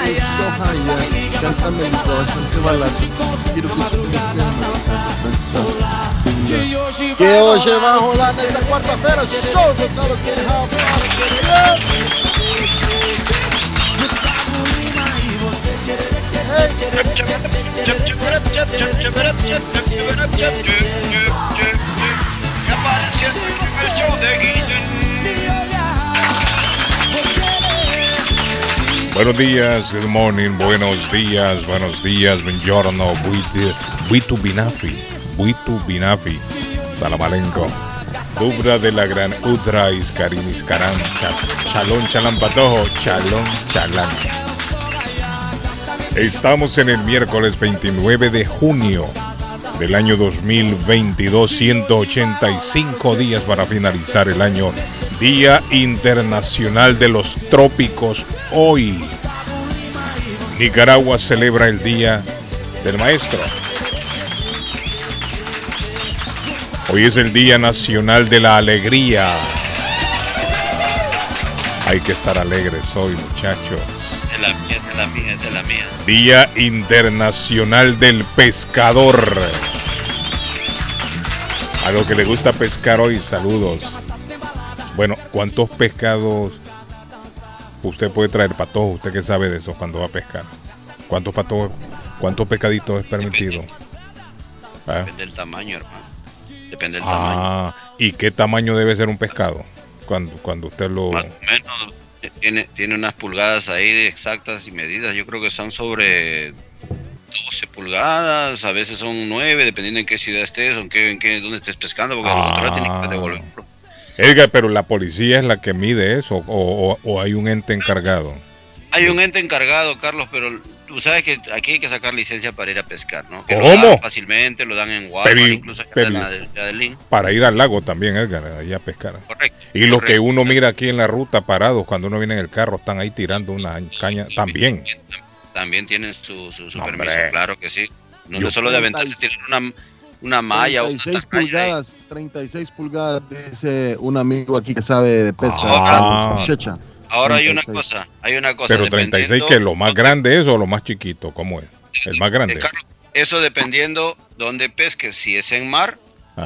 rainha, que que hoje vai rolar nesta quarta-feira, show do Carlos Gustavo Lima e. Buenos días, good morning, buenos días, buenos días, buongiorno, buitu binafi, buitu binafi, salamalenco, dubra de la gran udra iskarin iskaran, cha- chalón chalán patojo, chalón chalán. Estamos en el miércoles 29 de junio del año 2022, 185 días para finalizar el año, Día Internacional de los Trópicos hoy. Nicaragua celebra el Día del Maestro. Hoy es el Día Nacional de la Alegría. Hay que estar alegres hoy, muchachos. Esa es la mía, esa es la mía, esa es la mía. Día Internacional del Pescador. A lo que le gusta pescar hoy, saludos. Bueno, ¿cuántos pescados usted puede traer patojos? Usted que sabe de eso cuando va a pescar. ¿Cuántos patojos, cuántos pescaditos es permitido? ¿Ah? Depende del tamaño, hermano. Depende del tamaño. Ah, ¿y qué tamaño debe ser un pescado? Cuando, cuando usted lo... Más o menos eh, tiene, tiene unas pulgadas ahí de exactas y medidas. Yo creo que son sobre 12 pulgadas, a veces son 9, dependiendo en qué ciudad estés o en qué, en qué dónde estés pescando, porque Ah. el control tiene que devolverlo. Edgar, pero la policía es la que mide eso o, o- o hay un ente encargado. Hay un ente encargado, Carlos, pero tú sabes que aquí hay que sacar licencia para ir a pescar, ¿no? Que lo ¿Cómo? dan fácilmente, lo dan en Walmart, Pero- incluso allá pero- la la. Para ir al lago también, Edgar, allá a pescar. Correcto. Y lo que correcto. uno mira aquí en la ruta parados, cuando uno viene en el carro, están ahí tirando una caña también. También tienen su, su, permiso, claro que sí. No es solo de aventarse tirar una, una malla o una 36 tacaña ahí. pulgadas, 36 pulgadas, dice un amigo aquí que sabe de pesca. Ah. Carlos Checha. Ahora hay una 36. cosa, hay una cosa. Pero 36, dependiendo- que lo más grande es o lo más chiquito, ¿cómo es? El más Eh, grande. Carlos, eso dependiendo dónde pesques, si es en mar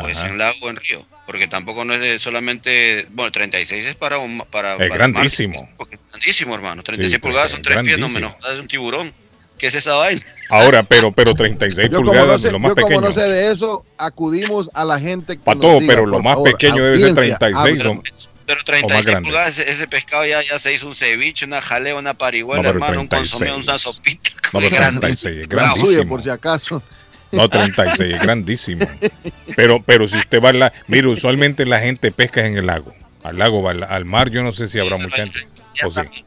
o es Ajá. en lago o en río. Porque tampoco no es de solamente, bueno, 36 es para un para Es para grandísimo. porque es grandísimo, hermano. 36 Sí, pulgadas son es tres pies, no grandísimo. menos, es un tiburón. ¿Qué es esa vaina? Ahora, pero, pero 36 Yo como, pulgadas no sé, de lo más yo como pequeño. no sé de eso, acudimos a la gente que Pa' nos todo, diga, pero lo más favor, pequeño debe ser audiencia, 36 habla. o- Pero 36 grande. pulgadas, ese, pescado ya, ya se hizo un ceviche, una jalea, una parihuela, No, hermano, un 36. consomé, una sopita. No, es pero grande. 36 es La suya, grandísimo. por si acaso. No, 36 es grandísimo. Pero, pero si usted va al lago, mire, usualmente la gente pesca en el lago. Al lago, va al, al mar, yo no sé si habrá mucha gente. O sí.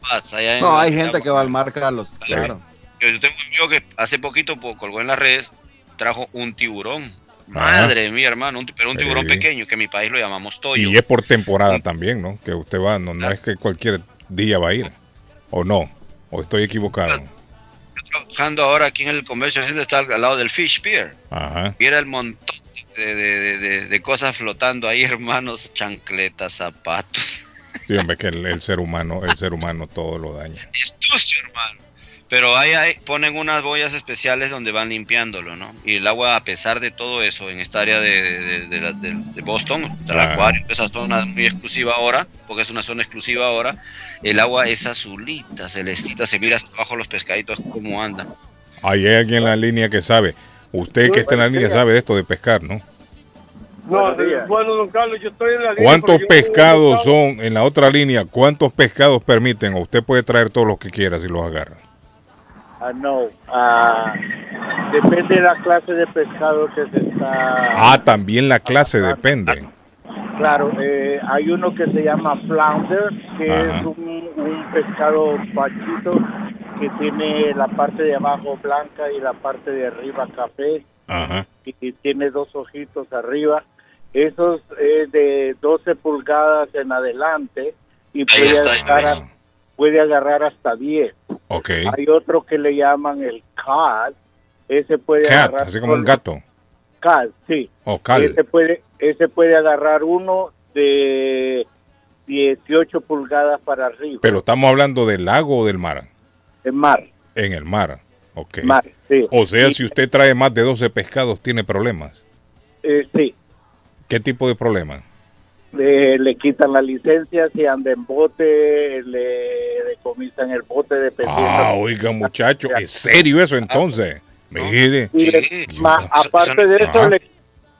No, hay gente que va al mar, Carlos. Sí. Claro. Yo yo tengo un amigo que hace poquito pues, colgó en las redes, trajo un tiburón. Ah. Madre mía, hermano, un pero un Sí. tiburón pequeño que en mi país lo llamamos toyo. Y es por temporada también, ¿no? Que usted va, no, no es que cualquier día va a ir. ¿O no? ¿O estoy equivocado? Trabajando ahora aquí en el comercio Center, está al lado del Fish Pier. Ajá. Y era el montón de, de- de- de- de cosas flotando ahí, hermanos, chancletas, zapatos. Sí, hombre, que el, el ser humano, el ser humano todo lo daña. Es sucio, hermano. Pero ahí, ahí ponen unas boyas especiales donde van limpiándolo, ¿no? Y el agua, a pesar de todo eso, en esta área de, de- de la- de- de Boston, del Ah. acuario, esa zona muy exclusiva ahora, porque es una zona exclusiva ahora, el agua es azulita, celestita, se mira hasta abajo los pescaditos como andan. Ahí hay alguien en la línea que sabe. Usted que está en la línea sabe de esto de pescar, ¿no? No, bueno, don Carlos, yo estoy en la línea. ¿Cuántos pescados son en la otra línea? ¿Cuántos pescados permiten? O usted puede traer todos los que quiera si los agarra. Ah, no. Ah, depende de la clase de pescado que se está. Ah, también la clase depende. Claro, eh, hay uno que se llama flounder, que Ajá. es un, un pescado bachito que tiene la parte de abajo blanca y la parte de arriba café Ajá. y, y tiene dos ojitos arriba. Esos es de 12 pulgadas en adelante y puede agarrar, puede agarrar hasta 10. Ok. Hay otro que le llaman el cod, ese puede Cat, agarrar así como un gato. Cod, sí. O cal. Ese puede, ese puede agarrar uno de 18 pulgadas para arriba. Pero estamos hablando del lago o del mar. En mar, En el mar. Ok. mar, sí. O sea, si usted trae más de 12 pescados, tiene problemas. eh, sí, ¿Qué tipo de problemas? Le, le quitan la licencia, si anda en bote, le decomisan el bote dependiendo. Ah, oiga, muchacho, ¿es serio eso entonces? Mire. Y le- ma- aparte de eso, le,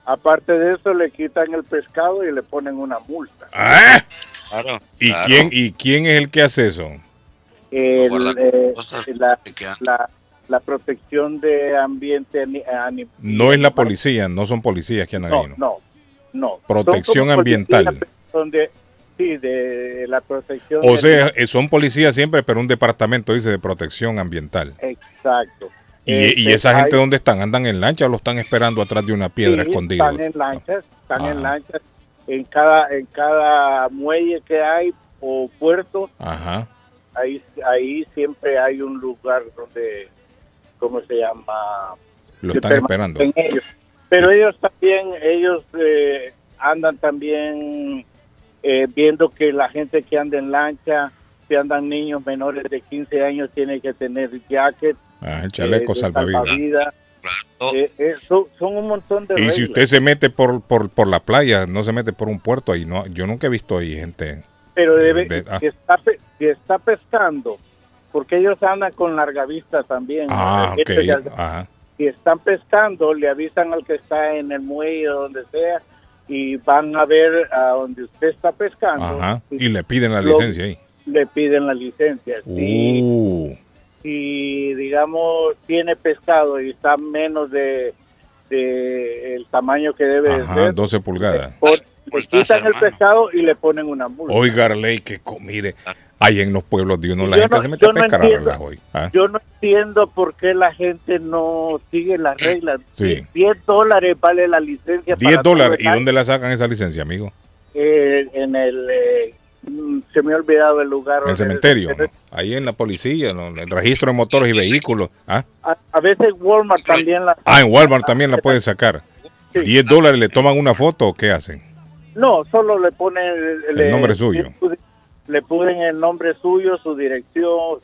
aparte de eso, le quitan el pescado y le ponen una multa. Ah, Claro. ¿Y, claro. quién, ¿Y quién es el que hace eso? El, eh, cosas la, la, la protección de ambiente ani- ani- No es la policía, no son policías que andan No, ahí, ¿no? no, no. Protección ambiental. policías, Son de, sí, de la protección. O sea, eh, son policías siempre, pero un departamento dice de protección ambiental. Exacto. ¿Y, Este, y esa gente hay- dónde están? ¿Andan en lancha o lo están esperando atrás de una piedra sí, escondida? Están en lanchas, están en lanchas. En cada, en cada muelle que hay o puerto, Ajá. ahí, ahí siempre hay un lugar donde, ¿cómo se llama? Lo están esperando. ellos. Pero ellos también, ellos eh, andan también eh, viendo que la gente que anda en lancha, si andan niños menores de 15 años, tiene que tener jacket, Ah, el chaleco eh, salvavidas. Eh, eh, son, son un montón de Y reglas. si usted se mete por, por, por la playa, no se mete por un puerto ahí, no, yo nunca he visto ahí gente. Pero debe, de- ah. si, está, pe- si está pescando, porque ellos andan con larga vista también. Ah, que- Ajá. Si están pescando, le avisan al que está en el muelle o donde sea y van a ver a donde usted está pescando Ajá. y Y le piden la lo- licencia ahí. le piden la licencia. Si, Uh, si, digamos, tiene pescado y está menos de, de el tamaño que debe de ajá, ser, 12 pulgadas. le Multas, quitan el pescado y le ponen una multa. Oiga, ley, que mire, ahí en los pueblos de uno la Yo gente no- se mete a no pescar a entiendo. hoy. ¿ah? Yo no entiendo por qué la gente no sigue las reglas. Sí. 10 dólares vale la licencia. 10 para todo dólares. el ¿Y dónde la sacan esa licencia, amigo? Eh, en el. eh, mm, se me ha olvidado el lugar. En el cementerio. ¿no? Ahí en la policía, ¿no? en el registro de motores y vehículos. ¿ah? A, a veces Walmart también la. Ah, en Walmart también la pueden sacar. Sí. 10 dólares, ¿le toman una foto o qué hacen? No, solo le ponen. le- nombre suyo. Le ponen el nombre suyo, su dirección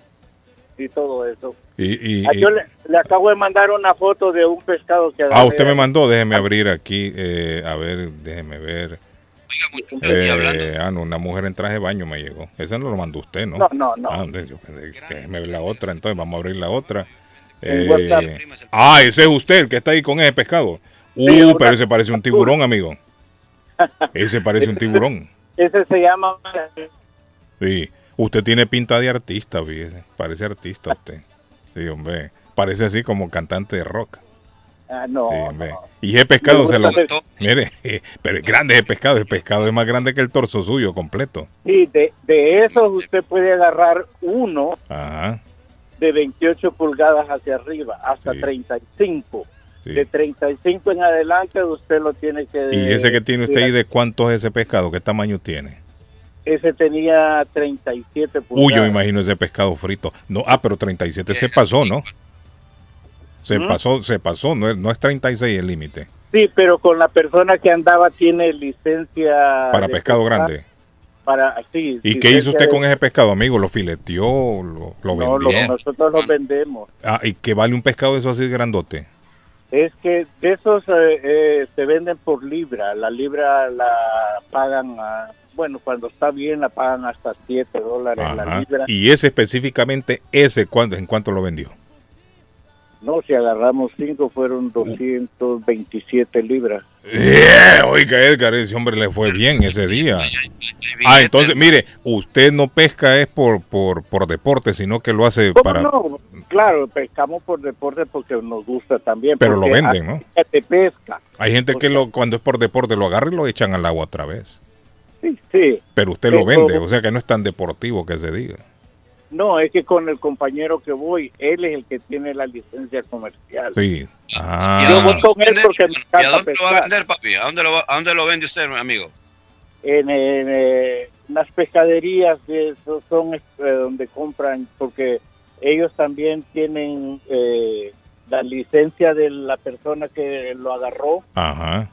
y todo eso. Y, y- Ah, y- yo le, le acabo de mandar una foto de un pescado que ah, usted me mandó, déjeme abrir aquí, eh, a ver, déjeme ver. Eh, ah, no, una mujer en traje de baño me llegó. Esa no lo mandó usted, ¿no? No, no, no. Ah, yo déjeme ver la otra, entonces vamos a abrir la otra. Eh, ah, ese es usted el que está ahí con ese pescado. Uh, pero ese parece un tiburón, amigo. Ese parece un tiburón. Ese se llama. Sí. Usted tiene pinta de artista, fíjese. Parece artista usted. Sí, hombre. Parece así como cantante de rock. Ah, no, Sí, no. Y ese pescado se lo... hacer- Mire, pero es grande ese pescado. El pescado es más grande que el torso suyo completo. Sí, de, de esos usted puede agarrar uno Ajá. de 28 pulgadas hacia arriba, hasta Sí. 35. sí. De 35 en adelante usted lo tiene que... ¿Y ese que tiene usted ahí de cuánto es ese pescado? ¿Qué tamaño tiene? Ese tenía 37 pulgadas. Uy, yo me imagino ese pescado frito. No, ah, pero 37 se pasó, ¿no? Se ¿Mm? pasó, se pasó. No es, no es 36 el límite. Sí, pero con la persona que andaba tiene licencia... Para pescado grande. Para, sí, ¿Y qué hizo usted de- con ese pescado, amigo? ¿Lo fileteó? ¿Lo, lo No, lo- vendió? nosotros lo vendemos. Ah, ¿y qué vale un pescado de eso así grandote? Es que de esos eh, eh, se venden por libra. La libra la pagan, a- bueno, cuando está bien la pagan hasta 7 dólares la libra. Y ese específicamente, ese, ¿cuándo, ¿en cuánto lo vendió? No, si agarramos cinco fueron 227 libras. Yeah, oiga, Edgar, ese hombre le fue bien ese día. Ah, entonces, mire, usted no pesca es por por, por deporte, sino que lo hace ¿Cómo para... no? Claro, pescamos por deporte porque nos gusta también. Pero lo venden, ¿no? que pesca. Hay gente que lo cuando es por deporte lo agarra y lo echan al agua otra vez. Sí, sí. Pero usted lo Pero- vende, o sea que no es tan deportivo que se diga. No, es que con el compañero que voy, él es el que tiene la licencia comercial. Sí. ¿Y a Ah, Yo dónde voy con él porque me ¿Y a encanta dónde lo va a vender, papi? ¿A dónde lo, va- a dónde lo vende usted, amigo? En, en, eh, las pescaderías de esos son eh, donde compran, porque ellos también tienen eh, la licencia de la persona que lo agarró ajá.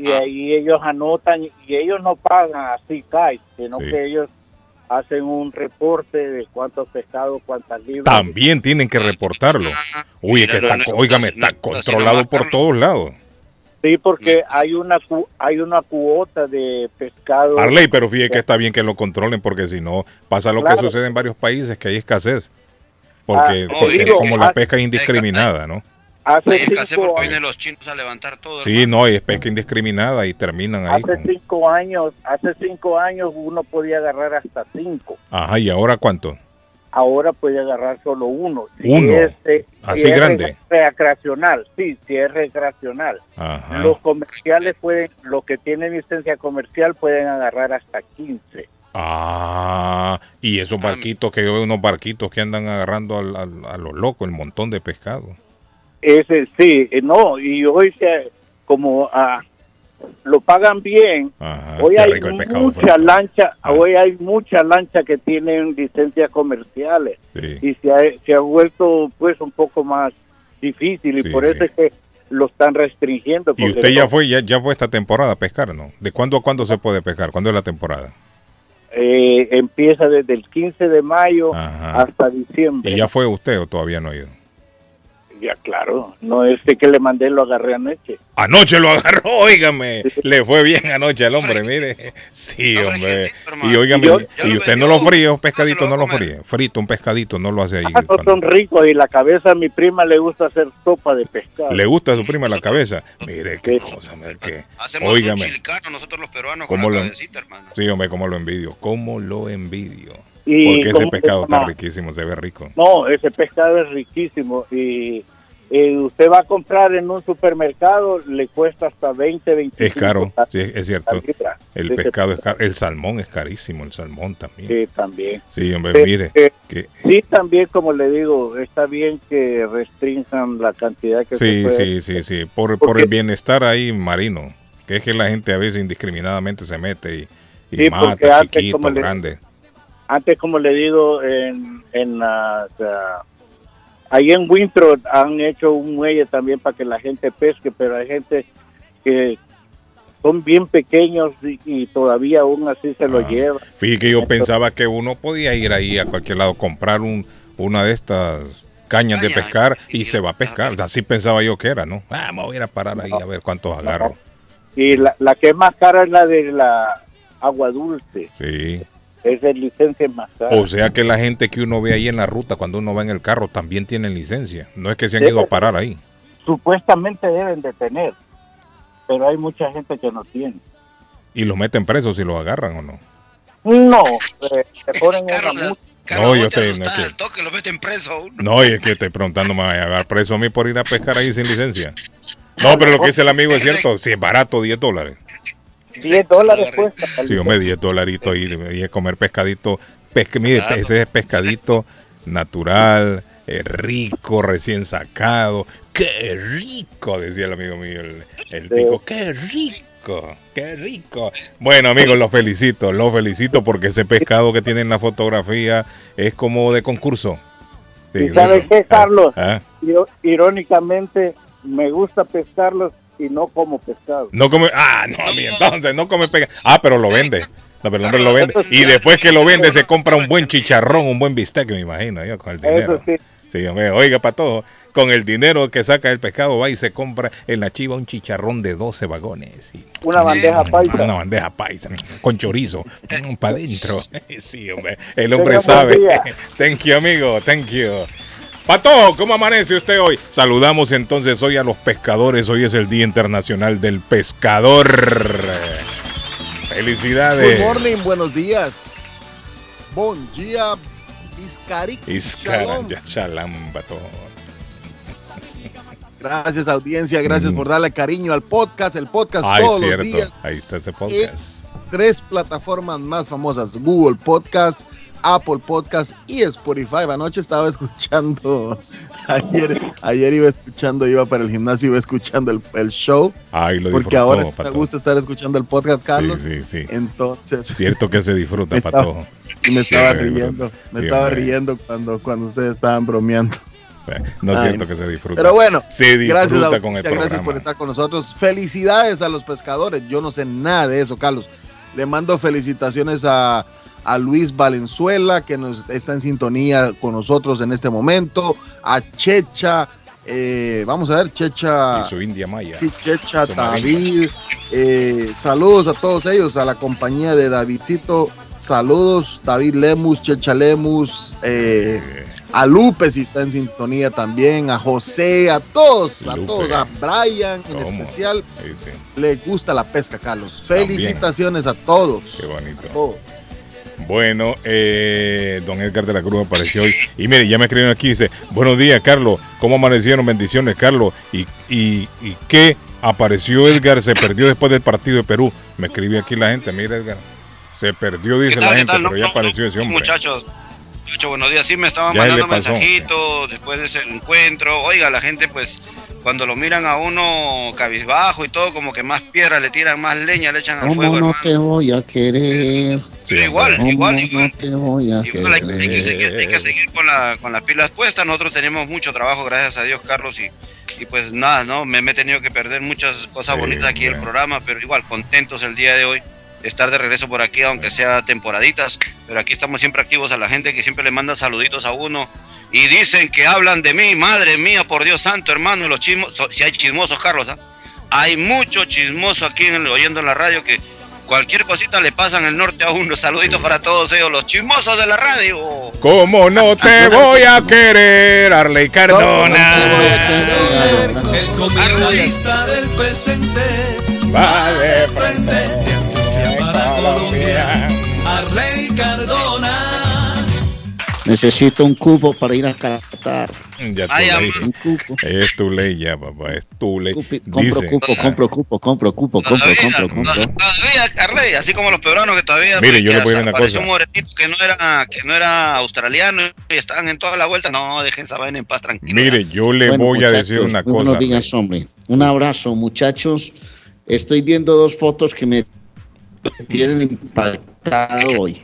Y Ah. ahí ellos anotan y ellos no pagan así cae, sino Sí. que ellos hacen un reporte de cuántos pescados, cuántas libras. También tienen que reportarlo. Uy, es que está, está controlado por todos lados. Sí, porque hay una cu- hay una cuota de pescado. Arley, pero fíjate que está bien que lo controlen porque si no pasa lo que sucede en varios países que hay escasez. Porque, Ah, porque digo, como la ah, pesca es indiscriminada, ¿no? Hace Casé cinco, porque vienen los chinos a levantar todo. Sí, hermano. no, es pesca indiscriminada y terminan ahí. hace con- cinco años, hace cinco años uno podía agarrar hasta cinco. Ajá, ¿y ahora cuánto? Ahora puede agarrar solo uno. Si Uno. es, eh, Así si es grande. Recreacional, sí, si es recreacional. Ajá. Los comerciales pueden, los que tienen licencia comercial pueden agarrar hasta 15. Ah, y esos barquitos que yo veo, unos barquitos que andan agarrando al- al- a los locos, el montón de pescado. Ese sí, eh, no, y hoy se, como ah, lo pagan bien, Ajá, hoy hay mucha lancha, Ah. hoy hay mucha lancha que tienen licencias comerciales Sí. y se ha, se ha vuelto pues un poco más difícil y Sí. por eso es que lo están restringiendo. ¿Y usted ya no- fue, ya, ya fue esta temporada a pescar, no? ¿De cuándo a cuándo se puede pescar? ¿Cuándo es la temporada? eh, empieza desde el 15 de mayo Ajá. hasta diciembre. ¿Y ya fue usted o todavía no ha ido? Ya, claro, no este que le mandé lo agarré anoche. Anoche lo agarró, óigame. Le fue bien anoche al hombre, mire. Sí, No, hombre. Y óigame, Yo- yo y lo usted no lo fríe, un se pescadito lo no lo comer. fríe. Frito, un pescadito no lo hace ahí. Ah, no son ricos y la cabeza a mi prima le gusta hacer sopa de pescado. Le gusta a su prima la cabeza. Mire qué Sí. cosa, hombre, que. Hacemos Óigame. un chilcano nosotros los peruanos ¿Cómo con la lo- cabecita, hermano. Sí, hombre, cómo lo envidio. Cómo lo envidio. Y Porque ese ¿cómo se pescado está riquísimo, se ve rico. No, ese pescado es riquísimo y eh, usted va a comprar en un supermercado, le cuesta hasta 20, 25 Es caro, sí, es, cierto. El pescado es caro. El salmón es carísimo, el salmón también. Sí, también. Sí, hombre, Eh, mire. eh, Que, Sí, también, como le digo, está bien que restrinjan la cantidad que sí, se puede. sí, sí, sí. Por, por el bienestar ahí marino. Que es que la gente a veces indiscriminadamente se mete y, y Sí, porque mata chiquitos, como le-. Antes, como le digo, en, en las, ah, ahí en Winthrop han hecho un muelle también para que la gente pesque, pero hay gente que son bien pequeños y, y todavía aún así se lo Ah. lleva. Fíjate que yo Entonces- pensaba que uno podía ir ahí a cualquier lado, comprar un, una de estas cañas de Caña, pescar y y- se va a pescar. Así pensaba yo que era, ¿no? Ah, me voy a ir a parar ahí a ver cuántos agarro. Y la, la que es más cara es la de la agua dulce. Sí. Es de licencia más cara. O sea que la gente que uno ve ahí en la ruta cuando uno va en el carro también tienen licencia. No es que se han Sí. ido a parar ahí. Supuestamente deben de tener, pero hay mucha gente que no tiene. Y los meten presos si los agarran o no. No, eh, se ponen en la Carlos, multa. Carlos, No, yo te te- no, que- toque, lo meten preso. No, y es que estoy preguntando, ¿me van a agarrar preso a mí por ir a pescar ahí sin licencia? No, pero lo que dice el amigo es cierto. Si es barato, 10 dólares. 10 dólares cuesta. Sí, hombre, 10 dolaritos ahí, y comer pescadito. Pesca, mire, Claro. ese es pescadito natural, eh, rico, recién sacado. ¡Qué rico! Decía el amigo mío, el, el Sí. tico. ¡Qué rico! ¡Qué rico! Bueno, amigos, los felicito, los felicito porque ese pescado que tiene en la fotografía es como de concurso. Sí, ¿Y sabe eso. qué, Carlos? Ah, Iro- Irónicamente, me gusta pescarlos y no como pescado. No come, ah, no, a mí entonces no come pega. Ah, pero lo vende. No, pero el hombre lo vende. Y después que lo vende se compra un buen chicharrón, un buen bistec, me imagino, yo, con el dinero. Eso sí. Sí, hombre, oiga, para todo. Con el dinero que saca el pescado va y se compra en la chiva un chicharrón de 12 vagones. y- Una bandeja paisa. Una bandeja paisa, con chorizo, para adentro. Sí, hombre, el hombre Tenga sabe. Thank you, amigo, thank you. Pato, ¿cómo amanece usted hoy? Saludamos entonces hoy a los pescadores. Hoy es el Día Internacional del Pescador. Felicidades. Good morning, buenos días. Bon día, Iscaric. Iscaran, shalom, Pato. Gracias audiencia, gracias Mm. por darle cariño al podcast, el podcast todos cierto. los días. Ahí está ese en podcast. tres plataformas más famosas, Google Podcast, Apple Podcast y Spotify. Anoche estaba escuchando, ayer, ayer iba escuchando, iba para el gimnasio, iba escuchando el, el show, Ay, lo porque ahora me gusta estar escuchando el podcast, Carlos. Sí, sí, sí. Entonces, Cierto que se disfruta, Me Pato. y me estaba riendo, me estaba riendo cuando, cuando ustedes estaban bromeando. No es Ay, cierto que se disfruta. Pero bueno, se disfruta gracias, a- con el muchas programa. gracias por estar con nosotros. Felicidades a los pescadores. Yo no sé nada de eso, Carlos. Le mando felicitaciones a, a Luis Valenzuela, que nos está en sintonía con nosotros en este momento. A Checha, eh, vamos a ver, Checha. Y su India Maya. Sí, Checha, David, eh, saludos a todos ellos, a la compañía de Davidcito, saludos, David Lemus, Checha Lemus, eh, a Lupe si está en sintonía también, a José, a todos, a todos, a Brian en ¿Cómo? especial, Sí, sí, le gusta la pesca, Carlos. También. Felicitaciones a todos. qué bonito. a todos. Bueno, eh, don Edgar de la Cruz apareció hoy. Y mire, ya me escribieron aquí, dice, buenos días, Carlos. ¿Cómo amanecieron? Bendiciones, Carlos. ¿Y, y, y qué? Apareció Edgar, se perdió después del partido de Perú. Me escribió aquí la gente, mira, Edgar. Se perdió, dice ¿Qué la gente, pero No, ya apareció ese hombre. Muchachos, muchachos, buenos días. Sí, me estaban Ya mandando mensajitos después de ese encuentro. Oiga, la gente, pues, cuando lo miran a uno cabizbajo y todo, como que más piedra le tiran, más leña le echan al ¿Cómo fuego, no hermano. te voy a querer? Pero igual, ¿Cómo igual, no igual. te voy a Igual hay, hay que querer? seguir, hay que seguir con, la, con las pilas puestas. Nosotros tenemos mucho trabajo, gracias a Dios, Carlos. Y, y pues nada, ¿no? Me, me he tenido que perder muchas cosas Sí, bonitas aquí del bueno. programa, pero igual, contentos el día de hoy de estar de regreso por aquí, aunque sea temporaditas. Pero aquí estamos siempre activos a la gente que siempre le manda saluditos a uno. Y dicen que hablan de mí, madre mía, por Dios santo, hermano. Los chismos, so- si hay chismosos, Carlos, ¿ah? Hay mucho chismoso aquí en el- oyendo en la radio que cualquier cosita le pasan el norte a uno. Saluditos para todos ellos, los chismosos de la radio. ¿Cómo no te voy a querer, Arley Cardona? El comentarista del presente Va de frente de Antioquia para Colombia. Arley Cardona. Necesito un cubo para ir a Qatar. Ya tu Ay, ley. Un cubo. Es tu ley ya, papá, es tu ley. Cupi- Compro Dice, cupo, compro cupo, compro cupo, compro, Todavía, compro, compro. todavía, Carley, así como los peruanos que todavía Mire, pues, yo le voy a decir una cosa. un morenito que no era que no era australiano y estaban en toda la vuelta. No, dejen esa vaina en paz, tranquilo. Mire, yo le Bueno, voy a decir una cosa. Buenos días, hombre. Un abrazo, muchachos. Estoy viendo dos fotos que me tienen impactado hoy.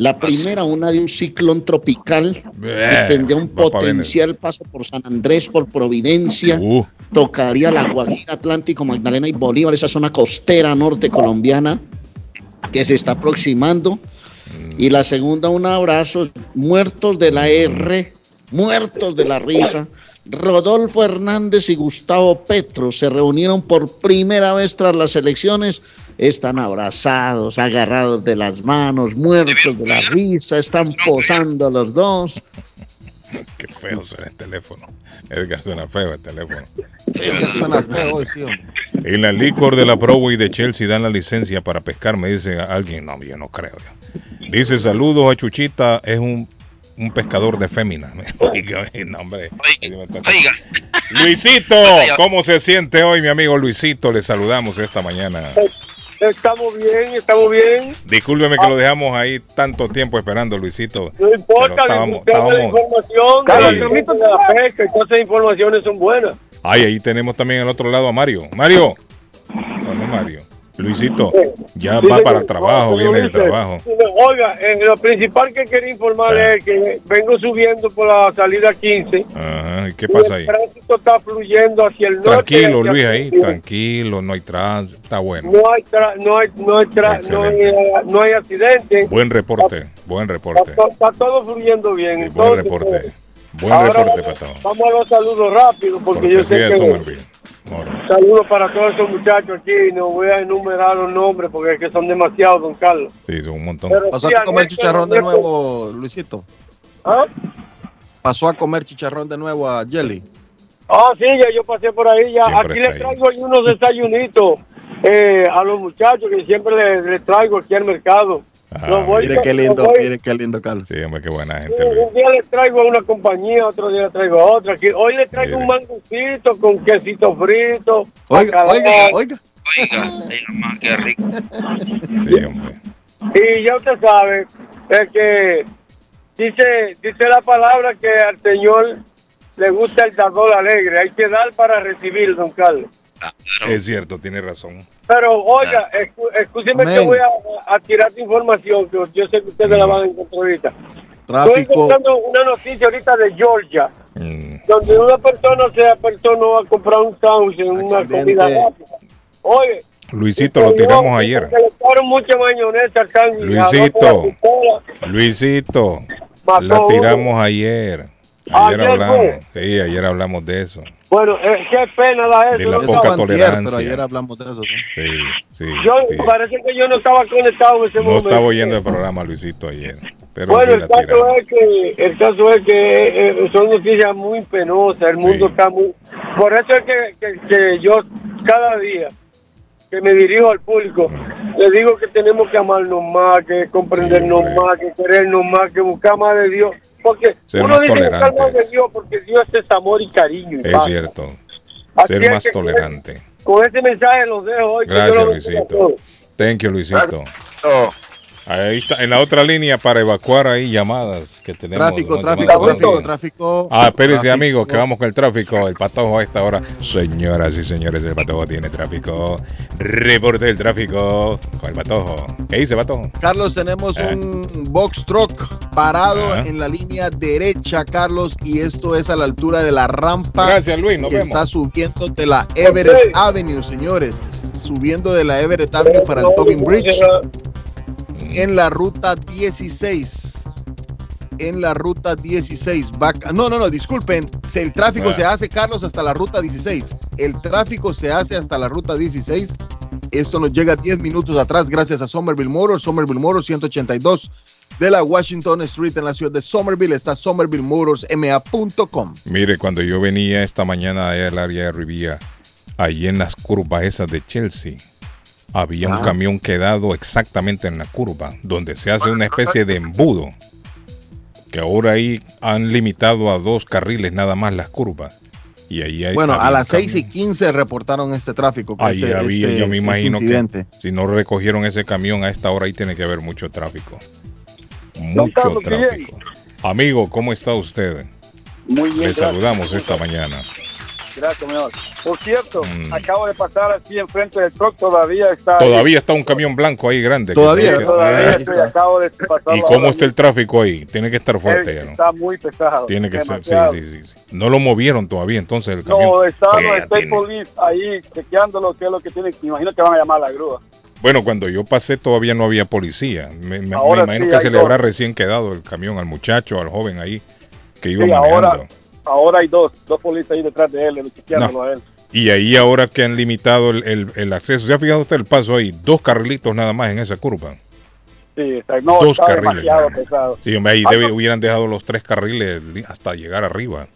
La primera, una de un ciclón tropical que tendría un potencial paso por San Andrés, por Providencia, Uh, tocaría la Guajira Atlántico, Magdalena y Bolívar, esa zona costera norte colombiana que se está aproximando. Y la segunda, un abrazo, muertos de la R, muertos de la risa. Rodolfo Hernández y Gustavo Petro se reunieron por primera vez tras las elecciones. Están abrazados, agarrados de las manos, muertos de la risa, están posando los dos. qué feo suena el teléfono. Edgar suena feo el teléfono. Que suena feo hoy, sí. En la licor de la Broadway de Chelsea dan la licencia para pescar, me dice alguien. No, yo no creo. Dice saludos a Chuchita, es un, un pescador de féminas. Oiga, no, hombre. Oiga, Luisito, ¿cómo se siente hoy, mi amigo Luisito? Le saludamos esta mañana. Estamos bien, estamos bien. Discúlpeme que lo dejamos ahí tanto tiempo esperando, Luisito. No importa, estábamos- disfrutemos la estábamos- información, de la pesca, esas informaciones son buenas. Ay, ahí tenemos también al otro lado a Mario. Mario. No, no, Mario. Luisito, ya Sí, va para el trabajo, viene de dice, trabajo. Oiga, eh, lo principal que quería informarle Ah. es que vengo subiendo por la salida 15. Ajá, ¿y qué pasa ahí? El tránsito está fluyendo hacia el norte. Tranquilo, Luis, ahí, tranquilo, no hay trans, está bueno. No hay, tra- no hay, no hay, tra- no hay, no hay accidente. Buen reporte, buen reporte, Está, to- está todo fluyendo bien. buen Entonces, reporte, eh, buen reporte, vamos, Pato. vamos a los saludos rápido porque yo sé que Somerville. Saludos para todos esos muchachos aquí. No voy a enumerar los nombres porque es que son demasiados, don Carlos. Sí, son un montón. Pero ¿Vas a comer Ernesto, chicharrón de nuevo, Luisito? ¿Ah? pasó a comer chicharrón de nuevo a Jelly. Ah, sí, ya yo pasé por ahí. ya Siempre Aquí les traigo ahí unos desayunitos eh, a los muchachos que siempre les, les traigo aquí al mercado. Ah, qué lindo, los voy- mire qué lindo, Carlos. Sí, hombre, qué buena gente, un día les traigo a una compañía, otro día les traigo a otra. Aquí- Hoy les traigo Mire. un mangucito con quesito frito. Oiga, oiga, oiga. Oiga, oiga, más que rico. Sí, hombre. Y ya usted sabe, es que dice, dice la palabra que al Señor le gusta el dador alegre. Hay que dar para recibir, don Carlos. Es cierto, tiene razón. Pero oiga, escu- escúcheme que voy a, a tirar tu información, que yo sé que ustedes la van a encontrar ahorita. Estoy Tráfico. encontrando una noticia ahorita de Georgia, Mm, donde una persona se apersonó a comprar un sándwich en una comida rápida. Oye, Luisito, lo tiramos ayer. Se le echaron mucha mayonesa sándwich. Luisito. la. Luisito, Mató la uno. tiramos ayer. Ayer Ayer hablamos. fue. Sí, ayer hablamos de eso. Bueno, eh, qué pena da De eso. la ¿no? Eso poca fue antier, tolerancia. Pero ayer hablamos de eso. ¿sí? Sí, sí. Yo sí. parece que yo no estaba conectado en ese No momento. estaba oyendo el programa, Luisito, ayer. Pero Bueno, el caso es que el caso es que eh, son noticias muy penosas. El mundo Sí. está muy. Por eso es que, que, que yo cada día que me dirijo al público le digo que tenemos que amarnos más, que comprendernos Sí, más, que querernos más, que buscar más de Dios. Porque Ser uno dice buscar más de. Dios porque Dios es amor y cariño. y Es paz. cierto. Así Ser es más que tolerante. Con ese mensaje los dejo hoy. Gracias, Luisito. Thank you, Luisito. Ahí está, en la otra línea para evacuar ahí llamadas que tenemos. Tráfico, ¿no? tráfico, tráfico, tráfico. Ah, espérense, tráfico. amigos, que vamos con el tráfico. El patojo a esta hora. Señoras y señores, el patojo tiene tráfico. Reporte del tráfico con el patojo. ¿Qué dice, patojo? Carlos, tenemos Ah. un box truck parado Ah. en la línea derecha, Carlos, y esto es a la altura de la rampa Gracias, Luis. Nos que vemos. está subiendo de la Everett Avenue, señores. Subiendo de la Everett Avenue para el Tobin Bridge en la ruta 16. En la ruta 16. Va- no, no, no, disculpen. El tráfico Ah. se hace, Carlos, hasta la ruta 16. El tráfico se hace hasta la ruta 16. Esto nos llega 10 minutos atrás gracias a Somerville Motors. Somerville Motors 182 de la Washington Street en la ciudad de Somerville. Está somervillemotorsma.com. Mire, cuando yo venía esta mañana allá al área de Rivía, ahí en las curvas esas de Chelsea, había un Ah. camión quedado exactamente en la curva, donde se hace una especie de embudo, que ahora ahí han limitado a dos carriles nada más las curvas. Y ahí hay, Bueno, a las 6 y camión. 15 reportaron este tráfico. que Ahí este- había, este- yo me este imagino que si no recogieron ese camión a esta hora ahí tiene que haber mucho tráfico. Mucho bien. tráfico. Amigo, ¿cómo está usted? Muy bien. Le gracias. saludamos esta mañana. Gracias. Por cierto, Mm. acabo de pasar aquí enfrente del truck, todavía está. ahí. Todavía está un camión blanco ahí grande. que Todavía, que- Todavía estoy, está. acabo de pasar. ¿Y cómo está el tráfico ahí? Tiene que estar fuerte ya, ¿no? Está muy pesado. Tiene que ser, sí, demasiado. sí, sí, sí. No lo movieron todavía entonces el camión. No, está los State. Police ahí chequeándolo, qué es lo que tienen. Me imagino que van a llamar a la grúa. Bueno, cuando yo pasé todavía no había policía. Me, me- imagino sí que se le habrá recién quedado el camión al muchacho, al joven ahí que iba Sí, manejando. ahora, ahora hay dos, dos policías ahí detrás de él, No. a él. Y ahí ahora que han limitado el, el- el acceso, ¿se ha fijado usted el paso ahí? Dos carrilitos nada más en esa curva. Sí, está, no, Dos está carriles. demasiado pesado. Sí, hombre, ahí Ah, debe- hubieran dejado los tres carriles hasta llegar arriba.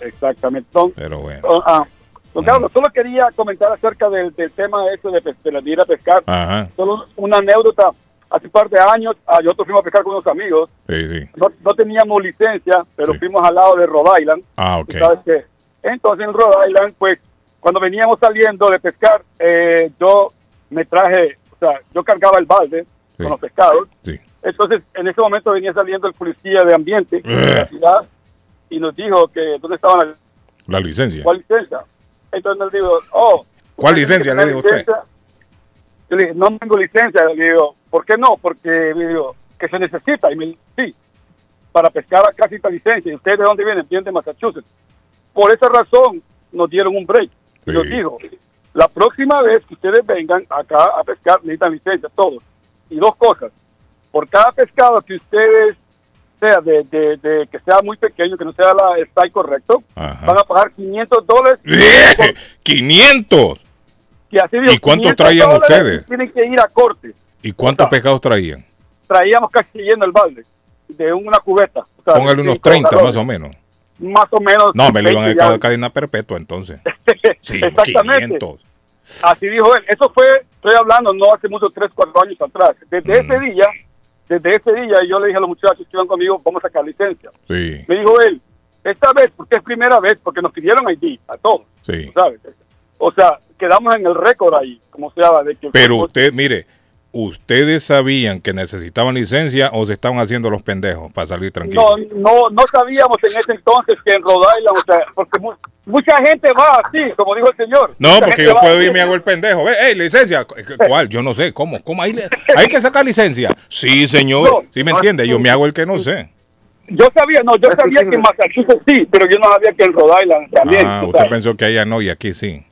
Exactamente. Don, Pero bueno. don- ah, don Carlos, solo quería comentar acerca del, del tema este de, de la de ir a pescar. Ajá, Solo una anécdota. Hace un par de años, ah, nosotros fuimos a pescar con unos amigos. sí, sí. No, no teníamos licencia, pero Sí. fuimos al lado de Rhode Island. Ah, ok. ¿tú ¿Sabes qué? Entonces en Rhode Island, pues, cuando veníamos saliendo de pescar, eh, yo me traje, o sea, yo cargaba el balde con los pescados. Sí. Entonces, en ese momento venía saliendo el policía de ambiente de Eh. la ciudad y nos dijo que dónde estaba la La licencia. ¿cuál licencia. Entonces nos digo, oh. ¿Cuál ¿usted licencia le dijo usted? licencia? Yo le dije, no tengo licencia. Le digo, ¿por qué no? Porque me digo, que se necesita. Y me sí, para pescar acá está licencia. ¿Y usted de dónde viene? Viene de Massachusetts. Por esa razón nos dieron un break. Y Sí. nos dijo, la próxima vez que ustedes vengan acá a pescar, necesitan licencia, todos. Y dos cosas. Por cada pescado que ustedes sea de, de, de que sea muy pequeño, que no sea la está correcto, Ajá. van a pagar 500 dólares. ¡Eh! ¡500! Digo, ¿Y cuánto 500 traían ustedes? Tienen que ir a corte. ¿Y cuántos O sea, pescados traían? Traíamos casi lleno el balde de una cubeta. O sea, Póngale unos cinco 30 galones. más o menos. más o menos. No, me lo iban a 20 dar ya. cadena perpetua entonces. Sí, Exactamente. 500. Así dijo él. Eso fue, estoy hablando, no hace muchos 3, 4 años atrás. Desde ese Mm. día, desde ese día, yo le dije a los muchachos que iban conmigo, vamos a sacar licencia. Sí, Me dijo él, esta vez, porque es primera vez, porque nos pidieron ID a todos, sí. ¿sabes? O sea, quedamos en el récord ahí, como se llama. De que Pero usted, mire, ¿ustedes sabían que necesitaban licencia o se estaban haciendo los pendejos para salir tranquilos? No, no, no sabíamos en ese entonces que en Rhode Island, o sea, porque mu- mucha gente va así, como dijo el señor. No, Mucha porque yo puedo ir y me hago el pendejo. Ve, hey, licencia. ¿Cu- ¿Cuál? Yo no sé. ¿Cómo? ¿Cómo? Hay, hay que sacar licencia. Sí, señor. No. ¿Sí me entiende? Yo me hago el que no sé. Yo sabía, no, yo sabía que en Massachusetts sí, pero yo no sabía que en Rhode Island también. Ah, usted sabes. pensó que allá no y aquí sí.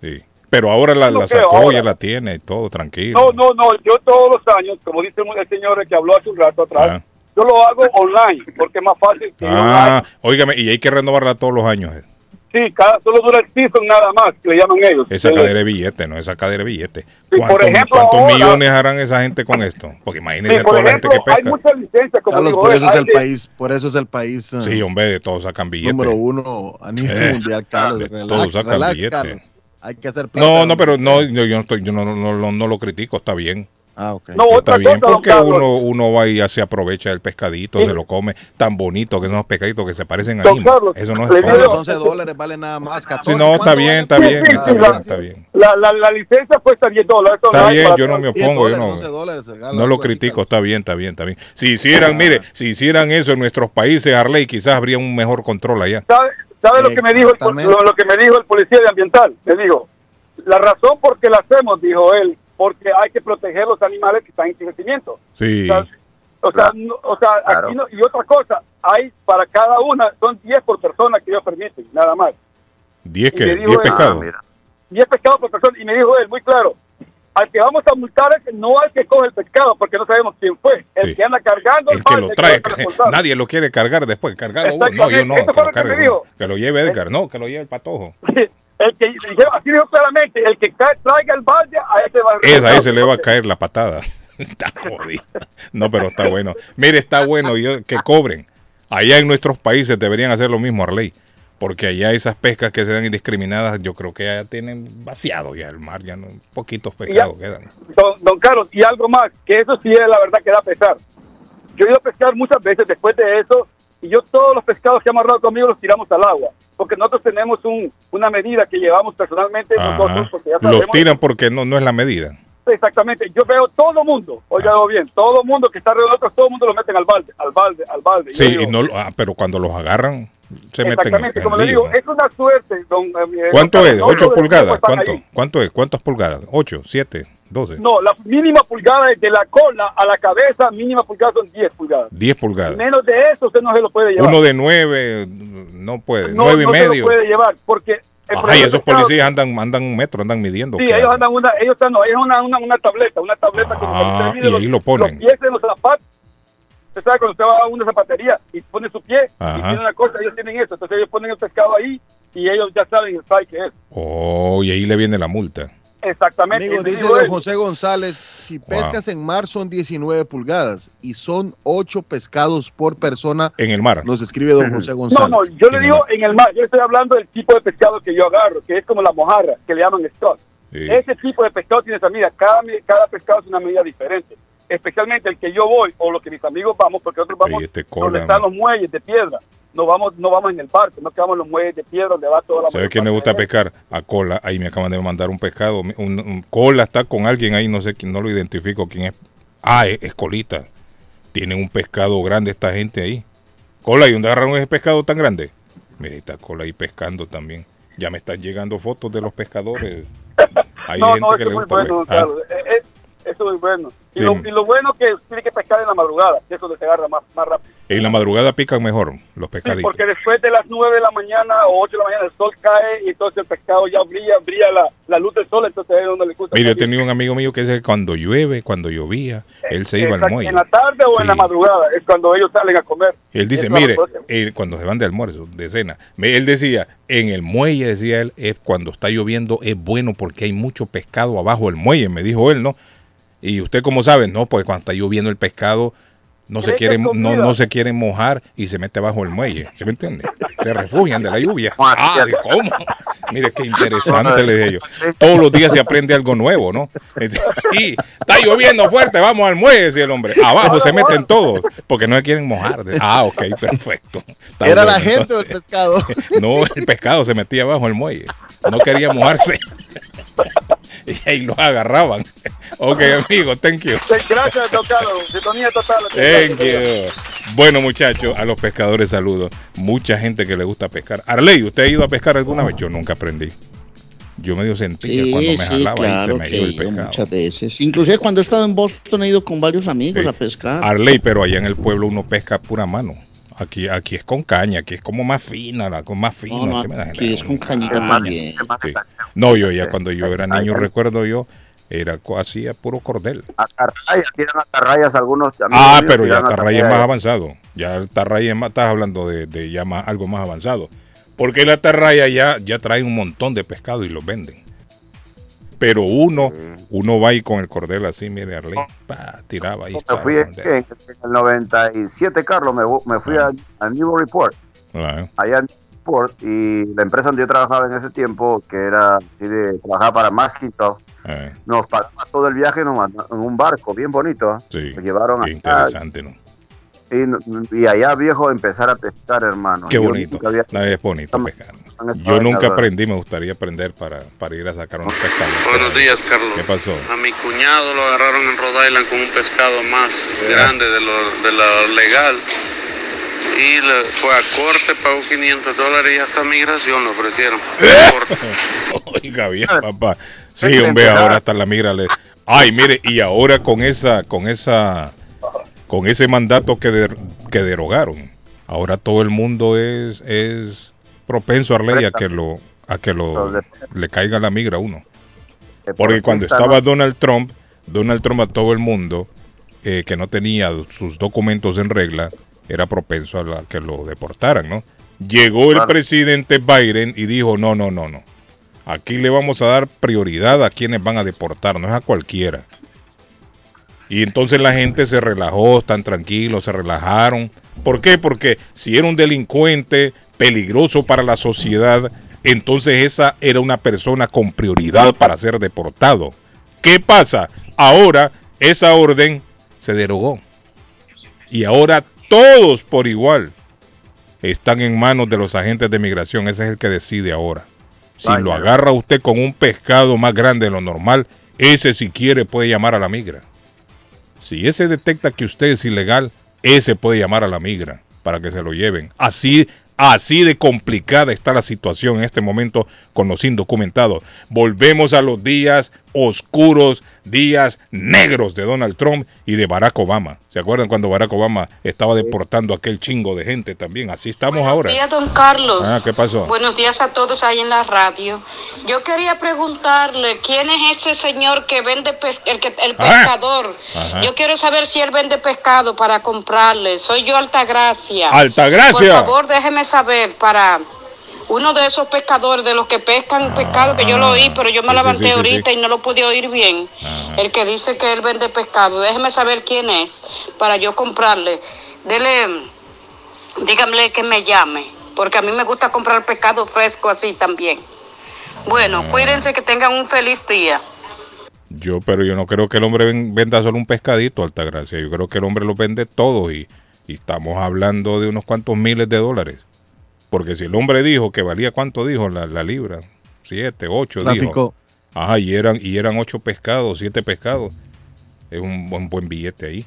Sí. Pero ahora la, No la sacó, ahora. ya la tiene y todo, tranquilo. No, no, no, yo todos los años, como dice el señor que habló hace un rato atrás, Ah. yo lo hago online, porque es más fácil que Ah, óigame, y hay que renovarla todos los años. eh. Sí, cada, solo dura el season nada más, que le llaman ellos. Esa Eh, cadera de billete, no esa cadera de billete. Sí, por ¿Cuántos, ejemplo, cuántos ahora- millones harán esa gente con esto? Porque sí, imagínense por toda la gente ejemplo, que hay pesca. muchas licencias, como Carlos, digo por él, eso es hay el de- país, por eso es el país eh, Sí, hombre, de todos sacan billetes. número uno a nivel Eh, mundial, Carlos. Relax, todos sacan relax, billetes. Carlos. Hay que hacer plata No, no, pero no, yo, yo no, estoy, yo no, no, no, no lo critico, está bien. Ah, ok. No, Está bien porque uno, uno va y ya se aprovecha del pescadito, Sí. se lo come, tan bonito que son los pescaditos que se parecen a. Carlos, Eso no le es digo- Con fácil. los 11 dólares vale nada más. 14, Sí, no, está ¿cuánto bien, está bien, sí, está sí, bien, la- está bien. La, la, la licencia cuesta 10 dólares. Está bien, yo no me 10 opongo, yo no, 11 dólares, no lo critico, está bien, está bien, está bien. Si hicieran, mire, si hicieran eso en nuestros países, Harley, quizás habría un mejor control allá. ¿Sabe, sabe lo que me dijo el, lo, lo que me dijo el policía de ambiental? Me dijo, la razón por qué la hacemos, dijo él, porque hay que proteger los animales que están en crecimiento. Sí, O sea, o sea, no- o sea, aquí no- y otra cosa, hay para cada una, son 10 por persona que ellos permiten, nada más. 10 y que le digo 10 él- pescados. 10 pescados por persona. Y me dijo él muy claro, al que vamos a multar es no al que coge el pescado, porque no sabemos quién fue. El Sí. que anda cargando El que lo trae, nadie lo quiere cargar después, cargarlo uno. No, yo no, que lo que. Que lleve Edgar, no, que lo lleve el patojo. el que así dijo claramente, el que traiga el balde, a ese va Esa, a ese le va a caer la patada. está jodido. No, pero está bueno. Mire, está bueno yo, que cobren. Allá en nuestros países deberían hacer lo mismo, Arley. Porque allá esas pescas que se dan indiscriminadas, yo creo que ya tienen vaciado ya el mar, ya no, poquitos pescados quedan. Don, don Carlos, y algo más, que eso sí es la verdad que da pesar. Yo he ido a pescar muchas veces después de eso, y yo todos los pescados que han amarrado conmigo los tiramos al agua, porque nosotros tenemos un, una medida que llevamos personalmente nosotros, porque ya Los tiran porque no, no es la medida. exactamente. Yo veo todo mundo, oiga bien, todo mundo que está alrededor todo mundo lo meten al balde, al balde, al balde. Sí, digo, y no, ah, pero cuando los agarran, se exactamente, en como le digo, ¿no? es una suerte, don. eh, ¿Cuánto don es? Carlos, ¿8 todos los pulgadas? ¿Cuánto? ahí. ¿Cuánto es? ¿Cuántas pulgadas? ¿8, 7, 12? No, la mínima pulgada es de la cola a la cabeza, mínima pulgada son 10 pulgadas. 10 pulgadas. Menos de eso usted no se lo puede llevar. Uno de 9 no puede, no, 9 y no se medio. lo puede llevar porque Ay, esos policías andan, andan un metro, andan midiendo. Sí, ¿qué ellos andan una, ellos están, no, ellos una, una, una tableta, una tableta Ah, mide y ahí lo ponen. los pies en los zapatos. Usted sabe cuando usted va a una zapatería y pone su pie y Ajá. tiene una cosa, ellos tienen eso, entonces ellos ponen el pescado ahí y ellos ya saben el size que es. Oh, y ahí le viene la multa. Exactamente. Amigo, dice digo don él. José González, si pescas en mar son 19 pulgadas y son 8 pescados por persona, En el mar. nos escribe don José No, González. no, yo le digo en el mar, yo estoy hablando del tipo de pescado que yo agarro, que es como la mojarra, que le llaman stock. Sí. Ese tipo de pescado tiene esa medida, cada, cada pescado es una medida diferente. Especialmente el que yo voy o los que mis amigos vamos, porque nosotros vamos este donde cola, están man. los muelles de piedra. No vamos, no vamos en el parque, no quedamos en los muelles de piedra donde va toda la ¿Sabe quién le gusta pescar? A cola. Ahí me acaban de mandar un pescado. Un, un- cola está con alguien ahí, no sé quién, no lo identifico quién es. Ah, es, es colita. Tienen un pescado grande esta gente ahí. Cola, ¿y dónde agarraron ese pescado tan grande? Mira, está cola ahí pescando también. Ya me están llegando fotos de los pescadores. Hay no, gente no, que le es gusta. bueno, don Ah, Carlos. Eh, eh, eso es bueno. Y, Sí. lo, y lo bueno que tiene que pescar en la madrugada, que es donde se agarra más, más rápido. en la madrugada pican mejor los Sí, pescaditos. porque después de las 9 de la mañana o 8 de la mañana el sol cae y entonces el pescado ya brilla, brilla la, la luz del sol, entonces ahí es donde le gusta. Mire, yo tenía un amigo mío que dice que cuando llueve, cuando llovía, él se iba al muelle. En la tarde o en la madrugada es cuando ellos salen a comer. Él dice, mire, él, cuando se van de almuerzo, de cena, él decía, en el muelle, decía él, es cuando está lloviendo, es bueno porque hay mucho pescado abajo del muelle, me dijo él, ¿no? Y usted cómo sabe, no, pues cuando está lloviendo el pescado, no se quieren, no, no se quieren mojar y se mete bajo el muelle. ¿Se me entiende? Se refugian de la lluvia. Ah, ¿de ¿cómo? Mire qué interesante le dije yo. Todos los días se aprende algo nuevo, ¿no? Y está lloviendo fuerte, vamos al muelle, decía el hombre. Abajo se meten todos porque no se quieren mojar. Ah, ok, perfecto. Está ¿Era la gente o el pescado? No, el pescado se metía bajo el muelle. No quería mojarse. Y ahí los agarraban. Ok, amigo, thank you. Gracias, Carlos. Sintonía total. Thank you. Bueno, muchachos, a los pescadores saludos. Mucha gente que le gusta pescar. Arley, ¿usted ha ido a pescar alguna vez? Yo nunca aprendí. Yo medio sentía Sí, cuando me sí, jalaba y se me iba el pescado. muchas veces. Inclusive cuando he estado en Boston he ido con varios amigos Sí. a pescar. Arley, pero allá en el pueblo uno pesca a pura mano. Aquí, aquí es con caña, aquí es como más fina, la, con más fino. No, no, ¿qué me da? aquí es con cañita también. sí. No, yo ya cuando yo era niño, recuerdo yo, era co- hacía puro cordel. Atarrayas, tiran atarrayas algunos. Ah, pero ya tiran Tarray es atarrayas. más avanzado. Ya el Tarray es más, estás hablando de, de ya más, algo más avanzado. Porque la Tarraya ya, ya trae un montón de pescado y los venden. Pero uno, uno va ahí con el cordel así, mire, Arley, pa, tiraba ahí. Me fui en, en- el 97, Carlos, me, me fui a, a Newburyport, Claro. allá en Newburyport, y la empresa donde yo trabajaba en ese tiempo, que era así de, trabajaba para Maskintosh, Eh, nos pagaba todo el viaje en un barco bien bonito. ¿ah? sí, Nos llevaron qué allá, interesante, ¿no? Y, y allá, viejo, empezar a pescar, hermano. Qué Yo bonito. había- No, es bonito pescar. Yo nunca aprendí, me gustaría aprender para, para ir a sacar unos pescados. Buenos días, Carlos. ¿Qué pasó? A mi cuñado lo agarraron en Rhode Island con un pescado más grande de lo, de lo legal. Y le fue a corte, pagó 500 dólares y hasta migración le ofrecieron. Oiga bien, papá. Sí, hombre, ahora hasta la mira le. Ay, mire, y ahora con esa, con esa, con ese mandato que, que derogaron, ahora todo el mundo es, es propenso a ley a que lo, a que lo le caiga la migra a uno. Porque cuando estaba Donald Trump, Donald Trump a todo el mundo eh, que no tenía sus documentos en regla, era propenso a la- que lo deportaran, ¿no? Llegó el presidente Biden y dijo, no, no, no, no. Aquí le vamos a dar prioridad a quienes van a deportar, no es a cualquiera. Y entonces la gente se relajó, están tranquilos, se relajaron. ¿Por qué? Porque si era un delincuente peligroso para la sociedad, entonces esa era una persona con prioridad para ser deportado. ¿Qué pasa? Ahora esa orden se derogó. Y ahora todos por igual están en manos de los agentes de migración. Ese es el que decide ahora. Si lo agarra usted con un pescado más grande de lo normal, ese si quiere puede llamar a la migra. Si ese detecta que usted es ilegal, ese puede llamar a la migra para que se lo lleven. Así, así de complicada está la situación en este momento con los indocumentados. Volvemos a los días oscuros, días negros de Donald Trump y de Barack Obama. ¿Se acuerdan cuando Barack Obama estaba deportando a aquel chingo de gente también? Así estamos ahora. Buenos días, don Carlos. Ah, ¿qué pasó? Buenos días a todos ahí en la radio. Yo quería preguntarle quién es ese señor que vende pes- el, que- el Ah. pescador. Ajá. Yo quiero saber si él vende pescado para comprarle. Soy yo Altagracia. Altagracia. Por favor, déjeme saber para uno de esos pescadores de los que pescan pescado que yo lo oí, pero yo me Ah, sí, levanté sí, sí, ahorita y no lo pude oír bien. El que dice que él vende pescado. Déjeme saber quién es para yo comprarle. Dele díganle que me llame, porque a mí me gusta comprar pescado fresco así también. Bueno, Ah. cuídense que tengan un feliz día. Yo, pero yo no creo que el hombre ven- venda solo un pescadito, Altagracia. Yo creo que el hombre lo vende todo y, y estamos hablando de unos cuantos miles de dólares. Porque si el hombre dijo que valía cuánto dijo la, la libra, siete, ocho, dijo. Ajá, y eran, y eran ocho pescados, siete pescados. Es un buen, buen billete ahí.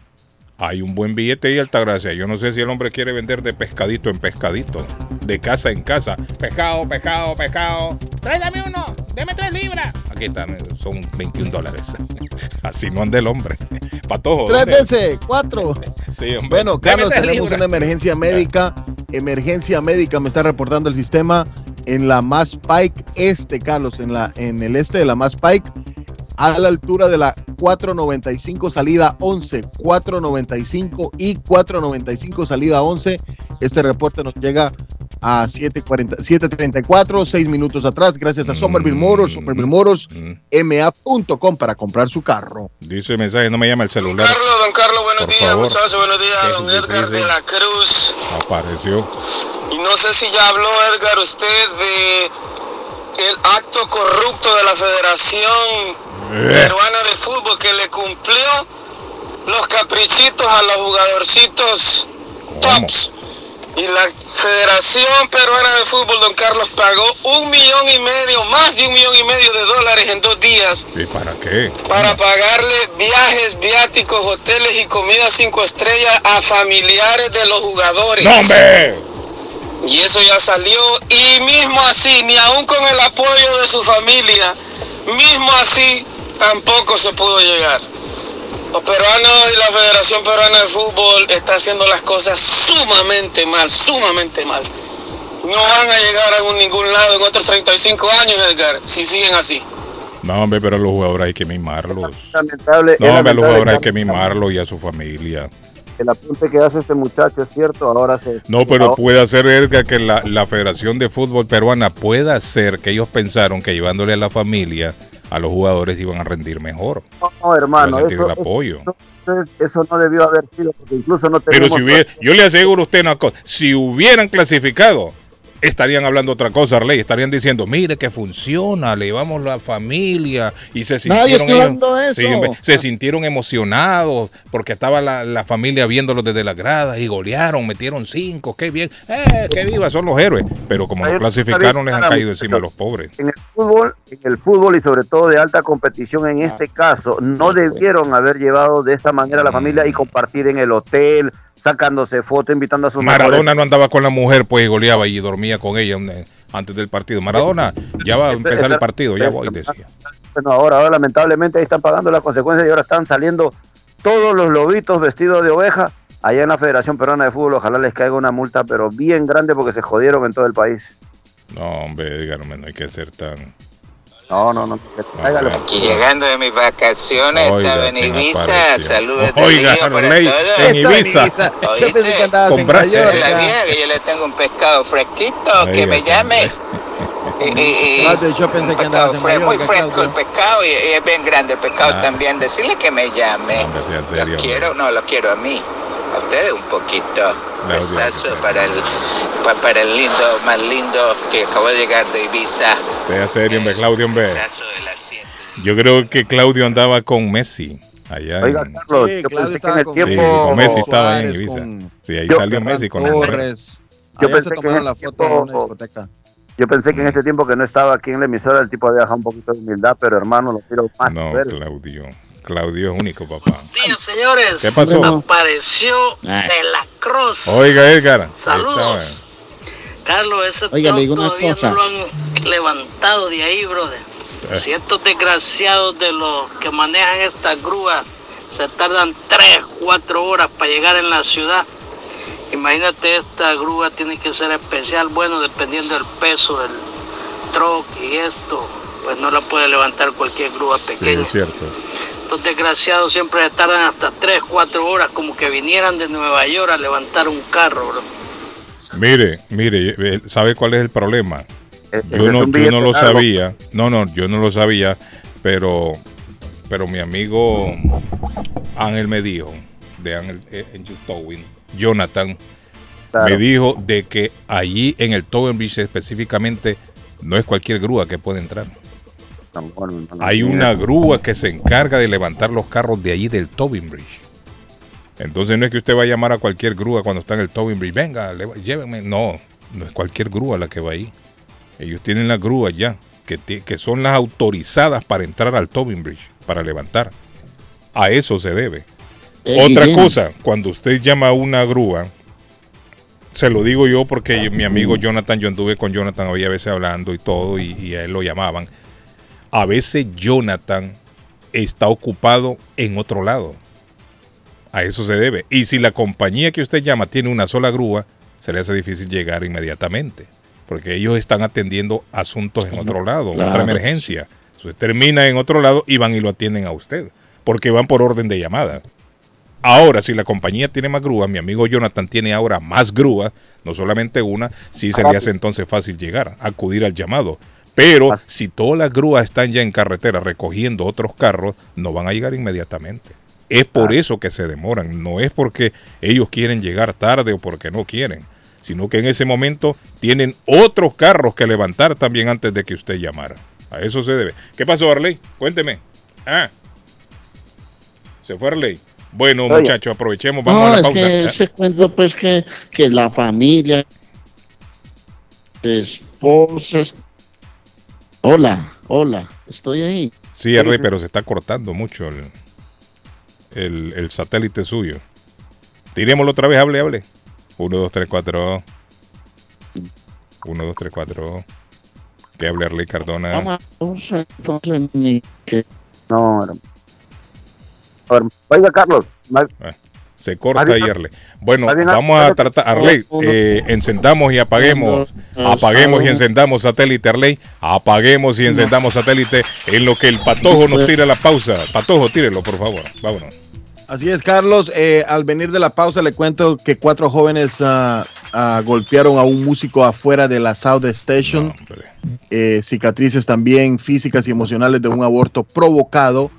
Hay un buen billete ahí, Altagracia. Yo no sé si el hombre quiere vender de pescadito en pescadito, de casa en casa. Pescado, pescado, pescado. Tráigame uno, deme tres libras. Aquí están, son 21 dólares. Así no anda el hombre. Patojo. Tres ¿dónde? veces, cuatro. Sí, hombre. Bueno, Carlos, tres tenemos libras. una emergencia médica. Emergencia médica me está reportando el sistema en la Mass Pike Este, Carlos, en, la, en el este de la Mass Pike, a la altura de la 495 salida 11, 495 y 495 salida 11. Este reporte nos llega a 7:40 7.34, 6 minutos atrás, gracias a Somerville Motors, Somerville Motors, ma.com para comprar su carro. Dice el mensaje, no me llama el celular. Carlos, don Carlos, buenos Por días, favor. muchachos, buenos días, ¿Qué don dice? Edgar de la Cruz. Apareció. Y no sé si ya habló, Edgar, usted de el acto corrupto de la Federación Eh. Peruana de Fútbol que le cumplió los caprichitos a los jugadorcitos tops. Y la Federación Peruana de Fútbol, don Carlos, pagó un millón y medio, más de un millón y medio de dólares en dos días ¿Y para qué? para pagarle viajes, viáticos, hoteles y comida cinco estrellas a familiares de los jugadores. ¡No, hombre! Y eso ya salió. Y mismo así, ni aún con el apoyo de su familia, mismo así, tampoco se pudo llegar. Los peruanos y la Federación Peruana de Fútbol está haciendo las cosas sumamente mal, sumamente mal. No van a llegar a ningún lado en otros 35 años, Edgar, si siguen así. No, hombre, pero a los jugadores hay que mimarlos. Lamentable, No, hombre, a los jugadores hay que que mimarlos y a su familia. El apunte que hace este muchacho es cierto, ahora se... No, pero ahora- puede hacer, Edgar, que la, la Federación de Fútbol Peruana pueda hacer que ellos pensaron que llevándole a la familia a los jugadores iban a rendir mejor. No, hermano, eso, el apoyo. eso, eso no debió haber sido, porque incluso no Pero tenemos... si hubiera, yo le aseguro a usted una cosa, si hubieran clasificado, estarían hablando otra cosa, Arley, estarían diciendo, mire que funciona, le llevamos la familia y se sintieron, Nadie está ellos- hablando de eso. Sí, se sintieron emocionados porque estaba la, la familia viéndolos desde las gradas y golearon, metieron cinco, qué bien, eh, qué viva, son los héroes, pero como Ayer clasificaron les han caído encima a los pobres. En el fútbol, en el fútbol y sobre todo de alta competición en este caso, no debieron haber llevado de esta manera a la familia y compartir en el hotel, sacándose fotos, invitando a sus Maradona no andaba con la mujer, pues y goleaba y dormía con ella eh, antes del partido. Maradona, ya va a empezar el partido, ya voy, decía. Bueno, ahora, ahora lamentablemente ahí están pagando las consecuencias y ahora están saliendo todos los lobitos vestidos de oveja allá en la Federación Peruana de Fútbol. Ojalá les caiga una multa, pero bien grande porque se jodieron en todo el país. No, hombre, dígame, no hay que ser tan... No, no, no. Aquí llegando de mis vacaciones, Oiga, estaba en ¿quién Ibiza. Saludos de Oiga, Río para todos. en Ibiza. Yo pensé que andabas en. La vieja que yo le tengo un pescado fresquito, que me llame. Y, y- y- Claudio, yo pensé que andabas en pescado fre- muy fresco el pescado y, y es bien grande el pescado Ah. también. Decirle que me llame. Lo quiero, no, lo quiero a mí. A ustedes un poquito. Besazo que para el, pa- para el lindo, más lindo que acabó de llegar de Ibiza. Sea serio, hombre, Claudio, hombre. Yo creo que Claudio andaba con Messi allá. Oiga, en- Carlos, Sí, yo Claudio pensé que en el con- Sí, tiempo... con Messi estaba ahí en Ibiza. con- Sí, ahí Yo- salió Messi con. Torres. Yo pensé se que tomaron en la foto en una tiempo- discoteca. Yo pensé que en este tiempo que no estaba aquí en la emisora el tipo había dejado un poquito de humildad, pero hermano, lo quiero más. No. Claudio. Claudio es único, papá. días, señores. ¿Qué pasó? Apareció Ah. de la cruz. Oiga, Edgar. Saludos. Carlos, ese Oiga, le digo una todavía cosa. no lo han levantado de ahí, brother. Eh. Ciertos desgraciados de los que manejan esta grúa se tardan 3, 4 horas para llegar en la ciudad. Imagínate, esta grúa tiene que ser especial, bueno, dependiendo del peso del truck y esto, pues no la puede levantar cualquier grúa. Sí, pequeña. es cierto. Estos desgraciados siempre tardan hasta 3, 4 horas, como que vinieran de Nueva York a levantar un carro, bro. Mire, mire, eh, ¿sabe cuál es el problema? Eh, Yo no, yo no lo largo. sabía. No, no, yo no lo sabía, pero pero mi amigo Ángel me dijo, de Ángel eh, en Towing, Jonathan, Claro. me dijo de que allí en el Towing Beach específicamente no es cualquier grúa que puede entrar. Hay una grúa que se encarga de levantar los carros de allí del Tobin Bridge. Entonces no es que usted va a llamar a cualquier grúa cuando está en el Tobin Bridge, venga, llévenme. No, no es cualquier grúa la que va ahí. Ellos tienen las grúas ya, que, que son las autorizadas para entrar al Tobin Bridge, para levantar. A eso se debe. Eh, Otra cosa, cuando usted llama a una grúa, se lo digo yo porque mi amigo Jonathan, yo anduve con Jonathan había veces hablando y todo, y, y a él lo llamaban. A veces Jonathan está ocupado en otro lado. A eso se debe. Y si la compañía que usted llama tiene una sola grúa, se le hace difícil llegar inmediatamente. Porque ellos están atendiendo asuntos en otro lado, Claro. otra emergencia. Usted termina en otro lado y van y lo atienden a usted. Porque van por orden de llamada. Ahora, si la compañía tiene más grúas, mi amigo Jonathan tiene ahora más grúas, no solamente una, sí se le hace entonces fácil llegar, acudir al llamado. Pero si todas las grúas están ya en carretera recogiendo otros carros, no van a llegar inmediatamente. Es por eso que se demoran, no es porque ellos quieren llegar tarde o porque no quieren, sino que en ese momento tienen otros carros que levantar también antes de que usted llamara. A eso se debe. ¿Qué pasó, Arley? Cuénteme. Ah. Se fue Arley. Bueno, Oye. muchachos, aprovechemos, vamos no, a la es pausa. que ese cuento, pues, que, que la familia, esposas. Hola, hola, estoy ahí. Sí, Arley, pero se está cortando mucho el, el, el satélite suyo. Tirémoslo otra vez, hable, hable. 1, 2, 3, 4. 1, 2, 3, 4. Que hable Arley Cardona. Vamos a entonces, ni que. No, hermano. Oiga, Carlos. ma- Se corta bien- ahí, Arley. Bueno, vamos a tratar, Arley, eh, encendamos y apaguemos, apaguemos y encendamos satélite, Arley, apaguemos y encendamos satélite en lo que el patojo nos tira la pausa. Patojo, tírelo, por favor, vámonos. Así es, Carlos. Eh, al venir de la pausa le cuento que cuatro jóvenes ah, ah, golpearon a un músico afuera de la South Station. Eh, cicatrices también físicas y emocionales de un aborto provocado.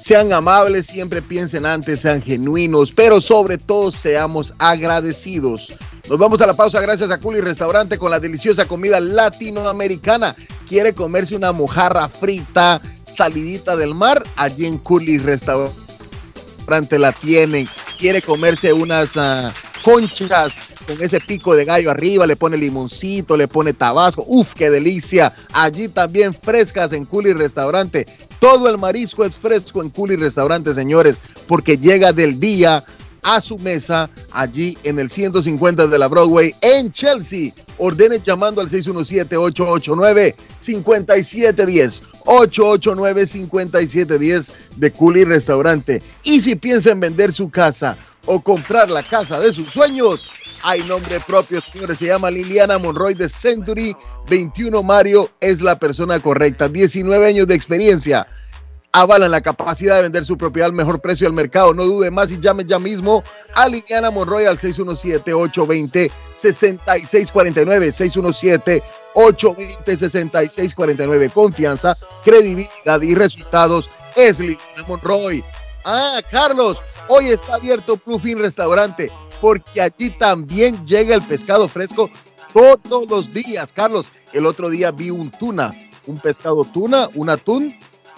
Sean amables, siempre piensen antes, sean genuinos, pero sobre todo seamos agradecidos. Nos vamos a la pausa gracias a Culi Restaurante con la deliciosa comida latinoamericana. ¿Quiere comerse una mojarra frita, salidita del mar? Allí en Culi Restaurante la tienen, quiere comerse unas ah, conchas con ese pico de gallo arriba, le pone limoncito, le pone tabasco, uf, qué delicia. Allí también frescas en Culi Restaurante. Todo el marisco es fresco en Culi Restaurante, señores, porque llega del día a su mesa allí en el 150 de la Broadway en Chelsea. Ordene llamando al 617-889-5710. 889-5710 de Culi Restaurante. Y si piensa en vender su casa o comprar la casa de sus sueños, hay nombre propio, señores. Se llama Liliana Monroy de Century 21 Mario. Es la persona correcta. 19 años de experiencia avalan la capacidad de vender su propiedad al mejor precio del mercado. No dude más y llame ya mismo a Liliana Monroy al 617-820-6649. 617-820-6649. Confianza, credibilidad y resultados es Liliana Monroy. Ah, Carlos, hoy está abierto Bluefin Restaurante porque allí también llega el pescado fresco todos los días. Carlos, el otro día vi un tuna, un pescado tuna, un atún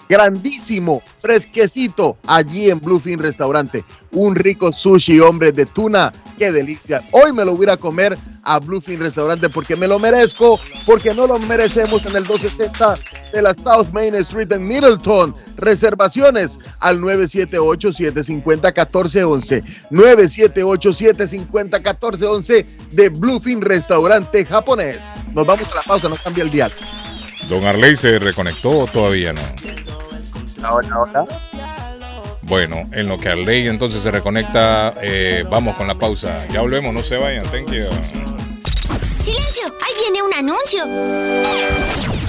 grandísimo, fresquecito, allí en Bluefin Restaurante. Un rico sushi, hombre, de tuna. Qué delicia. Hoy me lo voy a comer a Bluefin Restaurante porque me lo merezco, porque no lo merecemos en el 270 de la South Main Street en Middleton. Reservaciones al 978-750-1411. 978-750-1411 de Bluefin Restaurante japonés. Nos vamos a la pausa, no cambia el dial. Don Arley se reconectó o todavía no. Ahora, ahora. Bueno, en lo que Arley entonces se reconecta, eh, vamos con la pausa. Ya volvemos, no se vayan, thank you. ¡Silencio! ¡Ahí viene un anuncio!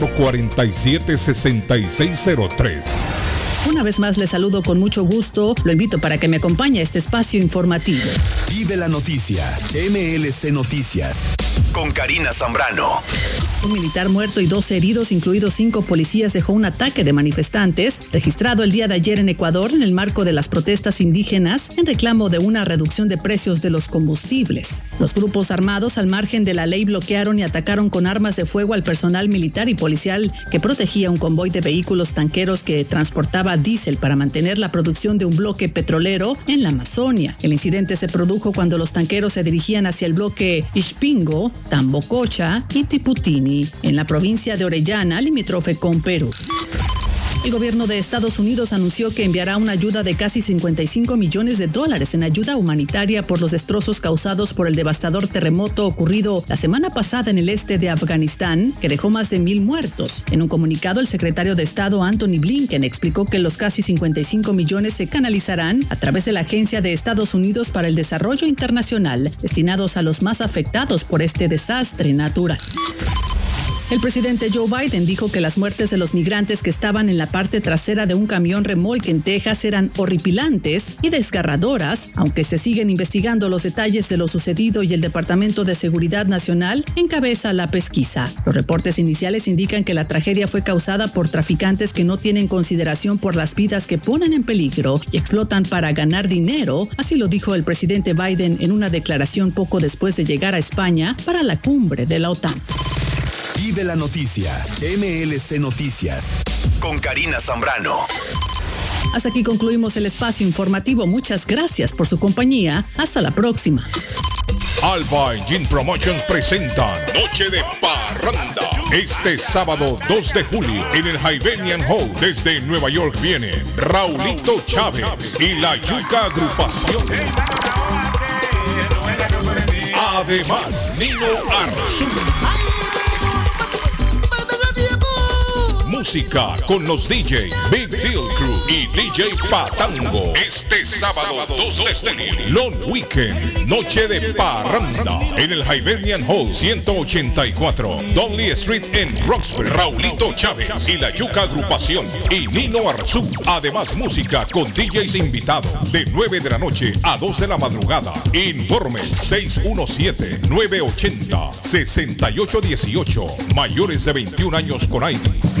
617-447-6603. Una vez más le saludo con mucho gusto. Lo invito para que me acompañe a este espacio informativo. Vive la noticia. MLC Noticias. Con Karina Zambrano. Un militar muerto y dos heridos, incluidos cinco policías, dejó un ataque de manifestantes registrado el día de ayer en Ecuador en el marco de las protestas indígenas en reclamo de una reducción de precios de los combustibles. Los grupos armados al margen de la ley bloquearon y atacaron con armas de fuego al personal militar y policial que protegía un convoy de vehículos tanqueros que transportaba diésel para mantener la producción de un bloque petrolero en la Amazonia. El incidente se produjo cuando los tanqueros se dirigían hacia el bloque Ispingo, Tambococha y Tiputini, en la provincia de Orellana, limítrofe con Perú. El gobierno de Estados Unidos anunció que enviará una ayuda de casi 55 millones de dólares en ayuda humanitaria por los destrozos causados por el devastador terremoto ocurrido la semana pasada en el este de Afganistán, que dejó más de mil muertos. En un comunicado, el secretario de Estado Anthony Blinken explicó que los casi 55 millones se canalizarán a través de la Agencia de Estados Unidos para el Desarrollo Internacional, destinados a los más afectados por este desastre natural. El presidente Joe Biden dijo que las muertes de los migrantes que estaban en la parte trasera de un camión remolque en Texas eran horripilantes y desgarradoras, aunque se siguen investigando los detalles de lo sucedido y el Departamento de Seguridad Nacional encabeza la pesquisa. Los reportes iniciales indican que la tragedia fue causada por traficantes que no tienen consideración por las vidas que ponen en peligro y explotan para ganar dinero, así lo dijo el presidente Biden en una declaración poco después de llegar a España para la cumbre de la OTAN. Vive la noticia, MLC Noticias, con Karina Zambrano. Hasta aquí concluimos el espacio informativo. Muchas gracias por su compañía. Hasta la próxima. Alba Engine Promotions presentan Noche de Parranda. Este sábado 2 de julio en el Hibernian Hall desde Nueva York viene Raulito Chávez y la Yuca Agrupación. Además, Nino Arzú. Música con los DJ Big Deal Crew y DJ Patango. Este sábado 2 de julio. Long Weekend, Noche de Parranda en el Hibernian Hall 184, Dudley Street en Roxbury. Raulito Chávez y la Yuca Agrupación y Nino Arzú. Además, música con DJs invitados de 9 de la noche a 2 de la madrugada. Informe 617-980-6818. Mayores de 21 años con ID.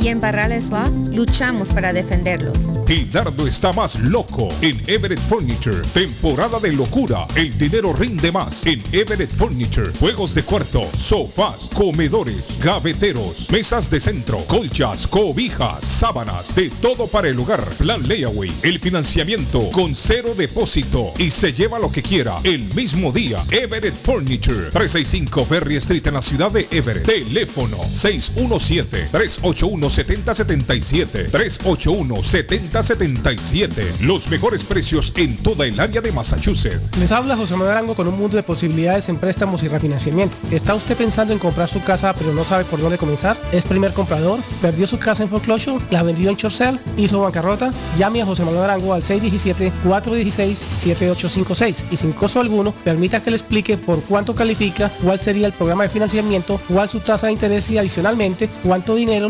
y en Barrales Law luchamos para defenderlos. Dardo está más loco en Everett Furniture. Temporada de locura. El dinero rinde más en Everett Furniture. Juegos de cuarto, sofás, comedores, gaveteros, mesas de centro, colchas, cobijas, sábanas, de todo para el hogar. Plan layaway. El financiamiento con cero depósito y se lleva lo que quiera el mismo día. Everett Furniture. 365 Ferry Street en la ciudad de Everett. Teléfono 617 381 7077 381 7077 Los mejores precios en toda el área de Massachusetts. Les habla José Manuel Arango con un mundo de posibilidades en préstamos y refinanciamiento. ¿Está usted pensando en comprar su casa pero no sabe por dónde comenzar? ¿Es primer comprador? ¿Perdió su casa en foreclosure? ¿La vendió en Chorcel? ¿Hizo bancarrota? Llame a José Manuel Arango al 617-416-7856 y sin costo alguno permita que le explique por cuánto califica, cuál sería el programa de financiamiento, cuál su tasa de interés y adicionalmente cuánto dinero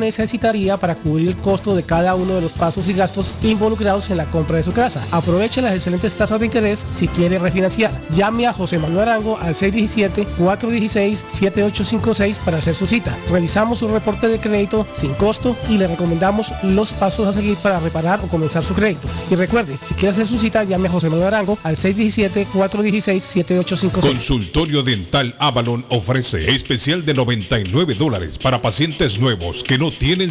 para cubrir el costo de cada uno de los pasos y gastos involucrados en la compra de su casa. Aproveche las excelentes tasas de interés si quiere refinanciar. Llame a José Manuel Arango al 617-416-7856 para hacer su cita. Revisamos su reporte de crédito sin costo y le recomendamos los pasos a seguir para reparar o comenzar su crédito. Y recuerde, si quiere hacer su cita, llame a José Manuel Arango al 617-416-7856. Consultorio Dental Avalon ofrece especial de 99 dólares para pacientes nuevos que no tienen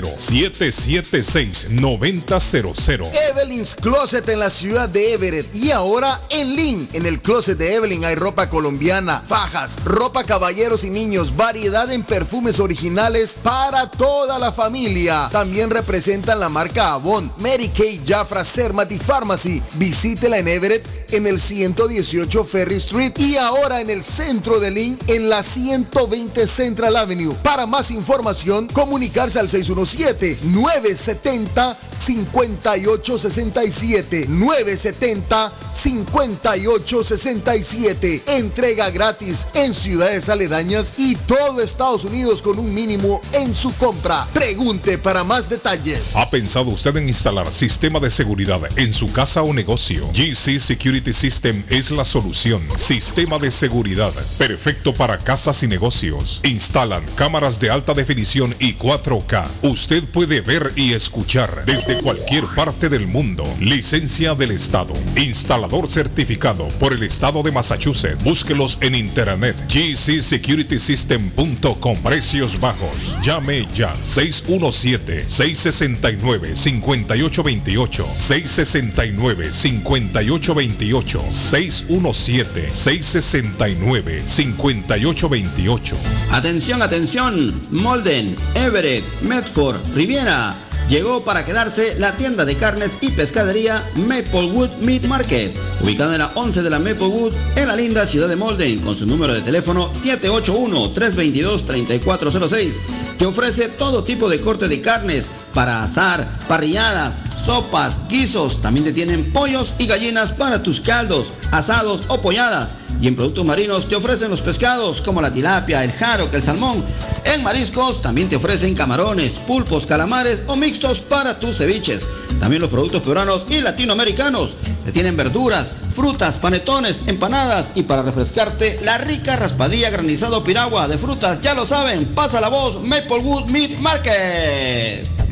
776-9000. Evelyn's Closet en la ciudad de Everett. Y ahora en Lynn. En el closet de Evelyn hay ropa colombiana, fajas, ropa caballeros y niños, variedad en perfumes originales para toda la familia. También representan la marca Avon, Mary Kay, Jafra, Sermat y Pharmacy. Visítela en Everett en el 118 Ferry Street y ahora en el centro de Lynn en la 120 Central Avenue. Para más información, comunicarse al 617 617-970-5867. 970-5867. Entrega gratis en ciudades aledañas y todo Estados Unidos con un mínimo en su compra. Pregunte para más detalles. ¿Ha pensado usted en instalar sistema de seguridad en su casa o negocio? GC Security System es la solución. Sistema de seguridad perfecto para casas y negocios. Instalan cámaras de alta definición y 4K. Usted puede ver y escuchar desde cualquier parte del mundo. Licencia del Estado. Instalador certificado por el Estado de Massachusetts. Búsquelos en internet. gcsecuritysystem.com. Precios bajos. Llame ya. 617-669-5828. 669-5828. 617-669-5828. Atención, atención. Molden, Everett, Medford, Riviera. Llegó para quedarse la tienda de carnes y pescadería Maplewood Meat Market, ubicada en la 11 de la Maplewood, en la linda ciudad de Molden, con su número de teléfono 781-322-3406, que ofrece todo tipo de corte de carnes para asar, parrilladas, sopas, guisos, también te tienen pollos y gallinas para tus caldos, asados o polladas. Y en productos marinos te ofrecen los pescados como la tilapia, el jaro, el salmón. En mariscos también te ofrecen camarones, pulpos, calamares o mixtos para tus ceviches. También los productos peruanos y latinoamericanos. Te tienen verduras, frutas, panetones, empanadas y para refrescarte la rica raspadilla granizado piragua de frutas. Ya lo saben, pasa la voz Maplewood Meat Market.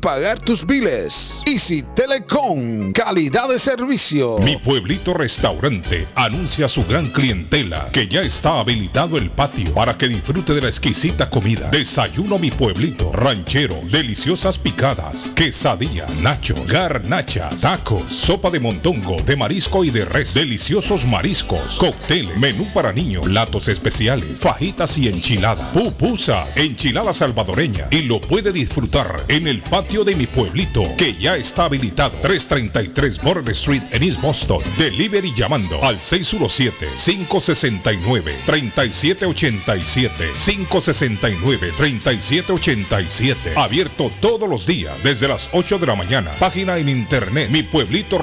pagar tus biles. Easy Telecom, calidad de servicio. Mi pueblito restaurante anuncia a su gran clientela que ya está habilitado el patio para que disfrute de la exquisita comida. Desayuno mi pueblito, ranchero, deliciosas picadas, quesadillas, nachos, garnachas, tacos, sopa de montongo, de marisco y de res, deliciosos mariscos, cóctel, menú para niños, platos especiales, fajitas y enchiladas, pupusas, enchilada salvadoreña y lo puede disfrutar en el patio de mi pueblito, que ya está habilitado. 333 Border Street en East Boston. Delivery llamando al 617-569-3787. 569-3787. Abierto todos los días desde las 8 de la mañana. Página en internet mi pueblito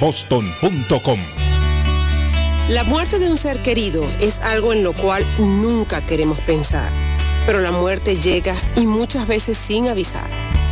boston.com. La muerte de un ser querido es algo en lo cual nunca queremos pensar, pero la muerte llega y muchas veces sin avisar.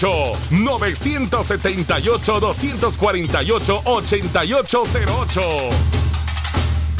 978-248-8808.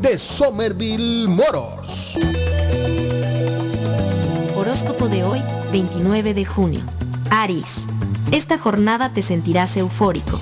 de Somerville Motors. Horóscopo de hoy, 29 de junio. Aries. Esta jornada te sentirás eufórico.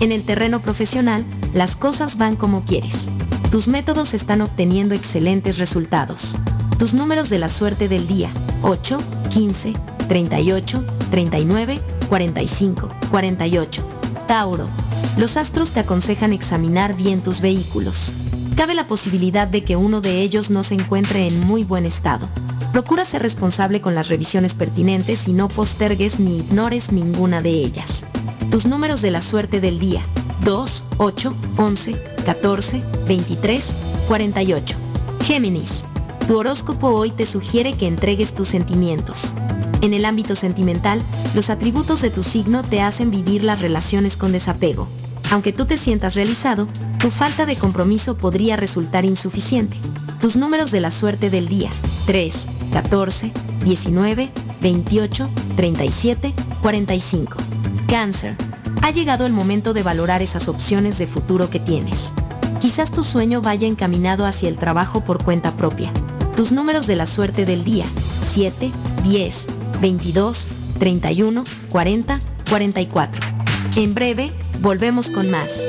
En el terreno profesional, las cosas van como quieres. Tus métodos están obteniendo excelentes resultados. Tus números de la suerte del día, 8, 15, 38, 39, 45, 48. Tauro. Los astros te aconsejan examinar bien tus vehículos. Cabe la posibilidad de que uno de ellos no se encuentre en muy buen estado. Procura ser responsable con las revisiones pertinentes y no postergues ni ignores ninguna de ellas. Tus números de la suerte del día. 2, 8, 11, 14, 23, 48. Géminis. Tu horóscopo hoy te sugiere que entregues tus sentimientos. En el ámbito sentimental, los atributos de tu signo te hacen vivir las relaciones con desapego. Aunque tú te sientas realizado, tu falta de compromiso podría resultar insuficiente. Tus números de la suerte del día. 3, 14, 19, 28, 37, 45. Cáncer. Ha llegado el momento de valorar esas opciones de futuro que tienes. Quizás tu sueño vaya encaminado hacia el trabajo por cuenta propia. Tus números de la suerte del día. 7, 10, 22, 31, 40, 44. En breve, volvemos con más.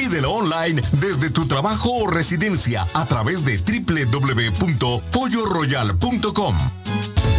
Pídelo online desde tu trabajo o residencia a través de www.polloroyal.com.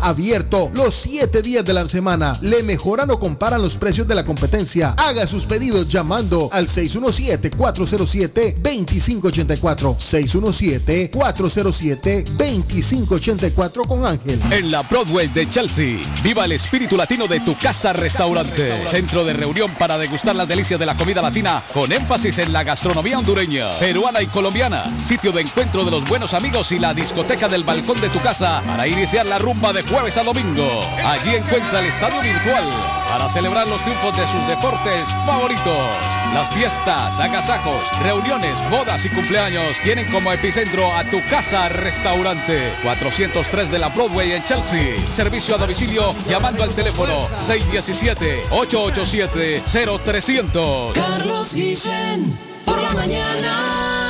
abierto los 7 días de la semana. Le mejoran o comparan los precios de la competencia. Haga sus pedidos llamando al 617-407-2584. 617-407-2584 con Ángel. En la Broadway de Chelsea, viva el espíritu latino de tu casa restaurante. Centro de reunión para degustar las delicias de la comida latina con énfasis en la gastronomía hondureña, peruana y colombiana. Sitio de encuentro de los buenos amigos y la discoteca del balcón de tu casa para iniciar la rumba de jueves a domingo. Allí encuentra el estadio virtual para celebrar los triunfos de sus deportes favoritos. Las fiestas, agasajos, reuniones, bodas y cumpleaños tienen como epicentro a tu casa restaurante 403 de la Broadway en Chelsea. Servicio a domicilio llamando al teléfono 617-887-0300. Carlos Guillén, por la mañana.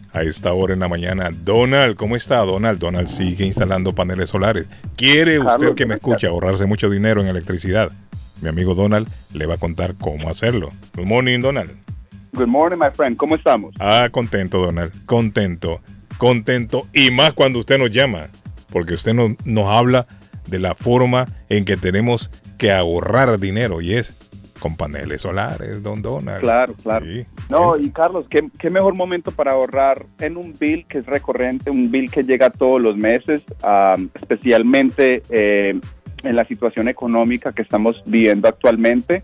a esta hora en la mañana. Donald, ¿cómo está Donald? Donald sigue instalando paneles solares. ¿Quiere usted Carlos, que me ¿cómo escuche ahorrarse mucho dinero en electricidad? Mi amigo Donald le va a contar cómo hacerlo. Good morning, Donald. Good morning, my friend. ¿Cómo estamos? Ah, contento, Donald. Contento. Contento. Y más cuando usted nos llama. Porque usted nos, nos habla de la forma en que tenemos que ahorrar dinero. Y es con paneles solares, don Donald. Claro, claro. Sí. No, y Carlos, ¿qué, qué mejor momento para ahorrar en un bill que es recurrente, un bill que llega todos los meses, ah, especialmente eh, en la situación económica que estamos viviendo actualmente.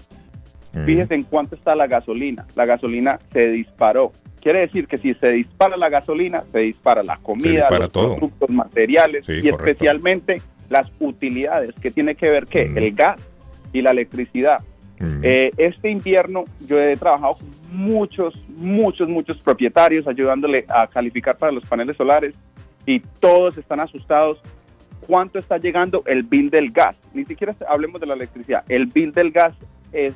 Fíjese en cuánto está la gasolina. La gasolina se disparó. Quiere decir que si se dispara la gasolina, se dispara la comida, dispara los todo. productos materiales Sí, y correcto. especialmente las utilidades que tiene que ver que el gas y la electricidad. Eh, este invierno yo he trabajado con muchos, muchos, muchos propietarios ayudándole a calificar para los paneles solares y todos están asustados. ¿Cuánto está llegando el bill del gas? Ni siquiera hablemos de la electricidad. El bill del gas es-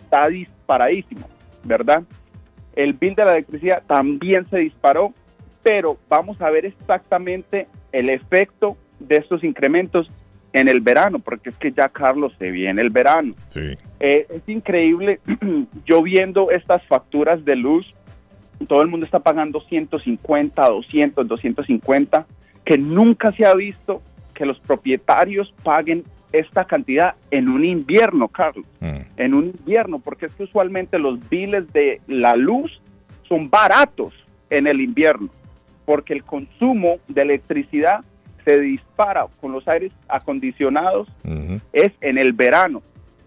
está disparadísimo, ¿verdad? El bill de la electricidad también se disparó, pero vamos a ver exactamente el efecto de estos incrementos en el verano, porque es que ya Carlos se viene el verano. Sí. Eh, es increíble, yo viendo estas facturas de luz, todo el mundo está pagando 150, 200, 250, que nunca se ha visto que los propietarios paguen esta cantidad en un invierno, Carlos, en un invierno, porque es que usualmente los biles de la luz son baratos en el invierno, porque el consumo de electricidad se dispara con los aires acondicionados es en el verano,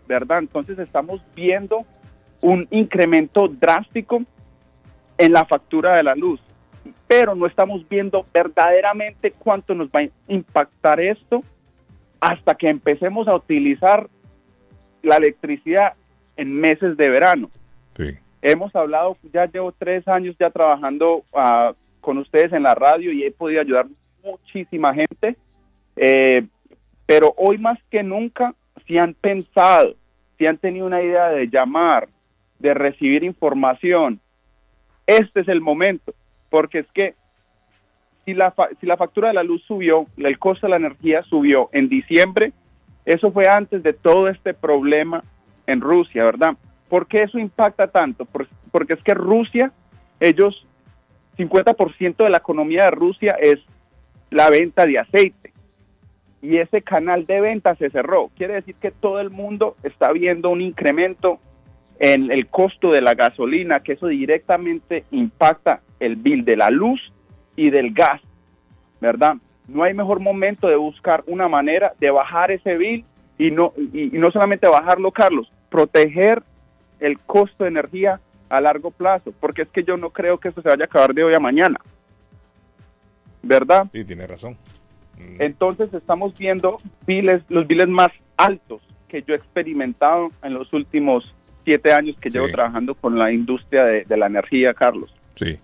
¿verdad? Entonces estamos viendo un incremento drástico en la factura de la luz, pero no estamos viendo verdaderamente cuánto nos va a impactar esto hasta que empecemos a utilizar la electricidad en meses de verano. Hemos hablado, ya llevo tres años ya trabajando ah, con ustedes en la radio y he podido ayudar muchísima gente, eh, pero hoy más que nunca, si han pensado, si han tenido una idea de llamar, de recibir información, este es el momento, porque es que si la, si la factura de la luz subió, el costo de la energía subió en diciembre, eso fue antes de todo este problema en Rusia, ¿verdad? ¿Por qué eso impacta tanto? porque es que Rusia, ellos, 50% de la economía de Rusia es la venta de aceite. Y ese canal de venta se cerró. Quiere decir que todo el mundo está viendo un incremento en el costo de la gasolina, que eso directamente impacta el bill de la luz y del gas, ¿verdad? No hay mejor momento de buscar una manera de bajar ese bill y no, y, no solamente bajarlo, Carlos, proteger el costo de energía a largo plazo, porque es que yo no creo que eso se vaya a acabar de hoy a mañana. ¿Verdad? Sí, tiene razón. Mm. Entonces estamos viendo biles, los biles más altos que yo he experimentado en los últimos siete años que llevo trabajando con la industria de, la energía, Carlos. Sí,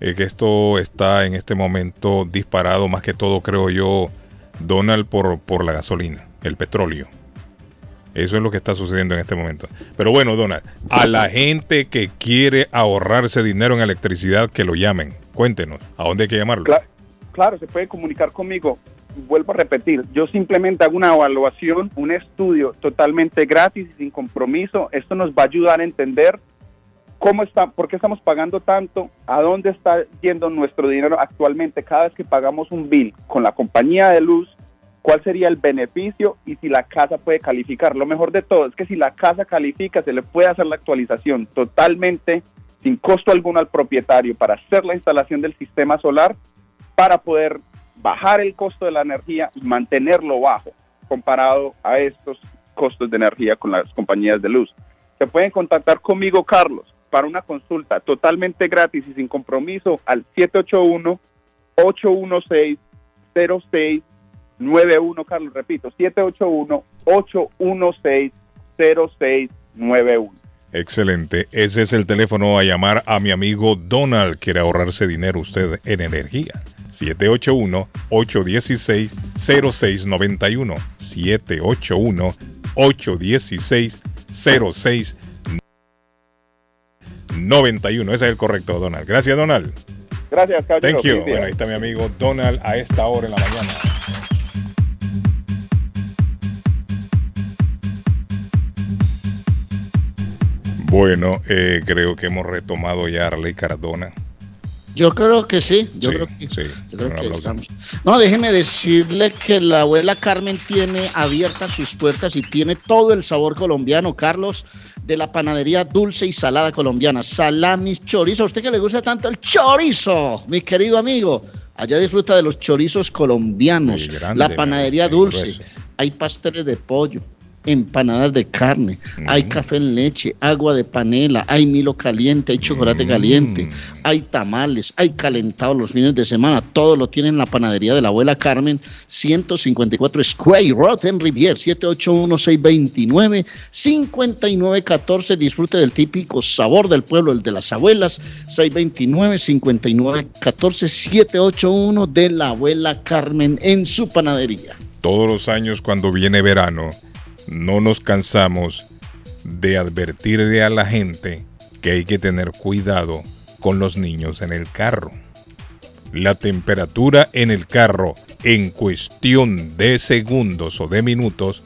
es que esto está en este momento disparado más que todo, creo yo, Donald, por, por la gasolina, el petróleo. Eso es lo que está sucediendo en este momento. Pero bueno, Donald, a la gente que quiere ahorrarse dinero en electricidad, que lo llamen. Cuéntenos, ¿a dónde hay que llamarlo? claro se puede comunicar conmigo vuelvo a repetir, yo simplemente hago una evaluación, un estudio totalmente gratis y sin compromiso. Esto nos va a ayudar a entender cómo está, por qué estamos pagando tanto, a dónde está yendo nuestro dinero actualmente cada vez que pagamos un bill con la compañía de luz, cuál sería el beneficio y si la casa puede calificar. Lo mejor de todo es que si la casa califica, se le puede hacer la actualización totalmente sin costo alguno al propietario para hacer la instalación del sistema solar para poder bajar el costo de la energía y mantenerlo bajo comparado a estos costos de energía con las compañías de luz. Se pueden contactar conmigo, Carlos, para una consulta totalmente gratis y sin compromiso al 781-816-0691, Carlos, repito, 781-816-0691. Excelente. Ese es el teléfono a llamar a mi amigo Donald. Quiere ahorrarse dinero usted en energía. 781-816-0691. 781-816-0691. Ese es el correcto, Donald. Gracias, Donald. Gracias, Thank you. Bueno, ahí está mi amigo Donald a esta hora en la mañana. Bueno, eh, creo que hemos retomado ya a Arley Cardona. Yo creo que sí, yo creo que, sí, yo creo que estamos. No, déjeme decirle que la abuela Carmen tiene abiertas sus puertas y tiene todo el sabor colombiano, Carlos, de la panadería dulce y salada colombiana. Salamis, chorizo. ¿A usted que le gusta tanto el chorizo, mi querido amigo? Allá disfruta de los chorizos colombianos, la panadería dulce. Hay pasteles de pollo, empanadas de carne, hay café en leche, agua de panela, hay milo caliente, hay chocolate caliente, hay tamales, hay calentado los fines de semana, todo lo tiene en la panadería de la abuela Carmen, 154 Square Road en Rivier, 781-629-5914, disfrute del típico sabor del pueblo, el de las abuelas, 629-5914, 781 de la abuela Carmen en su panadería. Todos los años cuando viene verano, no nos cansamos de advertirle a la gente que hay que tener cuidado con los niños en el carro. La temperatura en el carro en cuestión de segundos o de minutos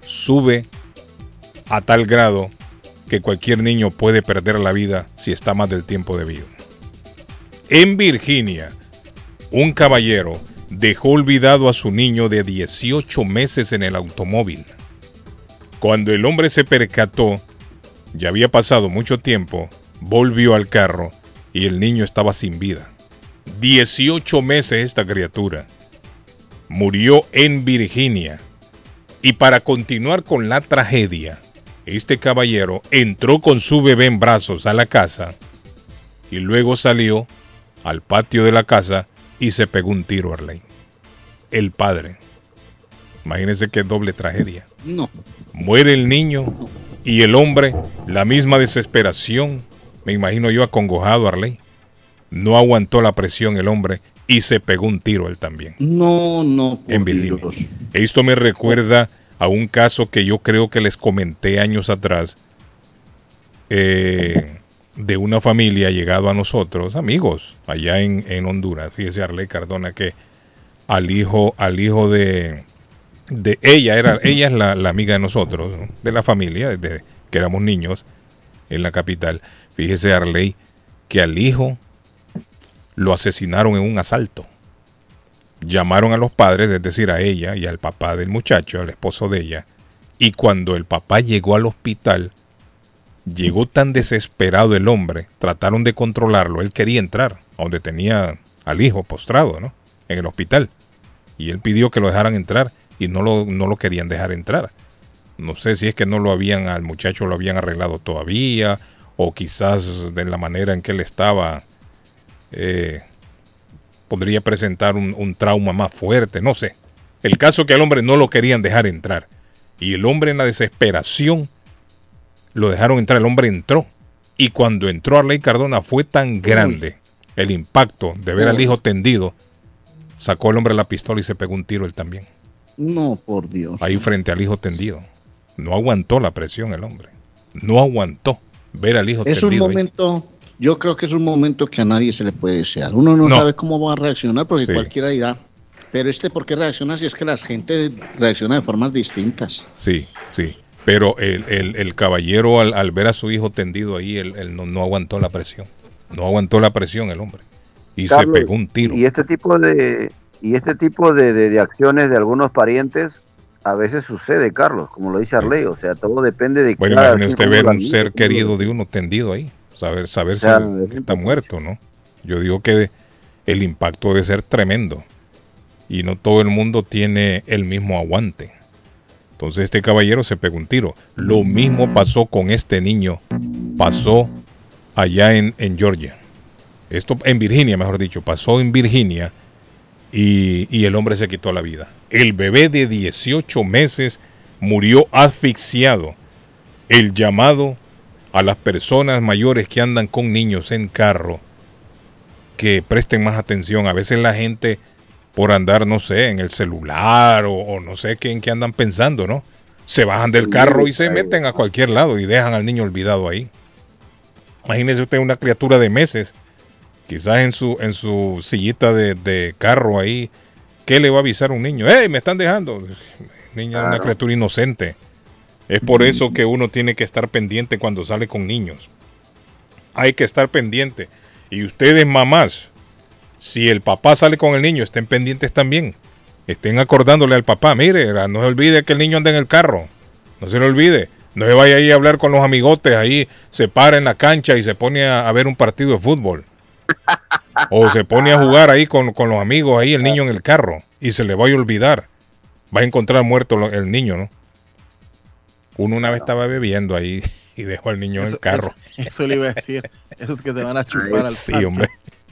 sube a tal grado que cualquier niño puede perder la vida si está más del tiempo debido. En Virginia, un caballero dejó olvidado a su niño de 18 meses en el automóvil. Cuando el hombre se percató, ya había pasado mucho tiempo, volvió al carro y el niño estaba sin vida. 18 meses esta criatura. Murió en Virginia. Y para continuar con la tragedia, este caballero entró con su bebé en brazos a la casa y luego salió al patio de la casa y se pegó un tiro a Arlene. El padre. Imagínense qué doble tragedia. No. Muere el niño y el hombre, la misma desesperación. Me imagino yo acongojado, Arley. No aguantó la presión el hombre y se pegó un tiro él también. No, no. En Virginia. Esto me recuerda a un caso que yo creo que les comenté años atrás eh, de una familia llegado a nosotros, amigos, allá en, en Honduras. Fíjese Arley Cardona que al hijo, al hijo de, de ella, era, ella es la, amiga de nosotros, de la familia, desde que éramos niños en la capital. Fíjese Arley que al hijo lo asesinaron en un asalto. Llamaron a los padres, es decir, a ella y al papá del muchacho, al esposo de ella, y cuando el papá llegó al hospital, llegó tan desesperado el hombre, trataron de controlarlo, él quería entrar, a donde tenía al hijo postrado, ¿no? En el hospital. Y él pidió que lo dejaran entrar y no lo, no lo querían dejar entrar. No sé si es que no lo habían, al muchacho lo habían arreglado todavía, o quizás de la manera en que él estaba, eh, podría presentar un, un, trauma más fuerte, no sé. El caso es que al hombre no lo querían dejar entrar. Y el hombre en la desesperación lo dejaron entrar, el hombre entró. Y cuando entró a Ley Cardona fue tan grande el impacto de ver al hijo tendido, sacó el hombre la pistola y se pegó un tiro él también. No, por Dios. Ahí frente al hijo tendido. No aguantó la presión el hombre. No aguantó ver al hijo es tendido. Es un momento, yo creo que es un momento que a nadie se le puede desear. Uno no, sabe cómo va a reaccionar porque cualquiera dirá. Pero este, ¿por qué reacciona si es que la gente reacciona de formas distintas? Sí, sí. Pero el, caballero al, ver a su hijo tendido ahí, él, no, aguantó la presión. No aguantó la presión el hombre. Y se pegó un tiro. Y este tipo de, y este tipo de, acciones de algunos parientes a veces sucede, Carlos, como lo dice Arley, o sea, todo depende de... Bueno, imagínese usted ver un ser querido de uno tendido ahí, saber, saber si está muerto, ¿no? Yo digo que el impacto debe ser tremendo y no todo el mundo tiene el mismo aguante. Entonces este caballero se pegó un tiro. Lo mismo pasó con este niño, pasó allá en, en Georgia. Esto en Virginia, mejor dicho, pasó en Virginia y, el hombre se quitó la vida. El bebé de 18 meses murió asfixiado. El llamado a las personas mayores que andan con niños en carro que presten más atención. A veces la gente por andar, no sé, en el celular o, no sé qué, en qué andan pensando, ¿no? Se bajan del carro y se meten a cualquier lado y dejan al niño olvidado ahí. Imagínese usted una criatura de meses quizás en su, en su sillita de, carro ahí, ¿qué le va a avisar a un niño? ¡Ey, me están dejando! Niña es una criatura inocente. Es por eso que uno tiene que estar pendiente cuando sale con niños. Hay que estar pendiente. Y ustedes, mamás, si el papá sale con el niño, estén pendientes también. Estén acordándole al papá, mire, no se olvide que el niño anda en el carro. No se le olvide. No se vaya ahí a hablar con los amigotes, ahí se para en la cancha y se pone a ver un partido de fútbol. O se pone a jugar ahí con, los amigos, ahí el niño en el carro, y se le va a olvidar. Va a encontrar muerto el niño, ¿no? Uno una vez estaba bebiendo ahí y dejó al niño en el carro. Eso, le iba a decir. Esos que se van a chupar al Sí, hombre.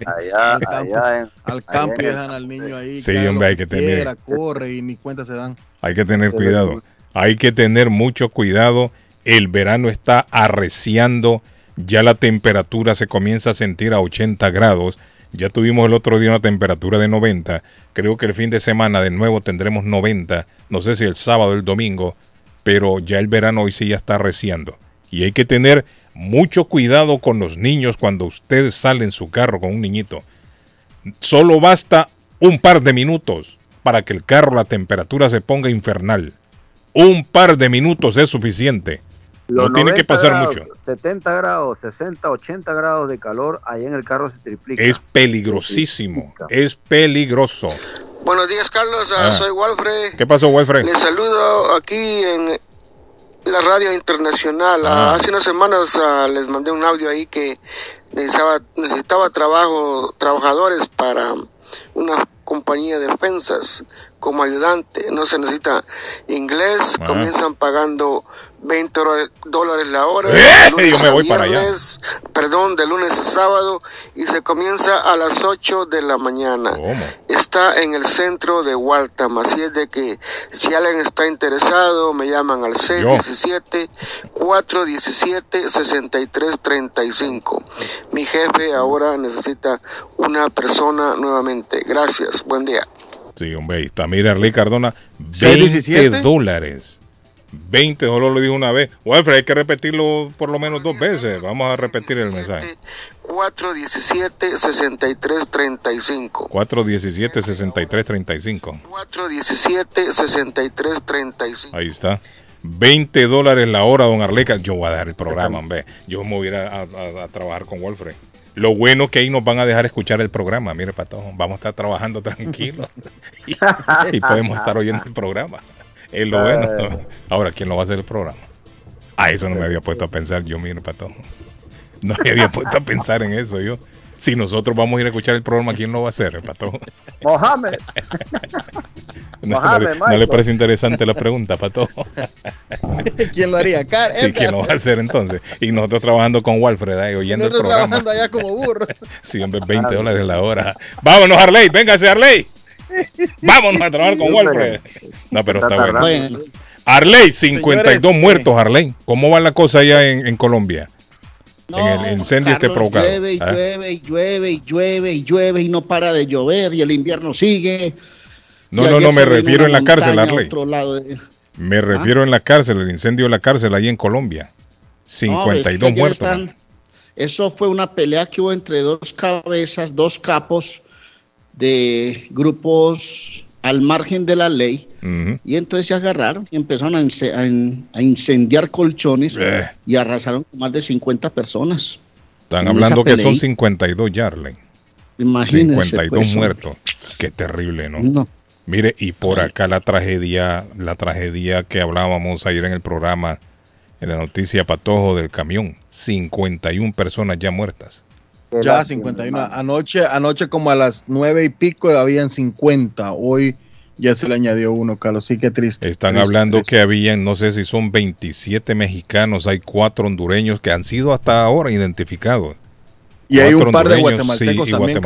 Allá, al campo, allá al campo y dejan al niño ahí. Sí, hombre, hay que tener. corre y ni cuenta se dan. Hay que tener cuidado. Hay que tener mucho cuidado. El verano está arreciando ya la temperatura se comienza a sentir a 80 grados. Ya tuvimos el otro día una temperatura de 90. Creo que el fin de semana de nuevo tendremos 90. No sé si el sábado o el domingo. Pero ya el verano hoy sí ya está arreciando. Y hay que tener mucho cuidado con los niños cuando usted sale en su carro con un niñito. Solo basta un par de minutos para que el carro la temperatura se ponga infernal. Un par de minutos es suficiente no tiene que pasar mucho. 70 grados, 60, 80 grados de calor, ahí en el carro se triplica. Es peligrosísimo, es peligroso. Buenos días, Carlos. Ah, ah. Soy Walfred. ¿Qué pasó, Walfred? Les saludo aquí en la radio internacional. Ah. Hace unas semanas les mandé un audio ahí que necesitaba, necesitaba trabajo, trabajadores para una compañía de defensas como ayudante. No se necesita inglés. Comienzan pagando 20 dólares la hora. ¡Eh! Yo me voy para allá. Perdón, de lunes a sábado y se comienza a las 8 de la mañana. Está en el centro de Waltham, así es de que si alguien está interesado, me llaman al 617-417-6335. Mi jefe ahora necesita una persona nuevamente. Gracias, buen día. Sí, hombre, está, mira, Arley Cardona, 20 dólares. 20, solo lo dijo una vez. Walfred, hay que repetirlo por lo menos dos veces. Vamos a repetir el mensaje. 417-6335. 417-6335. 417-6335. Ahí está. 20 dólares la hora, don Arleca. Yo voy a dar el programa, hombre. Yo me voy a, a, a, trabajar con Walfred. Lo bueno que ahí nos van a dejar escuchar el programa. Mire, Pato, vamos a estar trabajando tranquilos y, y podemos estar oyendo el programa. Es lo bueno. Ah. Ahora, ¿quién lo va a hacer el programa? A eso no me había puesto a pensar yo, mire, Pato. No me había puesto a pensar en eso yo. Si nosotros vamos a ir a escuchar el programa, ¿quién lo va a hacer, Pato? Mohamed. No, Mohamed, no, le parece interesante la pregunta, Pato? ¿Quién lo haría? sí, ¿quién lo va a hacer entonces? Y nosotros trabajando con Walfred ahí, oyendo el programa. trabajando allá como burro. Sí, hombre, 20 dólares la hora. Vámonos, Harley, véngase, Harley. Vámonos a trabajar con Walfred. No, pero está, bueno. Arley, 52 muertos, Arley. ¿Cómo va la cosa allá en, Colombia? en el incendio este provocado. Llueve y ¿Ah? llueve y llueve y llueve y llueve y no para de llover y el invierno sigue. No, no, no, me refiero en la cárcel, Arley. Me refiero en la cárcel, el incendio de la cárcel ahí en Colombia. 52 muertos. eso fue una pelea que hubo entre dos cabezas, dos capos de grupos al margen de la ley y entonces se agarraron y empezaron a, incendiar colchones eh. y arrasaron con más de 50 personas. Están hablando que son 52 Yarley. Imagínense. 52 pues, muertos. Qué terrible, ¿no? Mire, y por acá la tragedia, la tragedia que hablábamos ayer en el programa, en la noticia Patojo del camión, 51 personas ya muertas. Ya 51. Anoche, anoche como a las nueve y pico habían 50. Hoy ya se le añadió uno, Carlos. Sí, que triste. Están hablando que habían, no sé si son 27 mexicanos, hay cuatro hondureños que han sido hasta ahora identificados. Y hay un par de guatemaltecos también,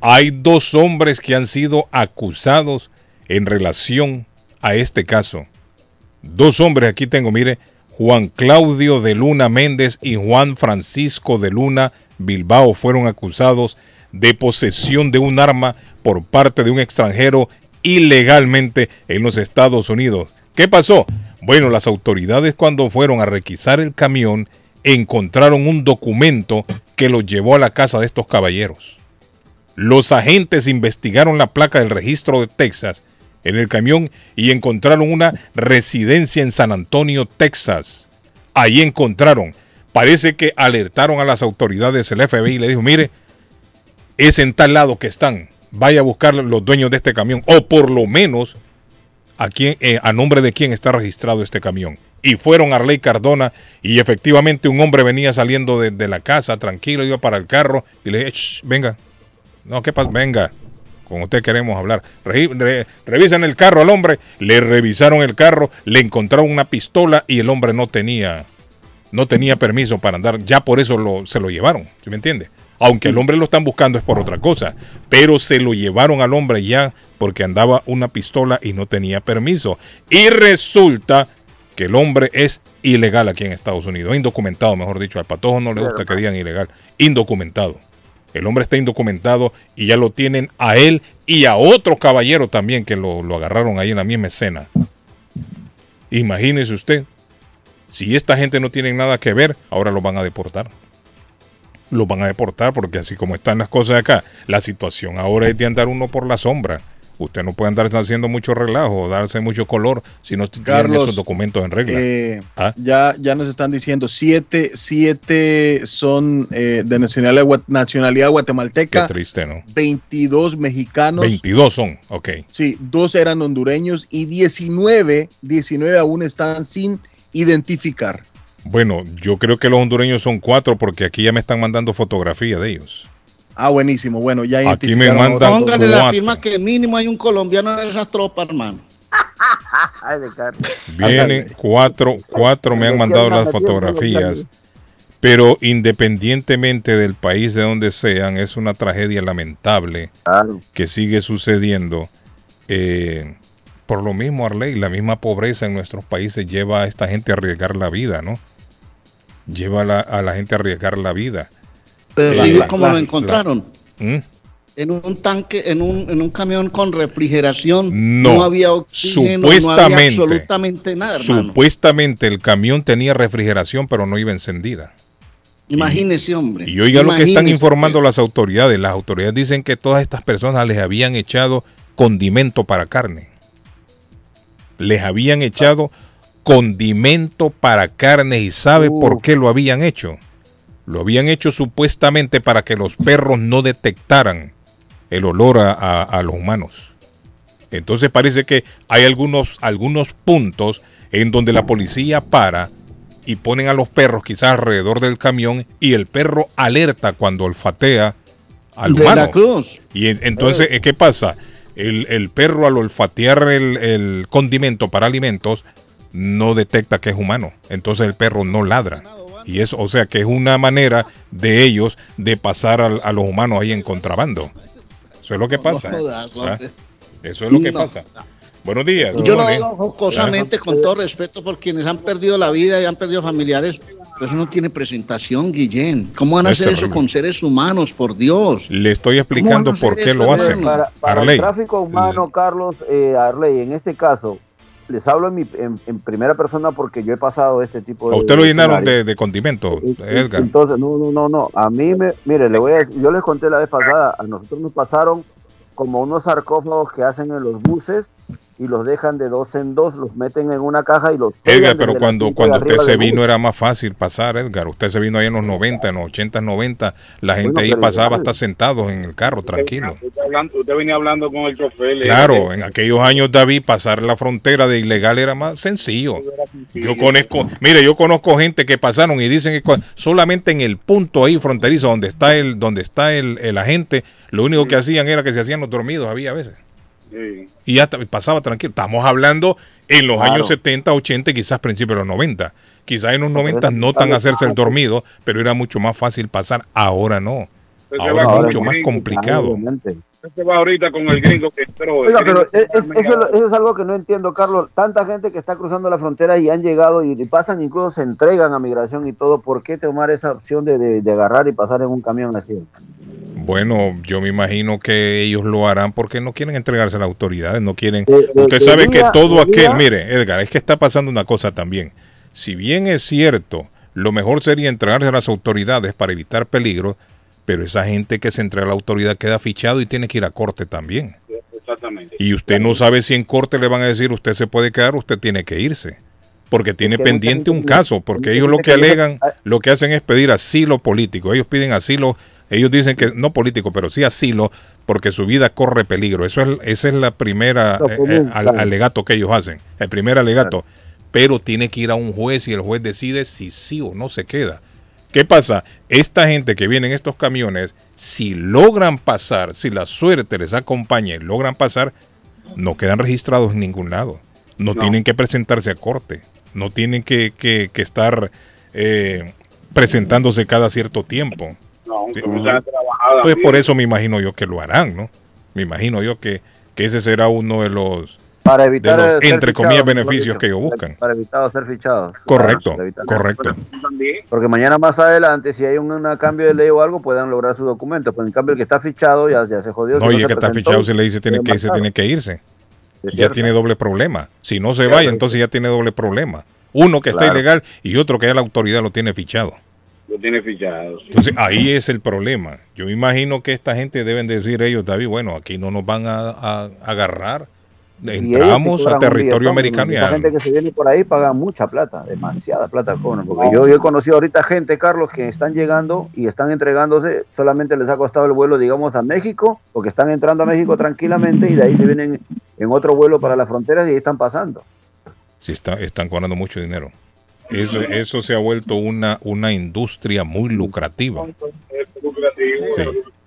Hay dos hombres que han sido acusados en relación a este caso. Dos hombres, aquí tengo, mire, Juan Claudio de Luna Méndez y Juan Francisco de Luna Bilbao fueron acusados de posesión de un arma por parte de un extranjero ilegalmente en los Estados Unidos. ¿Qué pasó? Bueno, las autoridades cuando fueron a requisar el camión encontraron un documento que los llevó a la casa de estos caballeros. Los agentes investigaron la placa del registro de Texas en el camión y encontraron una residencia en San Antonio, Texas. Ahí encontraron, parece que alertaron a las autoridades del FBI y le dijo, mire, es en tal lado que están, vaya a buscar los dueños de este camión, o por lo menos a, quién, eh, a nombre de quién está registrado este camión. Y fueron a Arley Cardona y efectivamente un hombre venía saliendo de, la casa, tranquilo, iba para el carro y le dije, venga, no, ¿qué pasa? Venga, con usted queremos hablar. revisan el carro al hombre, le revisaron el carro, le encontraron una pistola y el hombre no tenía, no tenía permiso para andar. Ya por eso lo, se lo llevaron, ¿sí me entiende? Aunque el hombre lo están buscando es por otra cosa, pero se lo llevaron al hombre ya porque andaba una pistola y no tenía permiso. Y resulta que el hombre es ilegal aquí en Estados Unidos, indocumentado, mejor dicho. Al patojo no le gusta que digan ilegal, indocumentado. El hombre está indocumentado y ya lo tienen a él y a otro caballero también que lo, agarraron ahí en la misma escena. Imagínese usted, si esta gente no tiene nada que ver, ahora lo van a deportar. Lo van a deportar porque así como están las cosas acá, la situación ahora es de andar uno por la sombra. Usted no puede andar haciendo mucho relajo, darse mucho color si no tiene esos documentos en regla. Eh, ¿Ah? ya, ya nos están diciendo siete, siete son eh, de nacionalidad, nacionalidad guatemalteca. Qué triste, ¿no? 22 mexicanos. 22 son, ok. Sí, dos eran hondureños y 19, 19 aún están sin identificar. Bueno, yo creo que los hondureños son cuatro porque aquí ya me están mandando fotografías de ellos. Ah, buenísimo. Bueno, ya Aquí me mandan Póngale la firma que mínimo hay un colombiano en esas tropas, hermano. Vienen cuatro, cuatro me han mandado las fotografías. Pero independientemente del país de donde sean, es una tragedia lamentable que sigue sucediendo. Eh, por lo mismo, Arley, la misma pobreza en nuestros países lleva a esta gente a arriesgar la vida, ¿no? Lleva a la, gente a arriesgar la vida. Pero sí, como lo encontraron. ¿Mm? En un tanque, en un, en un camión con refrigeración, no, había oxígeno, supuestamente, no había absolutamente nada. Supuestamente el camión tenía refrigeración, pero no iba encendida. Imagínese, hombre. Y oiga lo que están informando las autoridades. Las autoridades dicen que todas estas personas les habían echado condimento para carne. Les habían echado condimento para carne y sabe por qué lo habían hecho. Lo habían hecho supuestamente para que los perros no detectaran el olor a, los humanos. Entonces parece que hay algunos, algunos puntos en donde la policía para y ponen a los perros quizás alrededor del camión y el perro alerta cuando olfatea al humano. Y entonces, eh. ¿qué pasa? El, perro al olfatear el, condimento para alimentos no detecta que es humano. Entonces el perro no ladra. Y eso, o sea que es una manera de ellos de pasar a, los humanos ahí en contrabando. Eso es lo que pasa. Eso es lo que pasa. Buenos días. Yo lo digo jocosamente, con todo respeto por quienes han perdido la vida y han perdido familiares. Pero eso no tiene presentación, Guillén. ¿Cómo van a hacer eso con seres humanos, por Dios? Le estoy explicando por qué lo hacen. Para, el tráfico humano, Carlos, eh, Arley, en este caso, les hablo en, primera persona porque yo he pasado este tipo de. ¿A usted lo llenaron de, condimento, Edgar? Entonces, no, no, no, no. A mí me. Mire, le voy a yo les conté la vez pasada, a nosotros nos pasaron como unos sarcófagos que hacen en los buses y los dejan de dos en dos, los meten en una caja y los... Edgar, pero cuando, cuando usted se vino era más fácil pasar, Edgar. Usted se vino ahí en los 90, en los 80, 90, la gente ahí pasaba hasta sentados en el carro, tranquilo. Usted, venía hablando con el chofer. Claro, en aquellos años, David, pasar la frontera de ilegal era más sencillo. Yo conozco, mire, yo conozco gente que pasaron y dicen que solamente en el punto ahí fronterizo donde está el, donde está el, el agente, lo único que hacían era que se hacían los dormidos, había a veces. Y ya pasaba tranquilo. Estamos hablando en los años 70, 80 y quizás principios de los 90. Quizás en los 90 no tan hacerse el dormido, pero era mucho más fácil pasar. Ahora no. Ahora es mucho más complicado. va ahorita con el gringo que Oiga, pero eso, es algo que no entiendo, Carlos. Tanta gente que está cruzando la frontera y han llegado y, pasan, incluso se entregan a migración y todo. ¿Por qué tomar esa opción de, de agarrar y pasar en un camión así? Bueno, yo me imagino que ellos lo harán porque no quieren entregarse a las autoridades, no quieren... Usted sabe que todo aquel... Mire, Edgar, es que está pasando una cosa también. Si bien es cierto, lo mejor sería entregarse a las autoridades para evitar peligro, pero esa gente que se entrega a la autoridad queda fichado y tiene que ir a corte también. Exactamente. Y usted no sabe si en corte le van a decir usted se puede quedar, usted tiene que irse porque tiene pendiente un caso, porque ellos lo que alegan, lo que hacen es pedir asilo político, ellos piden asilo ellos dicen que no político, pero sí asilo, porque su vida corre peligro. Eso es, ese es la primera eh, eh, alegato que ellos hacen, el primer alegato. Pero tiene que ir a un juez y el juez decide si sí o no se queda. ¿Qué pasa? Esta gente que viene en estos camiones, si logran pasar, si la suerte les acompaña y logran pasar, no quedan registrados en ningún lado. No, tienen que presentarse a corte. No tienen que, que, estar eh, presentándose cada cierto tiempo. Pues por eso me imagino yo que lo harán, ¿no? Me imagino yo que, ese será uno de los, para evitar entre comillas beneficios que ellos buscan. Para evitar ser fichados. Correcto, correcto. Porque mañana más adelante, si hay un cambio de ley o algo, puedan lograr su documento. Pero en cambio, el que está fichado ya, ya se jodió. No, y el que está fichado se le dice tiene que, se tiene que irse. Ya tiene doble problema. Si no se vaya, entonces ya tiene doble problema. Uno que está ilegal y otro que ya la autoridad lo tiene fichado tiene fichado. Entonces ahí es el problema. Yo imagino que esta gente deben decir ellos, David, bueno, aquí no nos van a, agarrar. Entramos a territorio americano y La gente que se viene por ahí paga mucha plata, demasiada plata Porque yo, he conocido ahorita gente, Carlos, que están llegando y están entregándose, solamente les ha costado el vuelo, digamos, a México, porque están entrando a México tranquilamente y de ahí se vienen en otro vuelo para las fronteras y ahí están pasando. Sí, está, están cobrando mucho dinero. Eso, eso se ha vuelto una, una industria muy lucrativa.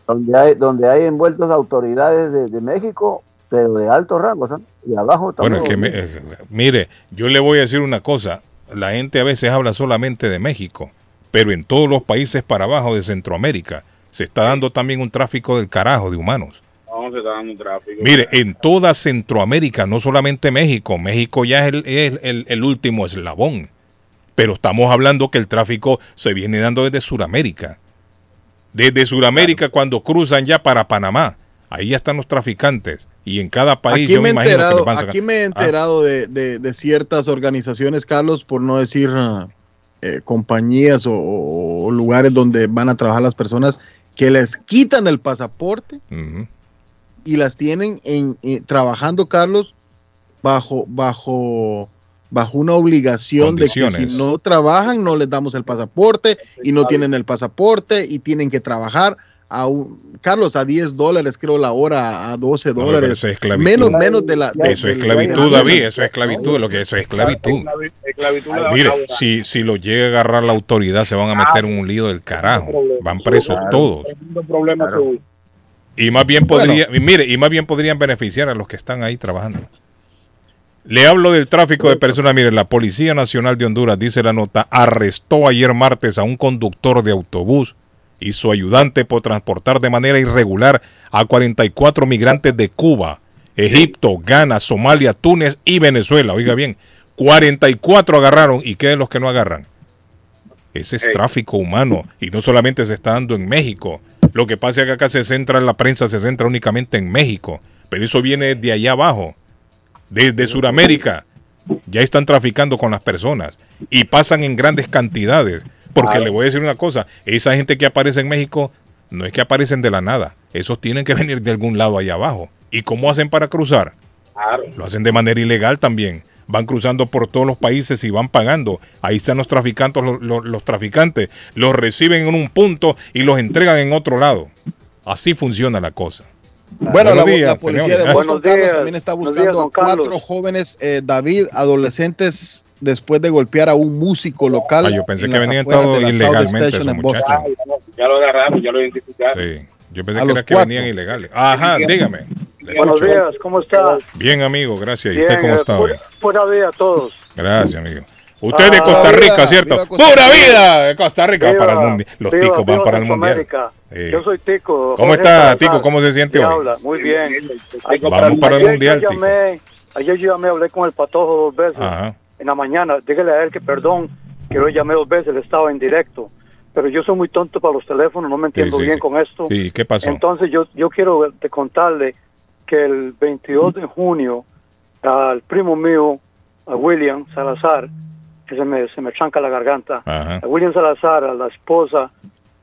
Donde, hay, donde hay envueltos autoridades de, México, pero de alto rango, ¿sabes? Y abajo Bueno, también. es que me- es- mire, yo le voy a decir una cosa. La gente a veces habla solamente de México, pero en todos los países para abajo de Centroamérica se está dando también un tráfico del carajo de humanos. No, se está dando un tráfico. Mire, en toda Centroamérica, no solamente México, México ya es el, es el- el último eslabón, pero estamos hablando que el tráfico se viene dando desde Sudamérica. Desde Sudamérica cuando cruzan ya para Panamá, ahí ya están los traficantes. Y en cada país Aquí yo me, he me imagino que enterado, van a sacar- aquí me he Ah, enterado de, de- de ciertas organizaciones, Carlos, por no decir ah, eh, compañías o, o lugares donde van a trabajar las personas, que les quitan el pasaporte y las tienen en, en- trabajando, Carlos, bajo, bajo, bajo una obligación de que si no trabajan no les damos el pasaporte y no tienen el pasaporte y tienen que trabajar a un, Carlos, a 10 dólares creo la hora, a 12 No, pero dólares. eso es esclavitud. menos, menos de la... de- Eso es esclavitud, David, eso es esclavitud, lo que eso es esclavitud. Esclavitud laboral. Mire, si, si lo llega a agarrar la autoridad, se van a meter en un lío del carajo. Van presos todos. Y más bien podría, mire, y más bien podrían beneficiar a los que están ahí trabajando. Le hablo del tráfico de personas. Mire, la Policía Nacional de Honduras, dice la nota, arrestó ayer martes a un conductor de autobús y su ayudante por transportar de manera irregular a 44 migrantes de Cuba, Egipto, Ghana, Somalia, Túnez y Venezuela. Oiga bien, 44 agarraron y ¿qué de los que no agarran? Ese es tráfico humano y no solamente se está dando en México. Lo que pasa es que acá se centra, la prensa se centra únicamente en México, pero eso viene de allá abajo, desde Sudamérica. Ya están traficando con las personas y pasan en grandes cantidades. Porque le voy a decir una cosa, esa gente que aparece en México no es que aparecen de la nada, esos tienen que venir de algún lado allá abajo. ¿Y cómo hacen para cruzar? Lo hacen de manera ilegal también. Van cruzando por todos los países y van pagando. Ahí están los traficantes, los, los- los traficantes. Los reciben en un punto y los entregan en otro lado. Así funciona la cosa. Bueno, la, Buenos días, la policía de Boston Buenos Carlos, días. también está Buenos buscando días, a cuatro Carlos. jóvenes, eh, David, adolescentes, después de golpear a un músico local. Ah, yo pensé en que venían todos de la South ilegalmente esos en Boston. muchachos. Ya lo agarraron, ya lo identificaron. Sí. Yo pensé A que era que venían ilegales. Ajá, dígame. Buenos escucho. días, ¿cómo está? Bien, amigo, gracias. ¿Y Bien, usted cómo eh, está hoy? pura, pura vida a todos. Gracias, amigo. Usted es de Ah, Costa Rica, ¿cierto? viva Costa ¡Pura Rica. vida! De Costa Rica Viva, para el mundial. Los viva, ticos van para el mundial. Sí. Yo soy Tico. ¿Cómo está. Tico? ¿Cómo se siente ¿Qué hoy? habla? Muy bien. Ay- Vamos para el ayer mundial, yo Tico. llamé, Ayer yo llamé, hablé con el patojo dos veces. Ajá. En la mañana, dígale a él que perdón, que yo llamé dos veces, él estaba en directo. Pero yo soy muy tonto para los teléfonos, no me entiendo sí, bien sí. con esto. Sí, ¿qué pasó? Entonces yo, yo quiero te contarle que el 22 de junio al primo mío, a William Salazar, que se me, se me tranca la garganta, Ajá. a William Salazar, a la esposa,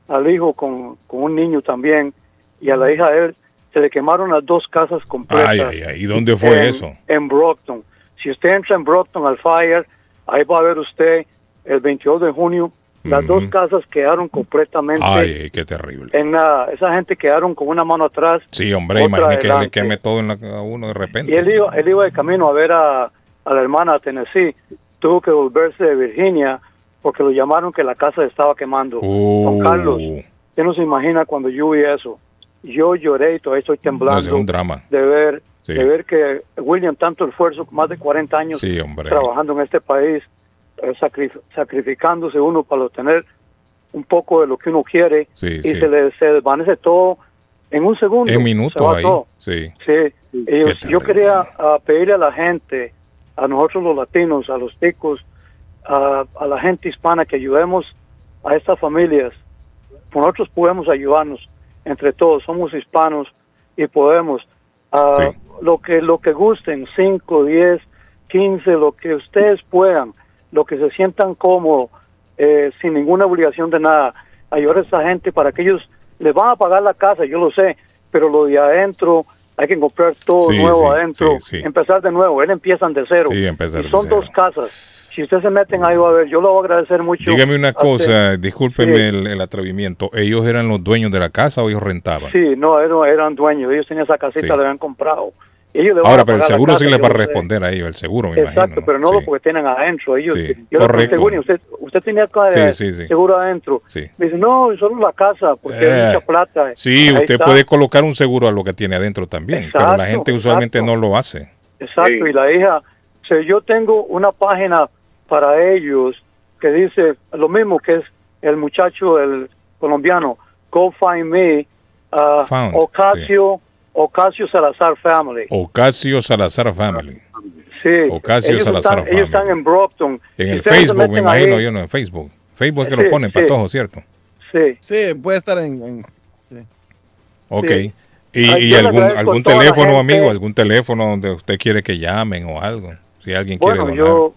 al hijo con, con un niño también, y a la hija de él, se le quemaron las dos casas completas. Ay, ay, ay. ¿Y dónde fue en- eso? En Brockton. Si usted entra en Brockton al Fire, ahí va a ver usted el 22 de junio, las dos casas quedaron completamente Ay, qué terrible. en nada. Esa gente quedaron con una mano atrás. Sí, hombre, imagínate que le queme todo en la, a uno de repente. Y él iba, él iba de camino a ver a, a la hermana a Tennessee. Tuvo que volverse de Virginia porque lo llamaron que la casa estaba quemando. Don Carlos, usted no se imagina cuando yo vi eso. Yo lloré y todavía estoy No, temblando es un drama. de ver Sí. de ver que William tanto esfuerzo, más de 40 años Sí, trabajando en este país, eh, sacrif- sacrificándose uno para obtener un poco de lo que uno quiere Sí, y se le se desvanece todo en un segundo. En minutos ahí. todo. Sí. Sí, yo quería ah, pedirle a la gente, a nosotros los latinos, a los ticos, a, a la gente hispana que ayudemos a estas familias. Nosotros podemos ayudarnos entre todos, somos hispanos y podemos. Lo que lo que gusten, 5, 10, 15, lo que ustedes puedan, lo que se sientan cómodos, eh, sin ninguna obligación de nada. Ayudar a esa gente para que ellos les van a pagar la casa, yo lo sé, pero lo de adentro hay que comprar todo Sí, nuevo sí, adentro, sí, empezar de nuevo, él empiezan de cero. Empezar y de son cero. dos casas. Si ustedes se meten ahí va a ver, yo lo voy a agradecer mucho. Dígame una cosa, usted. discúlpeme el, el atrevimiento. ¿Ellos eran los dueños de la casa o ellos rentaban? Sí, no, eran, eran dueños, ellos tenían esa casita, la habían comprado ellos Ahora, pero el seguro casa, sí les va a responder a ellos, el seguro, me Exacto, imagino. pero no lo porque tienen adentro. Ellos, Sí, yo correcto. pregunté, usted, usted tenía eh, Sí, sí, sí. seguro adentro. Sí. Me dice, no, solo la casa, porque Eh, hay mucha plata. Sí, Ahí usted está. puede colocar un seguro a lo que tiene adentro también, pero la Exacto, gente usualmente no lo hace. Exacto, y la hija, o sea, yo tengo una página para ellos que dice lo mismo que es el muchacho, el colombiano, Go Find Me, uh, Found, Ocasio, Ocasio Salazar Family. Ocasio Salazar Family. Sí, Ocasio ellos, Salazar están, ellos están en Brockton. En Si el Facebook, me imagino ahí- yo, no en Facebook. Facebook es que Sí, lo ponen, sí. patojo, ¿cierto? Sí. Sí, puede estar en. en- Ok. Sí. ¿Y, Ay, y le algún, algún teléfono, amigo? ¿Algún teléfono donde usted quiere que llamen o algo? Si alguien Bueno, quiere donar.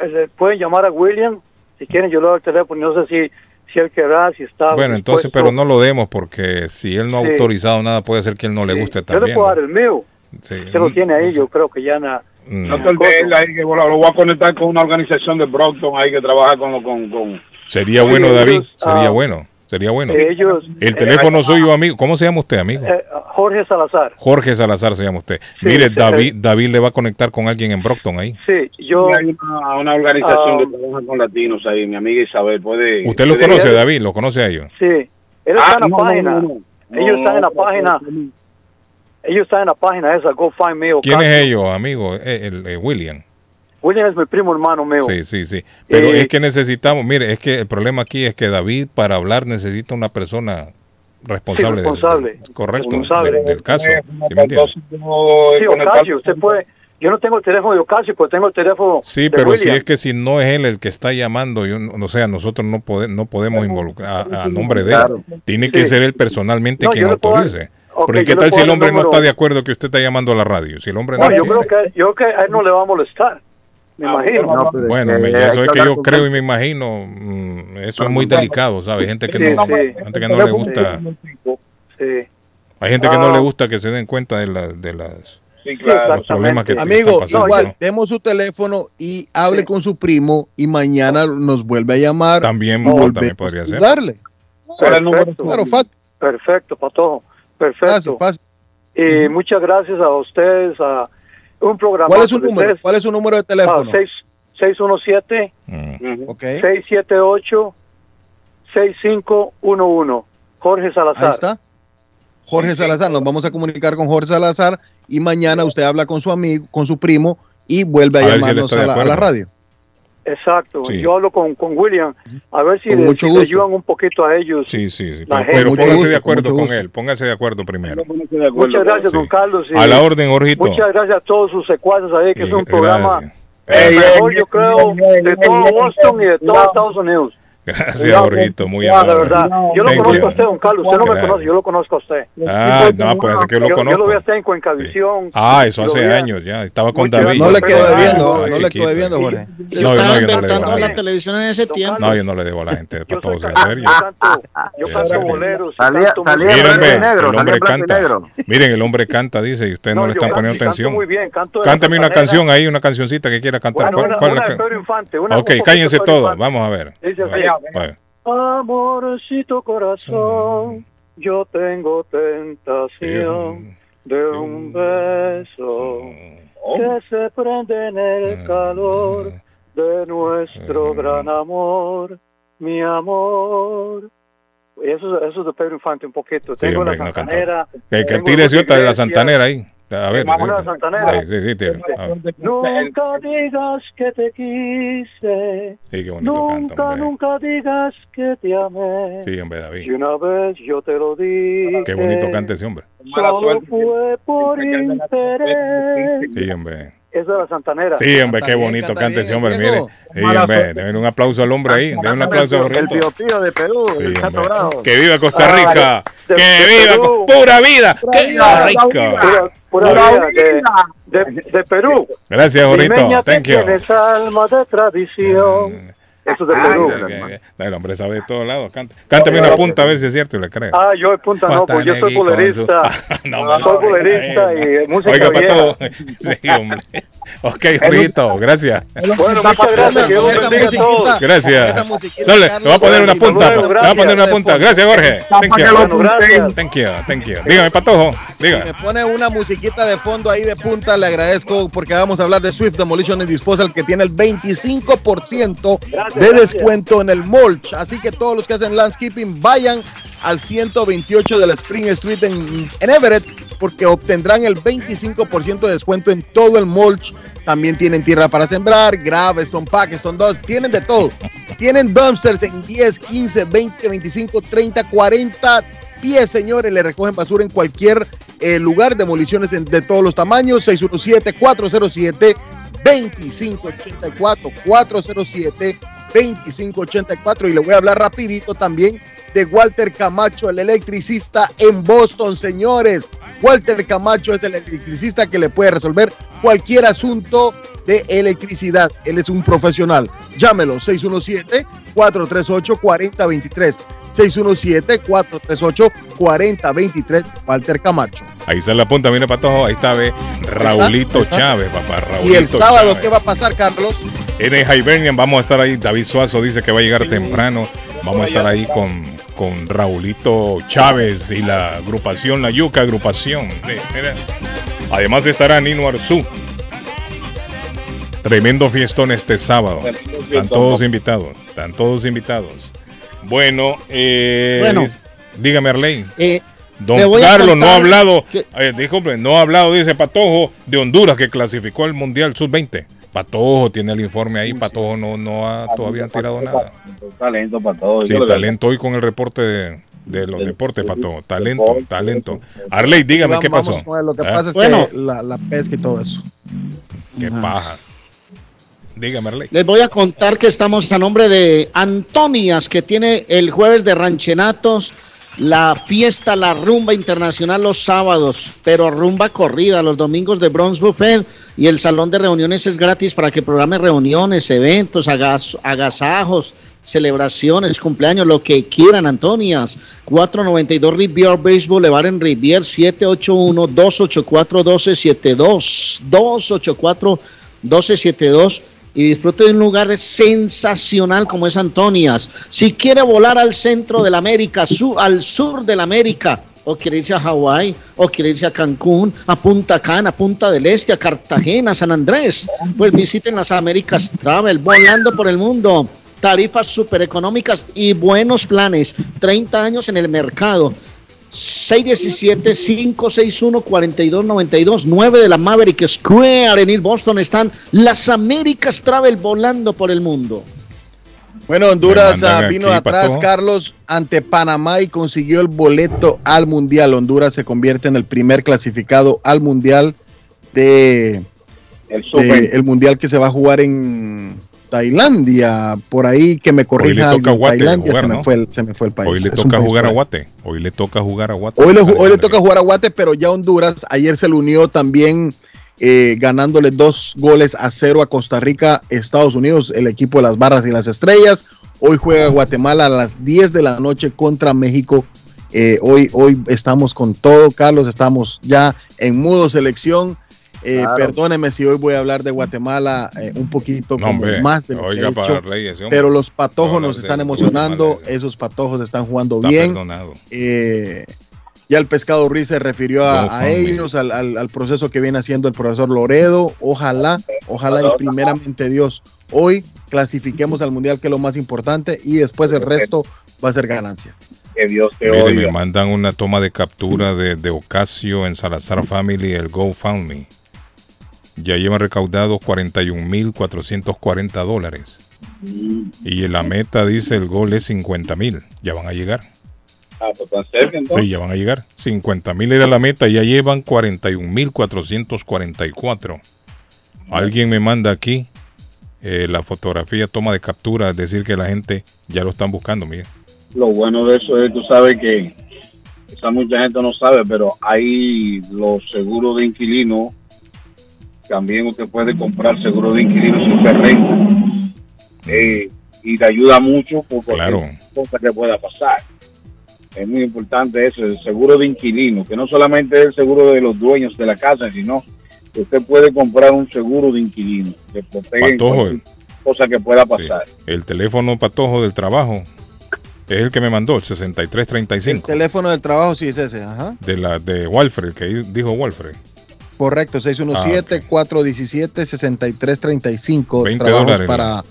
yo, le pueden llamar a William, si quieren yo le doy el teléfono, no sé si, si él querrá, si está Bueno, entonces, dispuesto. pero no lo demos porque si él no ha Sí. autorizado nada, puede ser que él no le guste Yo le también. puedo dar el mío, Sí. usted lo tiene ahí, yo creo que ya na, Mm. No te olvides ahí que bueno, lo voy a conectar con una organización de Brockton ahí que trabaja con con, con Sería bueno, David. Sería ah, bueno. Sería bueno. ellos- El teléfono suyo, amigo. ¿Cómo se llama usted, amigo? eh, Jorge Salazar. Jorge Salazar se llama usted. Sí, Mire, sí, David, David le va a conectar con alguien en Brockton ahí. Sí, yo... hay una, una organización Ah. que trabaja con latinos ahí, mi amiga Isabel, puede ¿Usted lo conoce, David? ¿Lo conoce a ellos? Sí, él está Ah, en la no, página. no, no. Ellos No, están en la no, página. Ellos están en la página esa, Go Find Me. ¿Quién es ellos, amigo? Eh, el, eh, William. William es mi primo hermano mío. Sí, sí, sí. Pero Eh, es que necesitamos, mire, es que el problema aquí es que David para hablar necesita una persona responsable, Sí, responsable. del- correcto, Responsable. del, del caso. ¿sí me? Sí, Ocasio, usted puede... Yo no tengo el teléfono de Ocasio, pero tengo el teléfono Sí, de pero si es que si no es él el que está llamando, yo, no- o sea, nosotros no, pode- no podemos involucrar a, a nombre de Claro. él. Tiene que Sí. ser él personalmente No, quien puedo autorice. Ok, Porque yo qué tal si el hombre no está de acuerdo que usted está llamando a la radio? Si el hombre no No, yo creo que yo creo que a él no le va a molestar. Me imagino. Bueno, eso es que yo creo y me imagino, mm, eso es muy delicado, ¿sabes? Hay gente que Sí, no, sí. gente que no le gusta, Sí. hay gente que no Ah. le gusta que se den cuenta de las, de las, Sí, claro. los problemas que Amigo, pasando, igual, ¿no? demos su teléfono y hable con su primo y mañana nos vuelve a llamar. También, y también volvemos podría a ser. ayudarle. Perfecto. Claro, fácil. Perfecto, Patojo. Perfecto. fácil. Y muchas gracias a ustedes. A un programa. ¿Cuál es su número? ¿Cuál es su número de teléfono? 617 Ok. 678 6511. Jorge Salazar. Ahí está. Jorge Salazar, nos vamos a comunicar con Jorge Salazar y mañana usted habla con su amigo, con su primo y vuelve a, si llamarnos a, la, a la acuerdo. radio. Exacto. Sí. Yo hablo con, con William a ver si, Con le, mucho si le gusto. ayudan un poquito a ellos. Sí, sí, sí. Pero, gusto, de acuerdo con él, póngase de acuerdo primero. Muchas gracias, don Carlos. y A la orden, Jorgito. Muchas gracias a todos sus secuaces ahí, que es un gracias. programa el mejor, yo creo, de todo Boston y de todo Estados Unidos. Gracias, Jorgito, muy No, de amable. verdad. Yo lo Thank conozco you. a usted, don Carlos. Usted no me conoce, yo lo conozco a usted. Ah, no, pues es que yo lo Yo- Yo lo conozco. vi a usted en Cuencavisión. Ah, eso hace años ya. Estaba con David. No le Yo- quedo Ah, debiendo, no le quedo debiendo, Jorge. Se No, yo estaba a la televisión en ese tiempo. No, yo no le debo a la gente, para todos en serio. Yo canto boleros. Salía- en negro, el hombre canta. negro. Miren, el hombre canta, dice, y ustedes no, le están poniendo atención. muy bien, canto Cántame una canción ahí, una cancioncita que quiera cantar. Bueno, ¿Cuál- la Infante. Ok, cállense todos, vamos a ver. Dice así. Amorcito corazón, yo tengo tentación de un beso que se prende en el calor de nuestro gran amor, mi amor. Eso, eso es de Pedro Infante un poquito. Sí, tengo hombre, la no santanera. Que, que tire de la. Santanera ahí. A ver. Sí, Santanera. Sí, sí, sí, tire. A ver. Nunca digas que te quise. Sí, qué bonito Nunca, hombre. nunca digas que te amé. Sí, hombre, David. Y una vez yo te lo dije. Qué bonito canta ese hombre. Solo fue por interés. Sí, hombre. Esa es la Santanera. Sí, hombre, qué bonito canta ese hombre, mire. Sí, hombre, denle un aplauso al hombre ahí. Denle un aplauso a El Pío de Perú, Sí, el Chato. Bravo. Que viva Costa Ah, Rica. de- Que de viva pura vida. ¡Qué Pura, rica! pura vida de, de, de Perú. Gracias, que Thank you. tienes alma de tradición. Eso es de Ay, Perú. que- que- el hombre sabe de todos lados. Canta. Cántame una punta a ver si es cierto y le creo. Ah, yo de punta no, pues yo soy bolerista. No, Ah, soy bolerista y música Oiga, vieja. Pato. Sí, hombre. Ok, Jorgito, gracias. Bueno, muchas gracias. Que Dios bendiga a todos. Gracias. Dale, le voy a poner una bueno, punta. Le voy a poner una punta. Gracias, Jorge. Thank you. Bueno, gracias. Thank you, thank you. Dígame, Patojo. Diga. Me pone una musiquita de fondo ahí de punta, le agradezco porque vamos a hablar de Swift Demolition and Disposal que tiene el 25% de descuento en el mulch. Así que todos los que hacen landscaping vayan al 128 de la Spring Street en, en Everett porque obtendrán el 25% de descuento en todo el mulch. También tienen tierra para sembrar, grave, stone pack, stone dust, tienen de todo. Tienen dumpsters en 10, 15, 20, 25, 30, 40 pies, señores. Le recogen basura en cualquier eh, lugar, demoliciones en- de todos los tamaños. 617-407-2584. 407-2584. Y le voy a hablar rapidito también de Walter Camacho, el electricista en Boston, señores. Walter Camacho es el electricista que le puede resolver cualquier asunto de electricidad. Él es un profesional. Llámelo 617-438-4023. 617-438-4023. Walter Camacho. Ahí está la punta, mire Patojo. Ahí está, ve. Raulito está. Chávez, papá. Raulito Y el sábado, Chávez. ¿qué va a pasar, Carlos? En el Hibernian vamos a estar ahí. David Suazo dice que va a llegar temprano. Vamos a estar ahí con, con Raulito Chávez y la agrupación, la Yuca agrupación. Mira. Además estará Nino Arzú. Tremendo fiestón este sábado. Están todos invitados. Están todos invitados. Bueno, eh, Bueno. dígame Arley. Eh, Don Carlos no ha hablado, que- eh, disculpe, no ha hablado, dice Patojo, de Honduras que clasificó al Mundial Sub-20. Patojo tiene el informe ahí, Patojo no, no ha todavía tirado nada. Talento para todos. Sí, talento hoy con el reporte de, de los deportes, Patojo. Talento, talento. Arley, dígame Vamos- qué pasó. vamos. Lo que ¿Ah? pasa es Bueno. que la, la pesca y todo eso. Qué paja. Les voy a contar que estamos a nombre de Antonias, que tiene el jueves de ranchenatos, la fiesta, la rumba internacional los sábados, pero rumba corrida los domingos de Bronze Buffet y el salón de reuniones es gratis para que programe reuniones, eventos, agas- agasajos, celebraciones, cumpleaños, lo que quieran, Antonias. 492 Rivier Baseball, Boulevard en Rivier, 781-284-1272. 284-1272 y disfrute de un lugar sensacional como es Antonias. Si quiere volar al centro de la América, su- al sur de la América, o quiere irse a Hawái, o quiere irse a Cancún, a Punta Cana, a Punta del Este, a Cartagena, San Andrés, pues visiten las Américas Travel, volando por el mundo. Tarifas súper económicas y buenos planes. 30 años en el mercado. 617-561-4292, 9 de la Maverick Square en East Boston están las Américas Travel volando por el mundo. Bueno, Honduras ah, vino aquí, atrás. Carlos, ante Panamá y consiguió el boleto al Mundial. Honduras se convierte en el primer clasificado al Mundial de, El de- Sub-20. el Mundial que se va a jugar en Tailandia. Por ahí que me Hoy le corrija toca a Guate Tailandia jugar, se, me ¿no? fue el, se me fue el país. Hoy le Es toca jugar a. Guate. Hoy le toca jugar a Guate. Hoy le, hoy le toca jugar a Guate, pero ya Honduras ayer se le unió también eh, ganándole dos goles a cero a Costa Rica, Estados Unidos, el equipo de las barras y las estrellas. Hoy juega Guatemala a las 10 de la noche contra México. Eh, hoy, hoy estamos con todo, Carlos, estamos ya en mudo selección. Eh, Claro. Perdóneme si hoy voy a hablar de Guatemala eh, un poquito No, como hombre. más de lo que he hecho, pero los patojos nos están emocionando, Guatemala. esos patojos están jugando Está bien. Eh, ya el pescado Ruiz se refirió No, a, ellos, al, al- al proceso que viene haciendo el profesor Loredo. Ojalá, ojalá y primeramente Dios, hoy clasifiquemos al Mundial, que es lo más importante, y después el resto va a ser ganancia. Que Dios te Mire, oiga. me mandan una toma de captura de, de Ocasio en Salazar Family, el GoFundMe. Ya llevan recaudados 41.440 dólares. Y la meta dice el gol es 50.000. Ya van a llegar. Ah, pues tan cerca entonces. Sí, ya van a llegar. 50.000 era la meta, ya llevan 41.444. Alguien me manda aquí eh, la fotografía, toma de captura, es decir que la gente ya lo están buscando, mire. Lo bueno de eso es, tú sabes que quizá mucha gente no sabe, pero hay los seguros de inquilino. También usted puede comprar seguro de inquilino super renta. Eh, y te ayuda mucho por cualquier Claro. cosa que pueda pasar. Es muy importante eso, el seguro de inquilino, que no solamente es el seguro de los dueños de la casa, sino que usted puede comprar un seguro de inquilino que protege cualquier cosa que pueda pasar. El teléfono patojo del trabajo es el que me mandó, el El 6335. teléfono del trabajo sí es ese, ajá. De la de Walfred, que dijo Walfred. Correcto, 617-417-6335. 20 Trabajos dólares, para,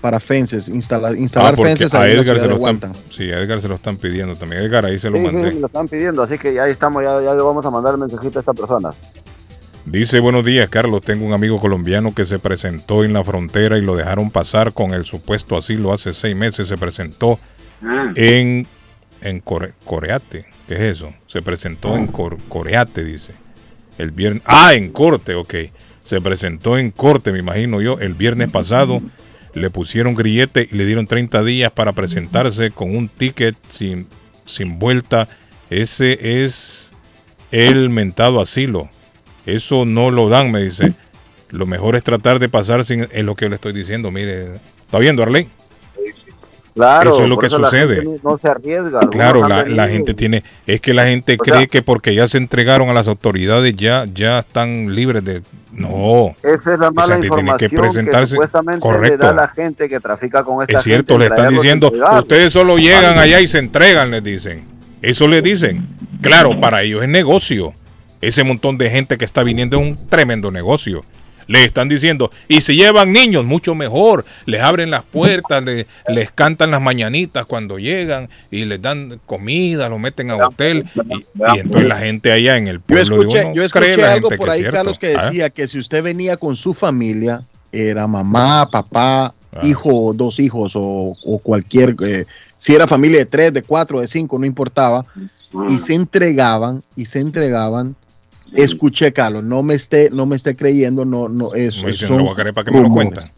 para fences, instala- instalar Ah, porque fences a Edgar se lo de están, sí, a Edgar se lo están pidiendo también. Edgar, ahí se lo Sí, mandé. sí, me lo están pidiendo, así que ya estamos, ya, ya le vamos a mandar el mensajito a esta persona. Dice, buenos días, Carlos. Tengo un amigo colombiano que se presentó en la frontera y lo dejaron pasar con el supuesto asilo hace seis meses. Se presentó Ah. en, en Core- Coreate. ¿Qué es eso? Se presentó en Cor- Coreate, dice. El viernes. Ah, en corte, ok. Se presentó en corte, me imagino yo, el viernes pasado. Le pusieron grillete y le dieron 30 días para presentarse con un ticket sin, sin vuelta. Ese es el mentado asilo. Eso no lo dan, me dice. Lo mejor es tratar de pasar sin... Es lo que le estoy diciendo, mire. ¿Está viendo, Arley? Claro, Eso es lo que sucede. no, se arriesga. Claro, la, gente tiene... Es que la gente O cree sea- que porque ya se entregaron a las autoridades ya, ya están libres de... No. Esa es la mala gente tiene que información que, presentarse- supuestamente le Correcto. da la gente que trafica con esta Es cierto, gente le están diciendo, ustedes solo llegan allá y se entregan, les dicen. Eso les dicen. Claro, para ellos es negocio. Ese montón de gente que está viniendo es un tremendo negocio. Le están diciendo, y si llevan niños, mucho mejor. Les abren las puertas, le- les cantan las mañanitas cuando llegan y les dan comida, lo meten a hotel. Y, y entonces la gente allá en el Yo pueblo de escuché, yo cree escuché algo por ahí. Carlos, que Ah, decía que si usted venía con su familia, era mamá, papá, Ah. hijo, dos hijos o, o cualquier, eh, si era familia de tres, de cuatro, de cinco, no importaba, y se entregaban, y se entregaban. Escuché, Carlos, no me esté, no me esté creyendo, no, no, eso. Son "No voy a creer para que me lo rumores". cuentan.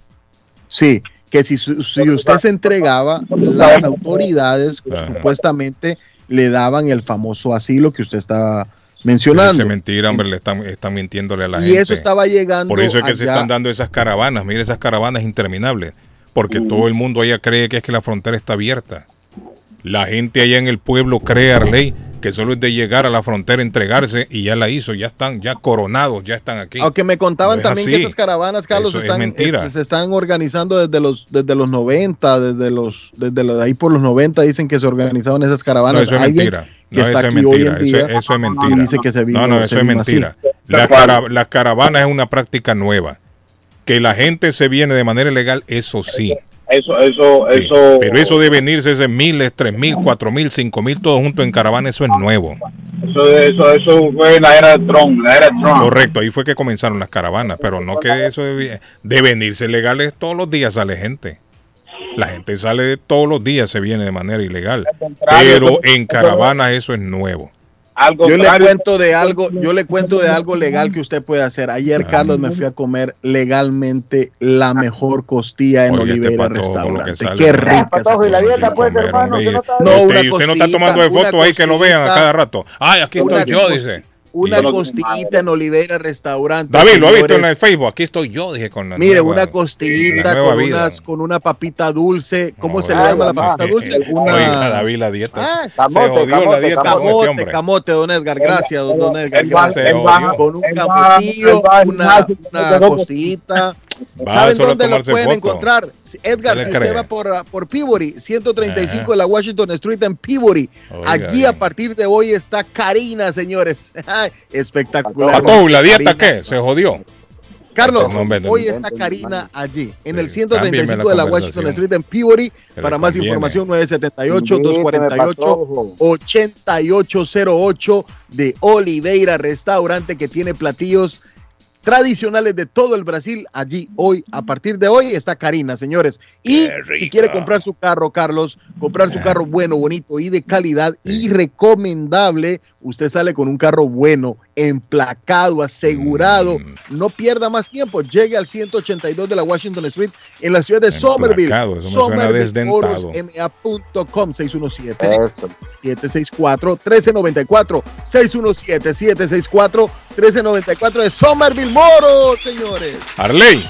Sí, que si, si usted se entregaba, las autoridades Ajá. supuestamente le daban el famoso asilo que usted estaba mencionando. Es mentira, hombre, le están, están mintiéndole a la y gente. eso estaba llegando. Por eso es que se están dando esas caravanas. Mire, esas caravanas interminables. Porque todo el mundo allá cree que es que la frontera está abierta. La gente allá en el pueblo cree, Arley, que solo es de llegar a la frontera, entregarse y ya la hizo. Ya están, ya coronados, ya están aquí. Aunque me contaban No es también que esas caravanas, Carlos, Eso es están, mentira. este, se están organizando desde los desde los 90, desde los desde los, ahí por los 90 dicen que se organizaban esas No, caravanas. eso es Alguien mentira. No, eso es mentira. en día Eso, eso es mentira. y dice que se vino, no, no, se eso es mentira. La, cara- la caravana es una práctica nueva. Que la gente se viene de manera ilegal, eso sí. Eso, eso, Sí, eso. Pero eso de venirse ese miles, tres mil, cuatro mil, cinco mil, todos juntos en caravana, eso es nuevo. Eso, eso, eso fue en la era de Trump, la era de Trump. Correcto, ahí fue que comenzaron las caravanas, pero no que eso de, de venirse legales todos los días sale gente. La gente sale de todos los días, se viene de manera ilegal. Pero en caravana eso es nuevo. Yo le cuento de algo, yo le cuento de algo legal que usted puede hacer. Ayer, Ah. Carlos, me fui a comer legalmente la mejor costilla en este con lo que Restaurante. Qué Ah, rica. Patojo, y la dieta, pues, hermano, no No, usted, una usted no está tomando de una fotos ahí que lo vean a cada rato. Ay, aquí estoy yo, dice. Una no- costillita en Oliveira Restaurante. David, lo ha visto en el Facebook. Aquí estoy yo, dije con la Mire, nueva- una costillita con, unas, con una papita dulce. ¿Cómo se le llama la mamá. papita dulce? Una... Oiga, David, la dieta. Ah, se camote, la camote, dieta este don Edgar. Gracias, don, don Edgar. Gracias. Con un camotillo, una, una costillita. Va ¿Saben dónde lo pueden foto. encontrar? Edgar, ¿Qué le si usted cree? va por, ah, por Peabody, 135 Ajá. de la Washington Street en Peabody. Oiga, Allí bien. a partir de hoy está Karina, señores. Espectacular. Patojo, ¿y la dieta Karina. qué? ¿Se jodió? Carlos, No, hombre, no. hoy está Karina allí, en el Sí, cámbieme 135 la de la. Washington Street en Peabody. Para más información, Invíteme, 978-248 8808 de Oliveira Restaurante que tiene platillos tradicionales de todo el Brasil. Allí hoy, a partir de hoy, está Karina, señores. Y si quiere comprar su carro, Carlos, comprar su carro bueno, bonito y de calidad y recomendable, usted sale con un carro bueno, emplacado, asegurado. Mm. No pierda más tiempo. Llegue al 182 de la Washington Street en la ciudad de Somerville. Emplacado, eso me suena desdentado. Somervillemoros.com 617 Eso. 764-1394. 617-764-1394 de Somerville Moro, señores. Arley.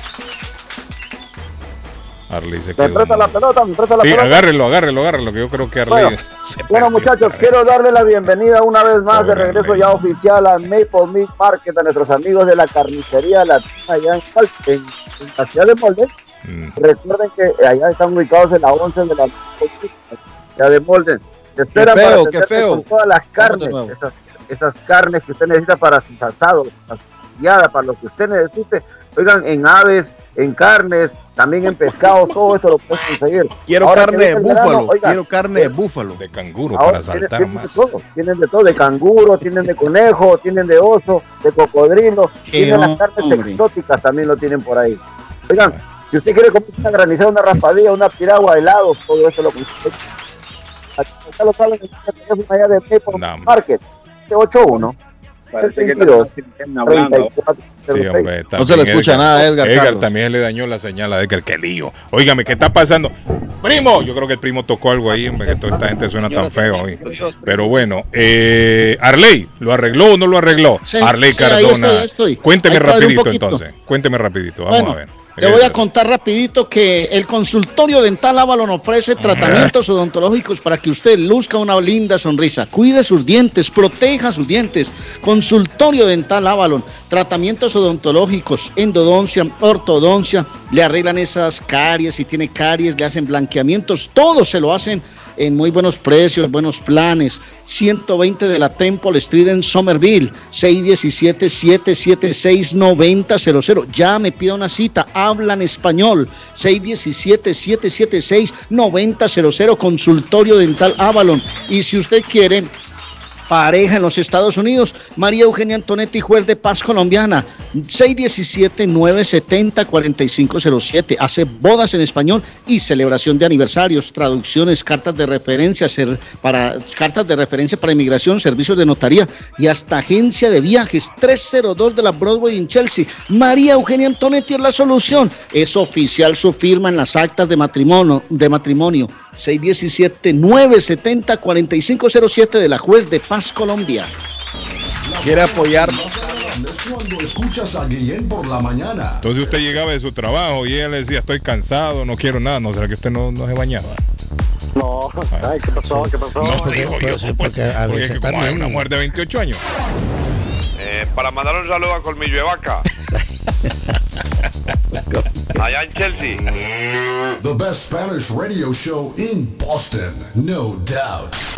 Arley se Me quedó. presta la pelota, me presta la Sí, pelota. agárrelo, agárrelo, agárrelo, que yo creo que Arley. Bueno, se Bueno, muchachos, quiero darle la bienvenida una vez más de Pobre regreso ya oficial a Maple Meat Market, a nuestros amigos de la carnicería latina allá en, Cal- en, en la ciudad de Molde. Mm. Recuerden que allá están ubicados en la 11 de la ciudad de Molde. Te esperan Qué feo, para qué feo. con todas las de carnes, esas, esas carnes que usted necesita para sus asados, para para lo que usted necesite. Oigan, en aves, en carnes, también en pescado, todo esto lo puedes conseguir. Quiero Ahora carne de verano, búfalo. Quiero carne de búfalo. De canguro Ahora para tienen, saltar tienen de más. todo, tienen de todo, de canguro, tienen de conejo, tienen de oso, de cocodrilo, tienen las carnes exóticas también lo tienen por ahí. Oigan, si usted quiere comer una granizada, una raspadilla, una piragua, helados, todo eso lo consigue. Acá lo saben allá de Maple Market, 81 Parece que 22 están hablando. 34 Sí, hombre, No se le escucha nada a Edgar, Edgar Carlos. también le dañó la señal a Edgar. Qué lío. Óigame, ¿qué está pasando? Primo, yo creo que el primo tocó algo ahí, hombre, que toda esta gente suena tan feo hoy. Pero bueno, eh, Arley, ¿lo arregló o no lo arregló? Sí, Arley sí, ahí Cardona. estoy, ahí estoy. Cuénteme Ahí rapidito entonces. Cuénteme rapidito, vamos Bueno, a ver. Le voy a contar rapidito que el consultorio dental Avalon ofrece tratamientos odontológicos para que usted luzca una linda sonrisa. Cuide sus dientes, proteja sus dientes. Consultorio dental Avalon, tratamientos odontológicos, endodoncia, ortodoncia, le arreglan esas caries, si tiene caries, le hacen blanqueamientos, todo se lo hacen en muy buenos precios, buenos planes. 120 de la Temple Street en Somerville, 617-776-9000. Ya me pida una cita, hablan español. 617-776-9000, consultorio dental Avalon. Y si usted quiere pareja en los Estados Unidos, María Eugenia Antonetti, juez de paz colombiana, 617-970-4507. Hace bodas en español y celebración de aniversarios, traducciones, cartas de referencia, para, cartas de referencia para inmigración, servicios de notaría y hasta agencia de viajes 302 de la Broadway en Chelsea. María Eugenia Antonetti es la solución. Es oficial su firma en las actas de matrimonio. De matrimonio. 617-970-4507 de la juez de paz Colombia. Quiere apoyar. Es cuando escuchas a Guillén por la mañana. Entonces usted llegaba de su trabajo y ella le decía, estoy cansado, no quiero nada. ¿No será que usted no, no se bañaba? No, ay, ¿qué pasó? ¿Qué pasó? No, digo yo, pues, porque es que como hay una mujer de 28 años. Eh, para mandar un saludo a Colmillo de Vaca. Allá en Chelsea. The best Spanish radio show in Boston, no doubt.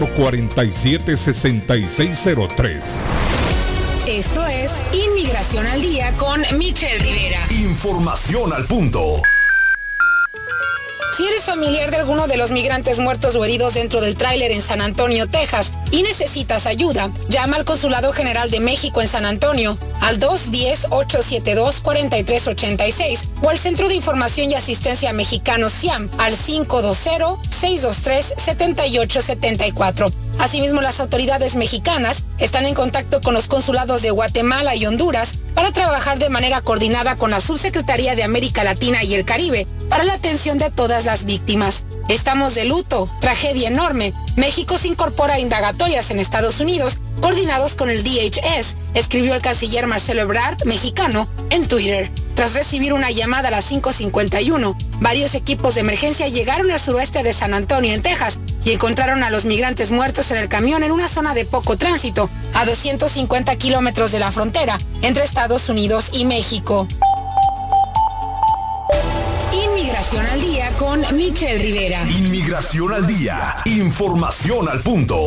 617-447-6603. Esto es Inmigración al Día con Michelle Rivera. Información al punto. Si eres familiar de alguno de los migrantes muertos o heridos dentro del tráiler en San Antonio, Texas, y necesitas ayuda, llama al Consulado General de México en San Antonio al 210-872-4386 o al Centro de Información y Asistencia Mexicano CIAM al 520-623-7874. Asimismo, las autoridades mexicanas están en contacto con los consulados de Guatemala y Honduras para trabajar de manera coordinada con la Subsecretaría de América Latina y el Caribe para la atención de todas las víctimas. Estamos de luto, tragedia enorme. México se incorpora a indagatorias en Estados Unidos, coordinados con el DHS, escribió el canciller Marcelo Ebrard, mexicano, en Twitter. Tras recibir una llamada a las 5.51, varios equipos de emergencia llegaron al suroeste de San Antonio, en Texas, y encontraron a los migrantes muertos en el camión en una zona de poco tránsito, a 250 kilómetros de la frontera entre Estados Unidos y México. Inmigración al día con Michelle Rivera. Inmigración al día. Información al punto.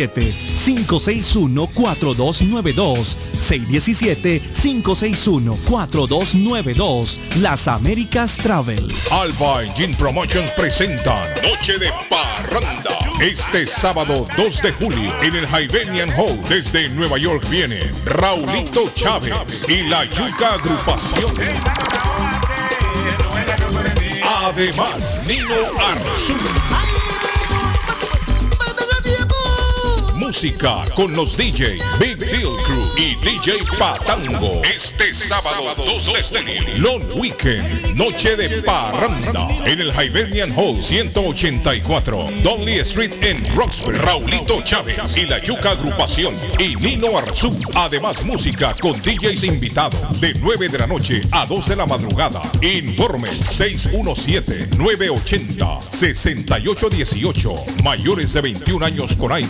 617-561-4292. 617-561-4292. Las Américas Travel. Alba Engine Promotions presentan Noche de Parranda. Este sábado 2 de julio en el Hibernian Hall desde Nueva York viene Raulito Chávez y la Yuca Agrupación. Además, Nino Arzú. Música con los DJ Big Deal Crew y DJ Patango. Este sábado 2 de julio. Long Weekend, Noche de Parranda. En el Hibernian Hall 184. Donnelly Street en Roxbury. Raulito Chávez y la Yuca Agrupación. Y Nino Arzú. Además, música con DJs invitados. De 9 de la noche a 2 de la madrugada. Informe 617-980-6818. Mayores de 21 años con ID.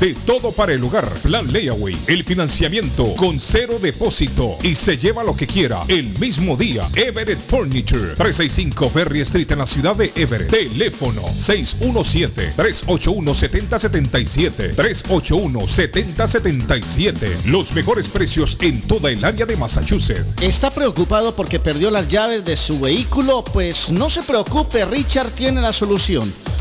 de todo para el hogar. Plan Layaway. El financiamiento con cero depósito y se lleva lo que quiera el mismo día. Everett Furniture. 365 Ferry Street en la ciudad de Everett. Teléfono 617-381-7077. 381-7077. Los mejores precios en toda el área de Massachusetts. ¿Está preocupado porque perdió las llaves de su vehículo? Pues no se preocupe, Richard tiene la solución.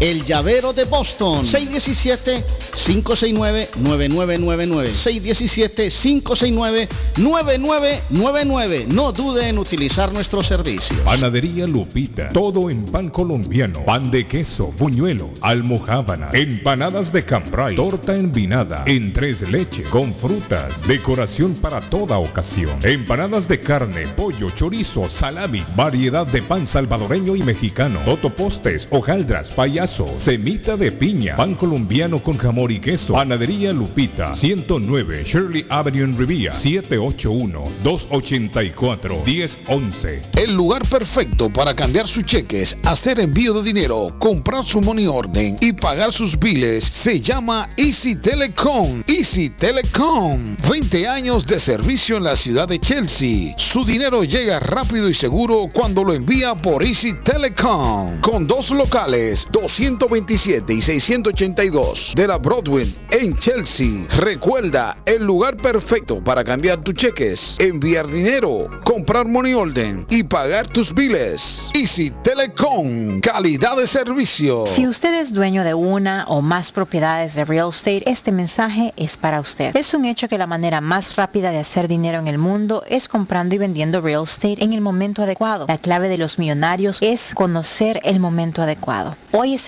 El llavero de Boston. 617-569-9999. 617-569-9999. No dude en utilizar nuestro servicio. Panadería Lupita. Todo en pan colombiano. Pan de queso, buñuelo, almojábana, empanadas de cambray, torta envinada, en tres leches, con frutas, decoración para toda ocasión. Empanadas de carne, pollo, chorizo, salamis, variedad de pan salvadoreño y mexicano, totopostes, hojaldras, payasos Semita de Piña, Pan Colombiano con jamón y queso, Panadería Lupita, 109 Shirley Avenue en Rivia, 781-284-1011. El lugar perfecto para cambiar sus cheques, hacer envío de dinero, comprar su money orden y pagar sus biles se llama Easy Telecom. Easy Telecom. 20 años de servicio en la ciudad de Chelsea. Su dinero llega rápido y seguro cuando lo envía por Easy Telecom. Con dos locales, 227 y 682 de la Broadway en Chelsea. Recuerda, el lugar perfecto para cambiar tus cheques, enviar dinero, comprar money order y pagar tus biles. Easy Telecom. Calidad de servicio. Si usted es dueño de una o más propiedades de real estate, este mensaje es para usted. Es un hecho que la manera más rápida de hacer dinero en el mundo es comprando y vendiendo real estate en el momento adecuado. La clave de los millonarios es conocer el momento adecuado. Hoy es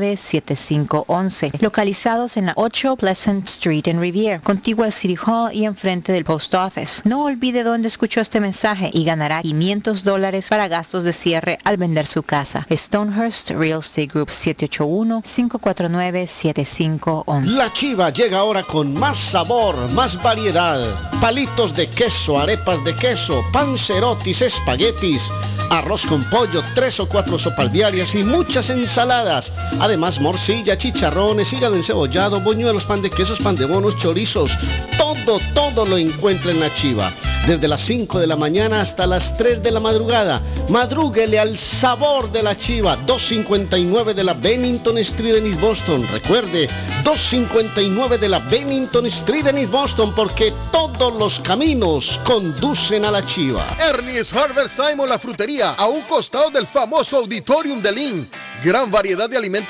781-549-7511, localizados en la 8 Pleasant Street en Riviera, contigua al City Hall y enfrente del Post Office. No olvide dónde escuchó este mensaje y ganará 500 dólares para gastos de cierre al vender su casa. Stonehurst Real Estate Group 781-549-7511. La chiva llega ahora con más sabor, más variedad. Palitos de queso, arepas de queso, pancerotis, espaguetis, arroz con pollo, tres o cuatro sopalviarias y muchas ensaladas. Además, morcilla, chicharrones, hígado encebollado, boñuelos, pan de quesos, pan de bonos, chorizos. Todo, todo lo encuentra en la chiva. Desde las 5 de la mañana hasta las 3 de la madrugada. Madrúguele al sabor de la chiva. 259 de la Bennington Street en East Boston. Recuerde, 259 de la Bennington Street en East Boston porque todos los caminos conducen a la chiva. Ernie's Harvest Time la frutería, a un costado del famoso Auditorium de Lynn. Gran variedad de alimentos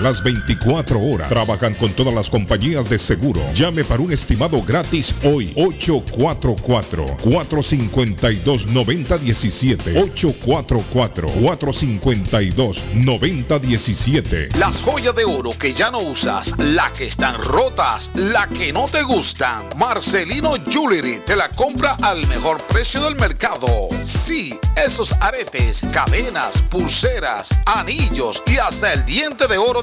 las 24 horas. Trabajan con todas las compañías de seguro. Llame para un estimado gratis hoy. 844-452-9017. 844-452-9017. Las joyas de oro que ya no usas, la que están rotas, la que no te gustan. Marcelino Jewelry te la compra al mejor precio del mercado. Sí, esos aretes, cadenas, pulseras, anillos y hasta el diente de oro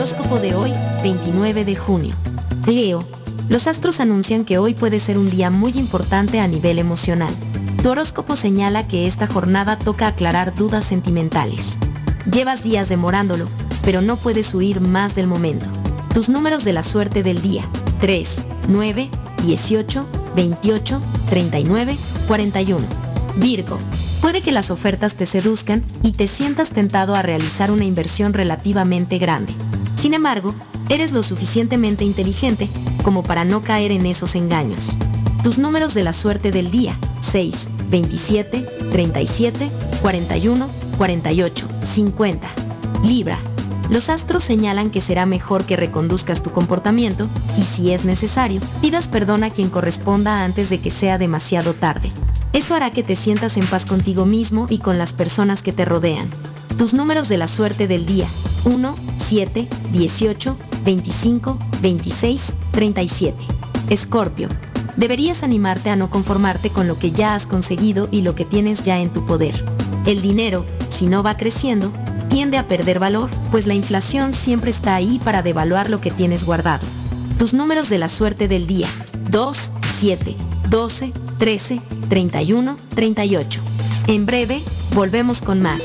Horóscopo de hoy, 29 de junio. Leo, los astros anuncian que hoy puede ser un día muy importante a nivel emocional. Tu horóscopo señala que esta jornada toca aclarar dudas sentimentales. Llevas días demorándolo, pero no puedes huir más del momento. Tus números de la suerte del día, 3, 9, 18, 28, 39, 41. Virgo, puede que las ofertas te seduzcan y te sientas tentado a realizar una inversión relativamente grande. Sin embargo, Eres lo suficientemente inteligente como para no caer en esos engaños. Tus números de la suerte del día, 6, 27, 37, 41, 48, 50. Libra. Los astros señalan que será mejor que reconduzcas tu comportamiento y si es necesario, pidas perdón a quien corresponda antes de que sea demasiado tarde. Eso hará que te sientas en paz contigo mismo y con las personas que te rodean. Tus números de la suerte del día, 1, 7, 18, 25, 26, 37. Escorpio. Deberías animarte a no conformarte con lo que ya has conseguido y lo que tienes ya en tu poder. El dinero, si no va creciendo, tiende a perder valor, pues la inflación siempre está ahí para devaluar lo que tienes guardado. Tus números de la suerte del día, 2, 7, 12, 13, 31, 38. En breve, volvemos con más.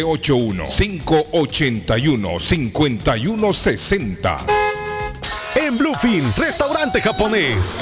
781-581-5160. En Bluefin, restaurante japonés.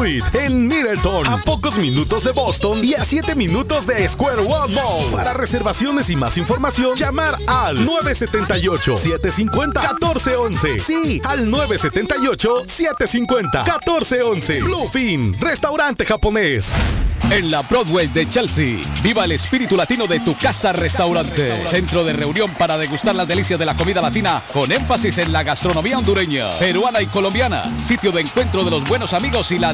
en Middleton, a pocos minutos de Boston y a 7 minutos de Square One Mall. Para reservaciones y más información, llamar al 978 750 1411 Sí, al 978-750-1411. Bluefin, restaurante japonés. En la Broadway de Chelsea, viva el espíritu latino de tu casa restaurante. Centro de reunión para degustar las delicias de la comida latina con énfasis en la gastronomía hondureña, peruana y colombiana. Sitio de encuentro de los buenos amigos y la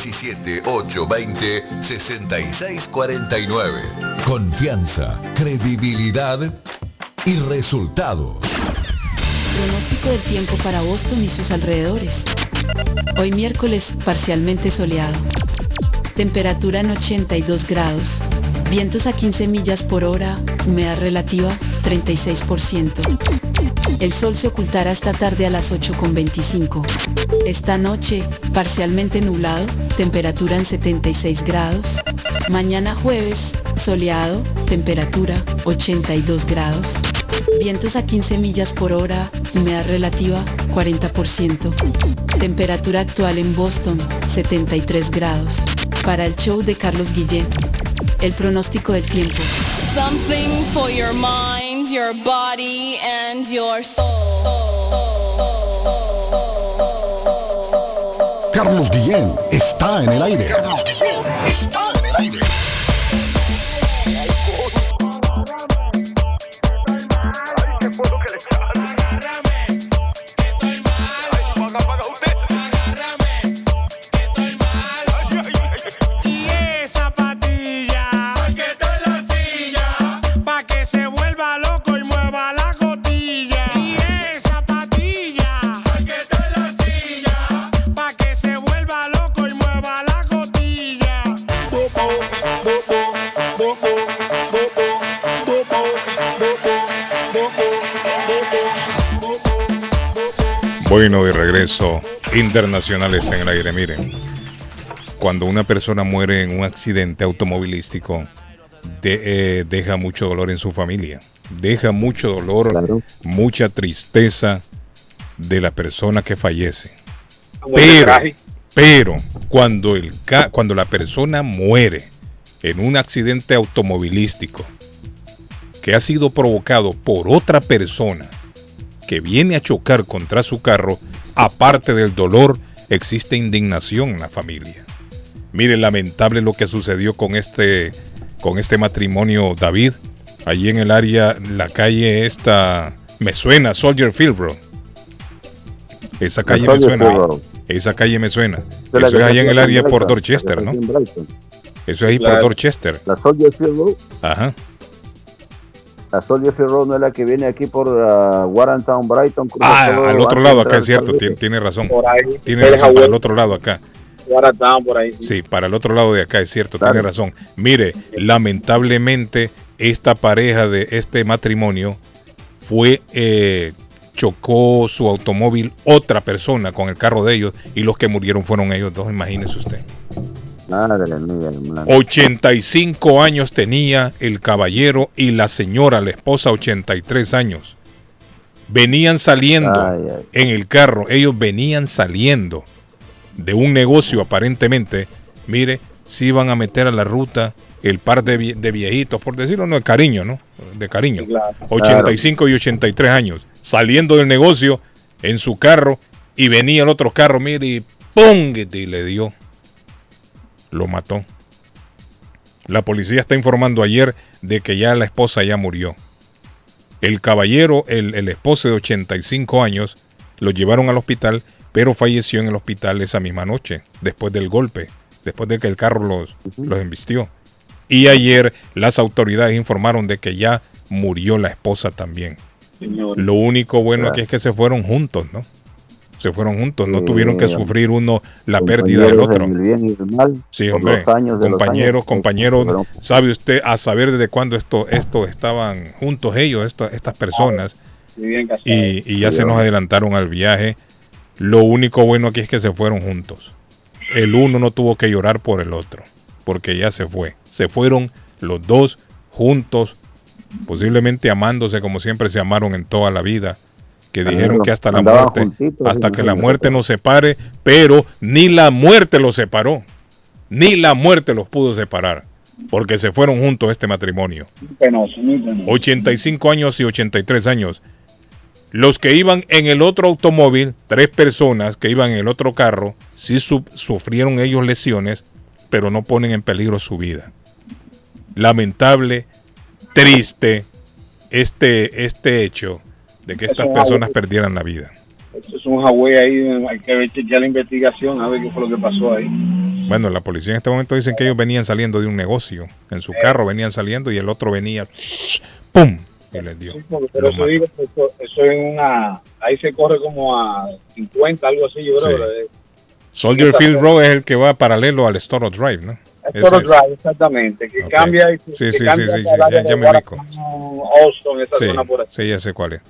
617-820-6649. Confianza, credibilidad y resultados. Pronóstico del tiempo para Boston y sus alrededores. Hoy miércoles parcialmente soleado. Temperatura en 82 grados. Vientos a 15 millas por hora. Humedad relativa 36%. El sol se ocultará esta tarde a las 8.25. Esta noche, parcialmente nublado, temperatura en 76 grados. Mañana jueves, soleado, temperatura 82 grados. Vientos a 15 millas por hora, humedad relativa 40%. Temperatura actual en Boston 73 grados. Para el show de Carlos Guillén, el pronóstico del tiempo. Your body and your soul. Carlos Guillén está en el aire. Carlos Guillén está en el aire. Bueno, de regreso, internacionales en el aire. Miren, cuando una persona muere en un accidente automovilístico, de- eh, deja mucho dolor en su familia. Deja mucho dolor, mucha tristeza de la persona que fallece. Pero, pero cuando, el, ca- cuando la persona muere en un accidente automovilístico que ha sido provocado por otra persona que viene a chocar contra su carro, aparte del dolor, existe indignación en la familia. Mire, lamentable lo que sucedió con este, con este matrimonio David, allí en el área, la calle esta, me suena, Soldier Field, bro. Esa calle me suena. Field. Esa calle me suena. Eso es allá en el área por Dorchester, ¿no? Eso es ahí por Dorchester. La Soldier Field. Ajá. La Road no es la que viene aquí por uh, Warrentown, Brighton. cruza Ah, al otro lado acá es cierto, tiene, tiene razón. Por ahí, Tiene razón, para el otro lado acá. Guaratán por ahí. Sí, para el otro lado de acá es cierto, tiene razón. Mire, lamentablemente esta pareja de este matrimonio fue eh, chocó su automóvil otra persona con el carro de ellos y los que murieron fueron ellos dos, imagínese usted. Madre mía, hermano. 85 años tenía el caballero y la señora, la esposa, 83 años. Venían saliendo Ay, ay. en el carro, ellos venían saliendo de un negocio aparentemente. Mire, si iban a meter a la ruta el par de, vie- de viejitos, por decirlo, no de cariño, ¿no? De cariño. 85 y 83 años, saliendo del negocio en su carro y venía el otro carro, mire, y ¡pum! y le dio lo mató. La policía está informando ayer de que ya la esposa ya murió. El caballero, el, el esposo de 85 años, lo llevaron al hospital, pero falleció en el hospital esa misma noche, después del golpe, después de que el carro los, los embistió. Y ayer las autoridades informaron de que ya murió la esposa también. Lo único bueno aquí es que se fueron juntos, ¿no? Se fueron juntos, no Sí, tuvieron que sufrir uno la pérdida del otro. en el bien y el mal, Sí, hombre. los años de los compañeros, compañeros, fueron- ¿sabe usted a saber desde cuándo esto, esto estaban juntos ellos, esto- estas personas? Bien. Y, y ya Sí, se nos adelantaron al viaje. Lo único bueno aquí es que se fueron juntos. El uno no tuvo que llorar por el otro, porque ya se fue. Se fueron los dos juntos, posiblemente amándose como siempre se amaron en toda la vida. Que dijeron que hasta la muerte, juntitos, hasta que la muerte nos separe, pero ni la muerte los separó, ni la muerte los pudo separar, porque se fueron juntos este matrimonio. Penoso, muy penoso. 85 años y 83 años. Los que iban en el otro automóvil, tres personas que iban en el otro carro, sí su- sufrieron ellos lesiones, pero no ponen en peligro su vida. Lamentable, triste este, este hecho de que estas personas perdieran la vida. Eso es un Huawei ahí, hay que ver, chequear la investigación, a ver qué fue lo que pasó ahí. Bueno, la policía en este momento dicen que ellos venían saliendo de un negocio. En su carro venían saliendo y el otro venía, ¡pum! Y les dio. Pero eso digo, eso, eso es una, ahí se corre como a 50, algo así, yo creo. Sí. de- Soldier Field Road es el que va paralelo al Storo Drive, ¿no? Es Ese Toro es. Drive, exactamente, que cambia, y- Sí, que sí, cambia sí, ya- ya me ubico. Austin, esa zona por ahí. sí, ya sé cuál es.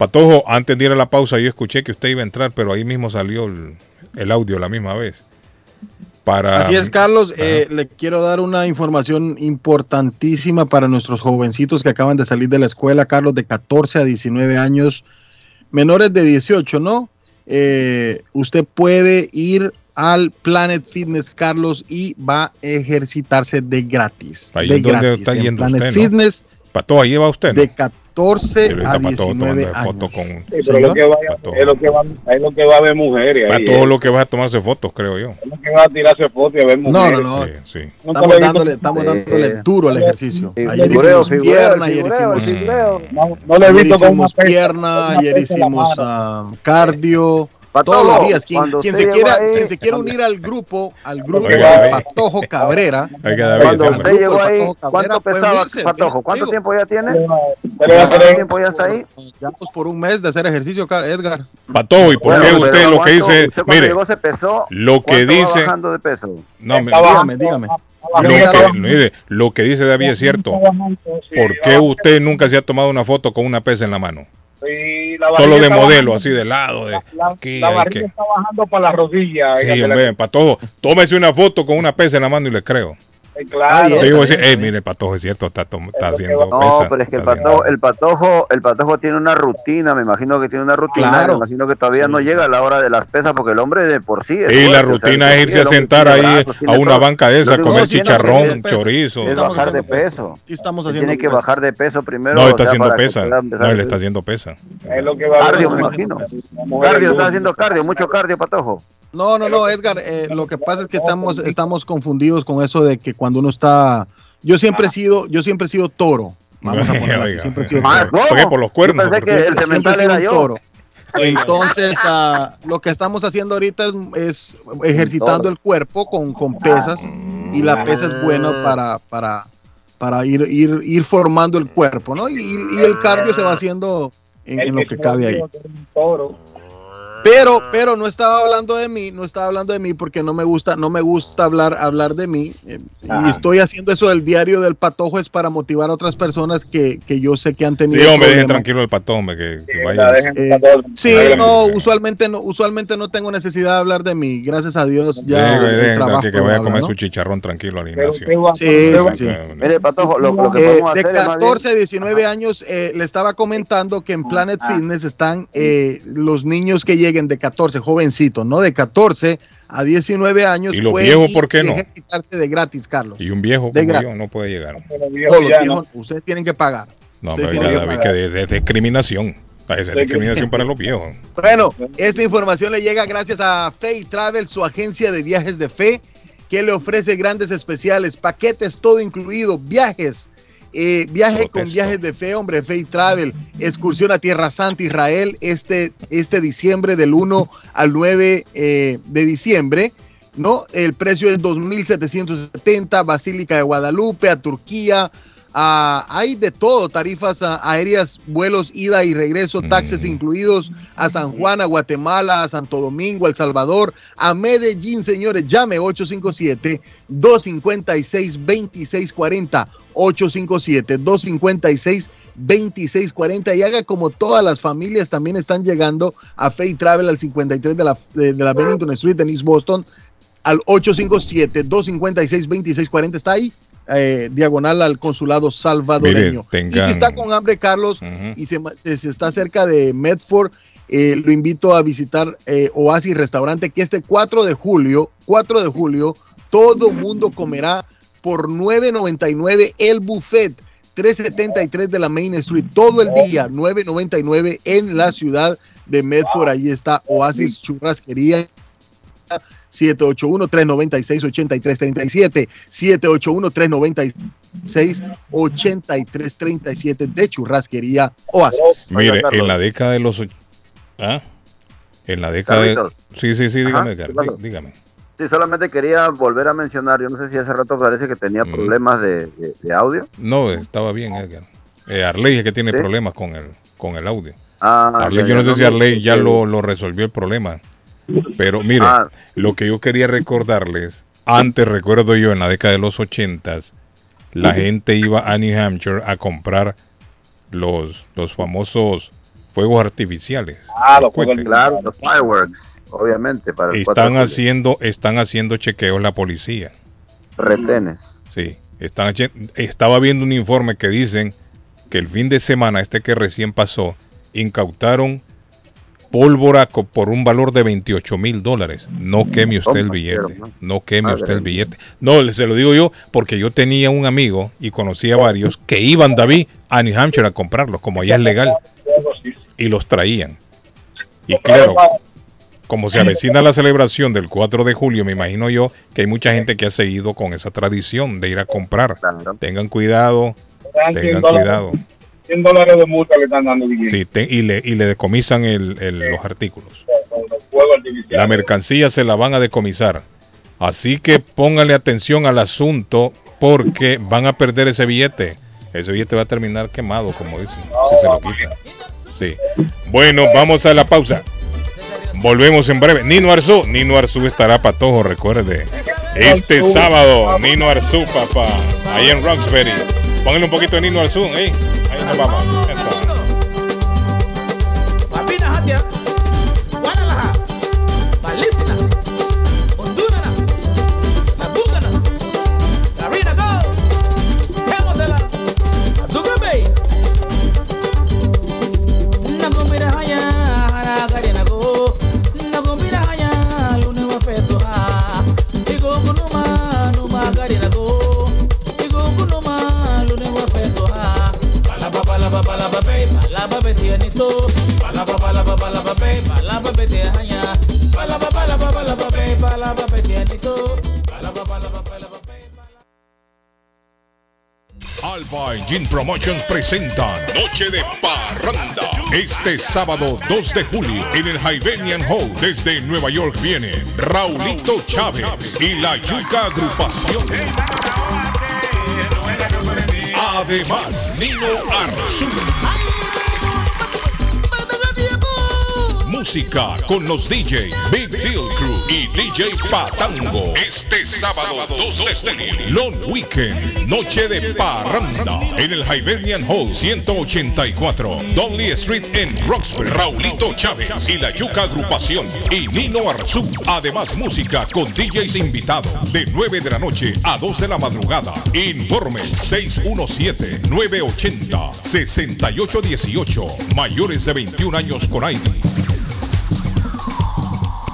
Patojo, antes de ir a la pausa, yo escuché que usted iba a entrar, pero ahí mismo salió el, el audio la misma vez. Para, Así es, Carlos. eh, le quiero dar una información importantísima para nuestros jovencitos que acaban de salir de la escuela, Carlos, de 14 a 19 años, menores de 18, ¿no? Eh, usted puede ir al Planet Fitness, Carlos, y va a ejercitarse de gratis. Ahí de donde gratis. está en yendo Planet usted, ¿no? Fitness Patojo, ahí va usted, ¿no? de 14 Pero a ahorita Patojo tomando 19 foto años. con... Sí, pero lo que vaya, es lo que va, es lo que va a ver mujeres ahí. Patojo eh. lo que va a tomarse fotos, creo yo. Es lo que va a tirarse fotos y a ver No, mujeres. no, no. Sí, sí. Nunca Estamos dándole, estamos dándole duro al ejercicio. Ayer figureo, hicimos figureo, pierna, ayer hicimos, figureo. No, no lo he visto con pierna, ayer hicimos ah, cardio, Patojo, todos los días. Quien, se quiera, ahí- quien se quiera unir al grupo, al grupo de Patojo Cabrera, Cuando usted llegó ahí, ¿cuánto pesaba Patojo? ¿Cuánto digo. tiempo ya tiene? ¿Cuánto tiempo ya está ahí? ya pues por un mes de hacer ejercicio, Edgar. Patojo, ¿y por Bueno, qué usted lo que ¿cuánto- dice? usted cuando Mire, llegó se pesó, lo que ¿cuánto va dice... bajando de peso? No, me- Dígame, dígame. lo que, mire, lo que dice David es cierto. ¿Por qué usted nunca se ha tomado una foto con una pesa en la mano? Y la Solo de modelo, bajando- así de lado. De, La, aquí, la que- está bajando para la rodilla. Sí, hombre, Patojo, tómese una foto con una pesa en la mano y le creo. Claro. Yo digo, eh, mire, Patojo, es cierto, está, haciendo No, pesa. pero es que el patojo, el patojo, el patojo tiene una rutina, me imagino que tiene una rutina, Claro. me imagino que todavía no llega a la hora de las pesas porque el hombre de por sí es Y la fuerte, o sea, rutina es irse a el sentar ahí brazos, a una todo. banca de esa, comer chicharrón, chorizo. Es bajar de peso. Estamos haciendo tiene que bajar de peso primero. No, o está sea, haciendo pesa. No, él a- está haciendo pesa. Es lo que va Cardio, me imagino. Cardio, está haciendo cardio, mucho cardio, patojo. No, no, no, Edgar, eh, lo que pasa es que estamos, estamos confundidos con eso de que cuando uno está, yo siempre he sido, yo siempre he sido toro. Vamos a ponerlo así, siempre he sido Ah, toro. ¿por los cuernos, Yo pensé que porque- el Siempre he cemental sido era un yo. toro. Entonces, ah, lo que estamos haciendo ahorita es, es ejercitando el cuerpo con, con pesas y la pesa es buena para, para, para ir, ir, ir formando el cuerpo, ¿no? Y, y el cardio se va haciendo en, en lo que cabe ahí. Pero, pero no estaba hablando de mí, no estaba hablando de mí porque no me gusta, no me gusta hablar, hablar de mí. eh, Ah. Y estoy haciendo eso del diario del patojo es para motivar a otras personas que, que yo sé que han tenido. Sí, hombre, dejen tranquilo el patón, hombre, que, que vaya. Eh, sí, no, usualmente no, usualmente no tengo necesidad de hablar de mí. Gracias a Dios ya el dejen trabajo que, que vaya a comer ¿no? su chicharrón tranquilo al gimnasio. Sí, sí, sí. Mire, patojo, lo, lo que Eh, podemos de hacer es más bien- 14 a 19 años, eh, le estaba comentando que en Planet Fitness están eh, los niños que lleguen de 14, jovencitos, ¿no? De 14 a 19 años. ¿Y los viejos por qué no? de gratis, Carlos. Y un viejo De como yo no puede llegar. No, los viejos, ustedes tienen que pagar. No, pero que David, que de, de- discriminación. Esa es discriminación para los viejos. Bueno, esta información le llega gracias a Fay Travel, su agencia de viajes de fe, que le ofrece grandes especiales, paquetes todo incluido, viajes, eh, viaje con viajes de fe, hombre, Fay Travel, excursión a Tierra Santa, Israel, este, este diciembre del 1 al 9 eh, de diciembre. ¿no? El precio es 2.770, Basílica de Guadalupe, a Turquía, a- hay de todo, tarifas a- aéreas, vuelos, ida y regreso, taxes incluidos a San Juan, a Guatemala, a Santo Domingo, a El Salvador, a Medellín, señores, llame 857-256-2640, 857-256-2640 y haga como todas las familias también están llegando a Fay Travel al 53 de la, de, de la Bennington Street en East Boston, al 857-256-2640, está ahí eh, diagonal al consulado salvadoreño. Mire, Y si está con hambre, Carlos, y se, se- se está cerca de Medford, eh, lo invito a visitar eh, Oasis Restaurante, que este 4 de julio, 4 de julio, todo mundo comerá por 9.99 el buffet. 373 de la Main Street, todo el día, 9.99 en la ciudad de Medford. Allí está Oasis Churrasquería 781-396-8337, 781-396-8337 de Churrasquería Oasis. Mire, en la década de los... ¿Ah? En la década de... Sí, sí, sí, dígame, Ajá, dígame. Sí, solamente quería volver a mencionar, yo no sé si hace rato parece que Mm. tenía problemas de, de- de audio. No, estaba bien, Edgar. Eh, Arley es que tiene ¿Sí? problemas con el, con el audio. Ah, Arley, ya, yo no ya, sé si Arley ya lo, lo resolvió el problema. Pero mire, Ah. lo que yo quería recordarles, antes recuerdo yo en la década de los ochentas, la gente iba a New Hampshire a comprar los, los famosos fuegos artificiales. Ah, los cohetes. Claro, los fireworks, obviamente, para el 4 de Están haciendo, están haciendo chequeos la policía. Retenes. Sí, están, estaba viendo un informe que dicen que el fin de semana, este que recién pasó, incautaron pólvora por un valor de 28 mil dólares. No queme usted el ¿Cómo billete. No queme usted el billete. No, se lo digo yo porque yo tenía un amigo y conocía varios que iban, David, a New Hampshire a comprarlos, como allá es legal, y los traían. Y claro, como se avecina la celebración del 4 de julio, me imagino yo que hay mucha gente que ha seguido con esa tradición de ir a comprar. Tengan cuidado, Dan 100 tengan cuidado. 100 dólares de multa le están dando. DJ. Sí, te- y, le, y le decomisan el- el- los artículos. La mercancía se la van a decomisar. Así que póngale atención al asunto porque van a perder ese billete. Ese billete va a terminar quemado, como dicen, si se lo quitan. Sí. Bueno, vamos a la pausa. Volvemos en breve. Nino Arzú. Nino Arzú estará patojo, recuerde. Este sábado, Nino Arzú, papá. Ahí en Roxbury. Póngale un poquito de Nino Arzú, ¿eh? Ahí nos vamos. Eso. Alba y Gin Promotions presentan Noche de Parranda. Este sábado 2 de julio en el Hibernian Hall desde Nueva York viene Raulito Chávez y la Yuca Agrupación. Además, Nino Arzú. Música con los DJ Big Deal Crew y DJ Patango. Este sábado 2 de julio. Long Weekend, Noche de Parranda en el Hibernian Hall 184, Dudley Street en Roxbury. Raulito Chávez y la Yuca Agrupación y Nino Arzú. Además, música con DJs invitados de 9 de la noche a 2 de la madrugada. Informe 617-980-6818. Mayores de 21 años con ID.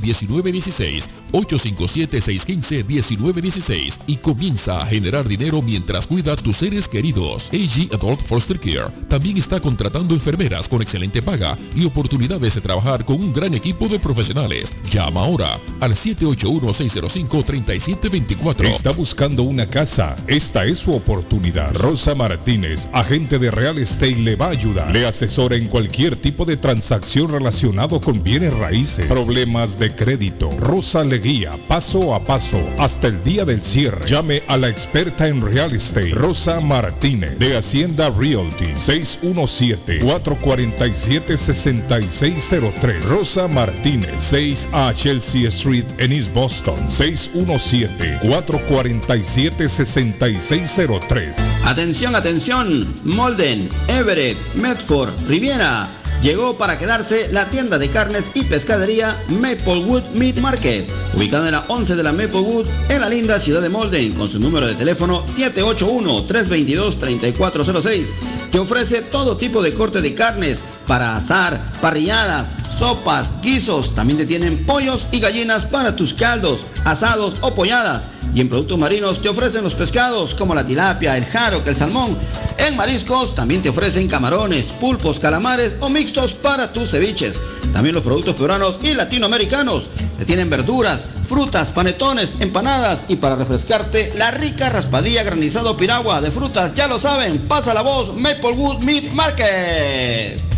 1916 857-615-1916 y comienza a generar dinero mientras cuidas tus seres queridos. AG Adult Foster Care también está contratando enfermeras con excelente paga y oportunidades de trabajar con un gran equipo de profesionales. Llama ahora al 781-605-3724. Está buscando una casa. Esta es su oportunidad. Rosa Martínez, agente de Real Estate, le va a ayudar. Le asesora en cualquier tipo de transacción relacionado con bienes raíces, problemas de crédito. Rosa le guía paso a paso hasta el día del cierre. Llame a la experta en real estate, Rosa Martínez, de Hacienda Realty, 617-447-6603. Rosa Martínez, 6 a Chelsea Street en East Boston, 617-447-6603. Atención, atención. Molden, Everett, Medford, Riviera. Llegó para quedarse la tienda de carnes y pescadería Maplewood Meat Market, ubicada en la 11 de la Maplewood, en la linda ciudad de Molden, con su número de teléfono 781-322-3406, que ofrece todo tipo de corte de carnes para asar, parrilladas, sopas, guisos, también te tienen pollos y gallinas para tus caldos, asados o polladas. Y en productos marinos te ofrecen los pescados como la tilapia, el jaro, el salmón. En mariscos también te ofrecen camarones, pulpos, calamares o mixtos para tus ceviches. También los productos peruanos y latinoamericanos. Te tienen verduras, frutas, panetones, empanadas y para refrescarte la rica raspadilla granizado piragua de frutas. Ya lo saben, pasa la voz Maplewood Meat Market.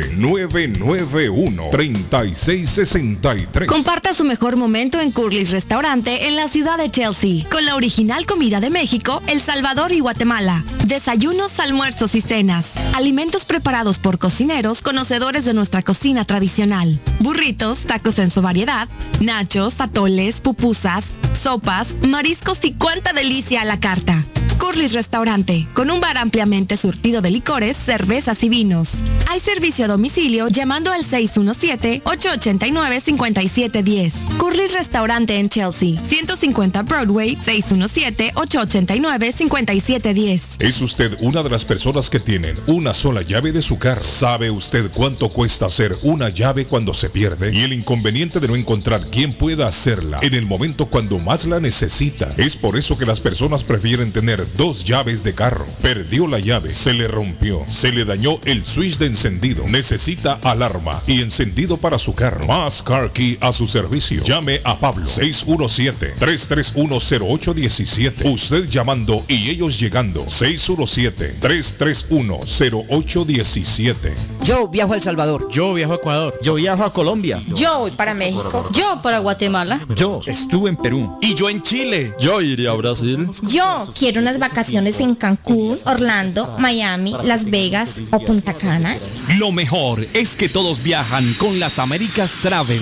857-991-3663. Comparta su mejor momento en Curly's Restaurante en la ciudad de Chelsea, con la original comida de México, El Salvador y Guatemala. Desayunos, almuerzos y cenas. Alimentos preparados por cocineros conocedores de nuestra cocina tradicional. Burritos, tacos en su variedad, nachos, atoles, pupusas, sopas, mariscos y cuánta delicia a la carta. Curly's Restaurante, con un bar ampliamente surtido de licores, cervezas y vinos. Hay servicio a domicilio llamando al 617-889-5710. Curly's Restaurante en Chelsea, 150 Broadway, 617-889-5710. ¿Es usted una de las personas que tienen una sola llave de su carro? ¿Sabe usted cuánto cuesta hacer una llave cuando se pierde? Y el inconveniente de no encontrar quién pueda hacerla en el momento cuando más la necesita. Es por eso que las personas prefieren tener dos llaves de carro. Perdió la llave, se le rompió, se le dañó el switch de encendido. Necesita alarma y encendido para su carro. Más Car Key a su servicio. Llame a Pablo 617-331-0817. Usted llamando y ellos llegando. 617-331-0817. Yo viajo a El Salvador. Yo viajo a Ecuador. Yo viajo a Colombia. Yo voy para México. Yo para Guatemala. Yo estuve en Perú. Y yo en Chile. Yo iría a Brasil. Yo quiero unas vacaciones en Cancún, Orlando, Miami, Las Vegas o Punta Cana. Lo mejor es que todos viajan con las Américas Travel.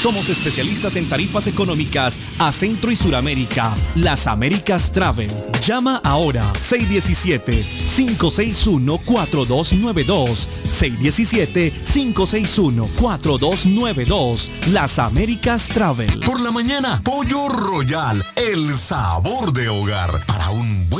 Somos especialistas en tarifas económicas a Centro y Suramérica. Las Américas Travel. Llama ahora 617-561-4292. 617-561-4292. Las Américas Travel. Por la mañana, Pollo Royal, el sabor de hogar. Para un buen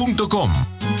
www.radiocomunitaria.com.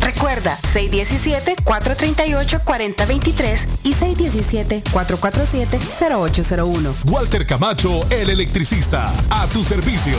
Recuerda, 617-438-4023 y 617-447-0801. Walter Camacho, el electricista. A tu servicio.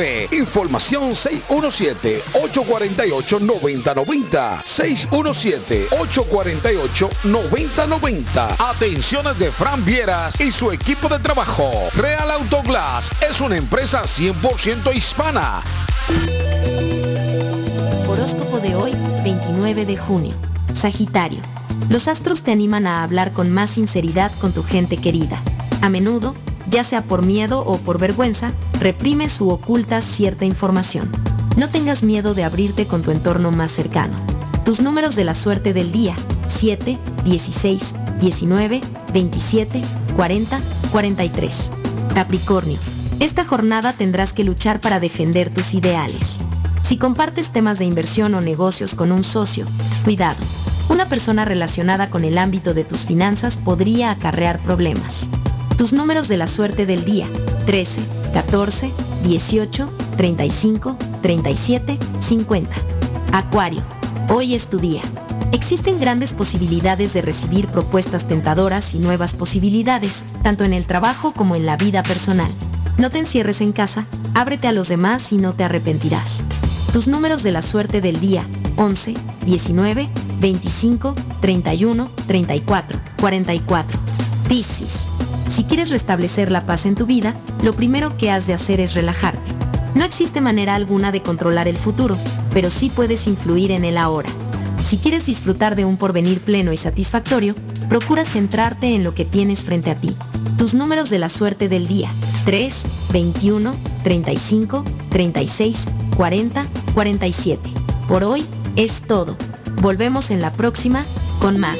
Información 617-848-9090. 617-848-9090. Atenciones de Fran Vieras y su equipo de trabajo. Real Autoglass es una empresa 100% hispana. Horóscopo de hoy, 29 de junio. Sagitario. Los astros te animan a hablar con más sinceridad con tu gente querida. A menudo, ya sea por miedo o por vergüenza, reprimes u ocultas cierta información. No tengas miedo de abrirte con tu entorno más cercano. Tus números de la suerte del día, 7, 16, 19, 27, 40, 43. Capricornio, esta jornada tendrás que luchar para defender tus ideales. Si compartes temas de inversión o negocios con un socio, cuidado. Una persona relacionada con el ámbito de tus finanzas podría acarrear problemas. Tus números de la suerte del día. 13, 14, 18, 35, 37, 50. Acuario. Hoy es tu día. Existen grandes posibilidades de recibir propuestas tentadoras y nuevas posibilidades, tanto en el trabajo como en la vida personal. No te encierres en casa, ábrete a los demás y no te arrepentirás. Tus números de la suerte del día 11, 19, 25, 31, 34, 44. Piscis. Si quieres restablecer la paz en tu vida, lo primero que has de hacer es relajarte. No existe manera alguna de controlar el futuro, pero sí puedes influir en el ahora. Si quieres disfrutar de un porvenir pleno y satisfactorio, procura centrarte en lo que tienes frente a ti. Tus números de la suerte del día. 3, 21, 35, 36, 40, 47. Por hoy es todo. Volvemos en la próxima con más.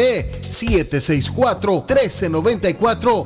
764-1394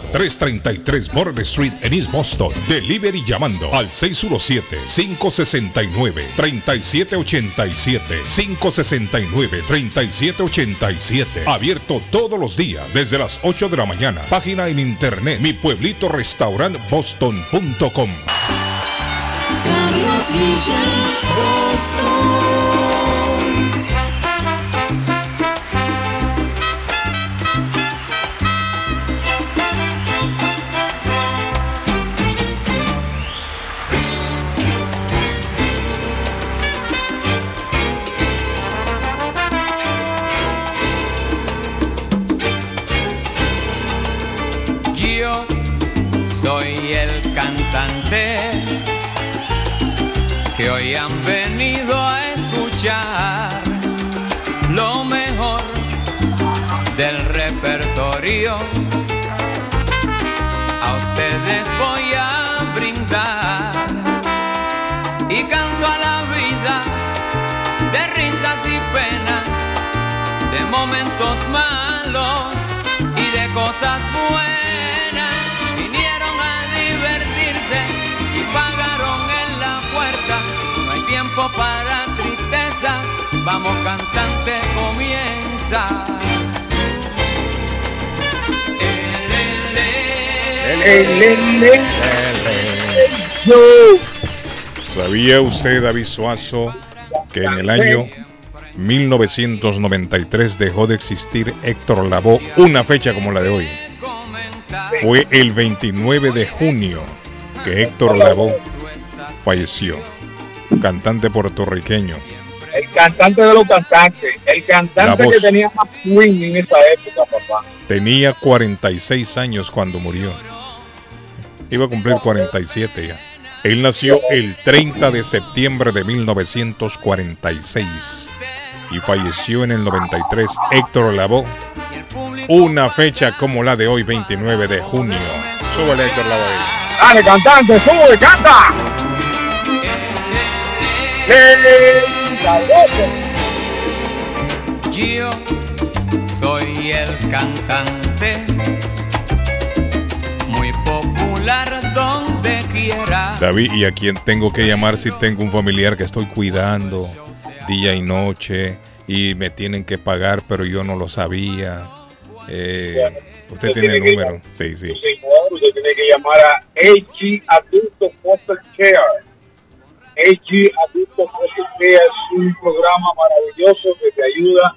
333 Border Street en East Boston. Delivery llamando al 617-569-3787. 569-3787. Abierto todos los días desde las 8 de la mañana. Página en internet mi pueblito restaurant boston.com. Carlos. Cosas buenas. Vinieron a divertirse y pagaron en la puerta. No hay tiempo para tristeza. Vamos cantante, comienza. ¿Sabía usted, David Suazo, que en el año 1993 dejó de existir Héctor Lavoe una fecha como la de hoy? Fue el 29 de junio que Héctor Lavoe falleció, cantante puertorriqueño, El cantante de los cantantes. El cantante que tenía más swing en esa época, papá. Tenía 46 años cuando murió. Iba a cumplir 47 ya. Él nació el 30 de septiembre de 1946 y falleció en el 93. Héctor Lavoe. Una fecha como la de hoy, 29 de junio. Súbele Héctor Lavoe. ahí. Dale, cantante, sube, canta. Yo soy el cantante, muy popular donde quiera. David, ¿y a quién tengo que llamar si tengo un familiar que estoy cuidando día y noche y me tienen que pagar, pero yo no lo sabía? Eh, usted Usted tiene el tiene número. Sí, sí. Señor, usted tiene que llamar a AG Adulto Foster Care. AG Adulto Foster Care es un programa maravilloso que te ayuda,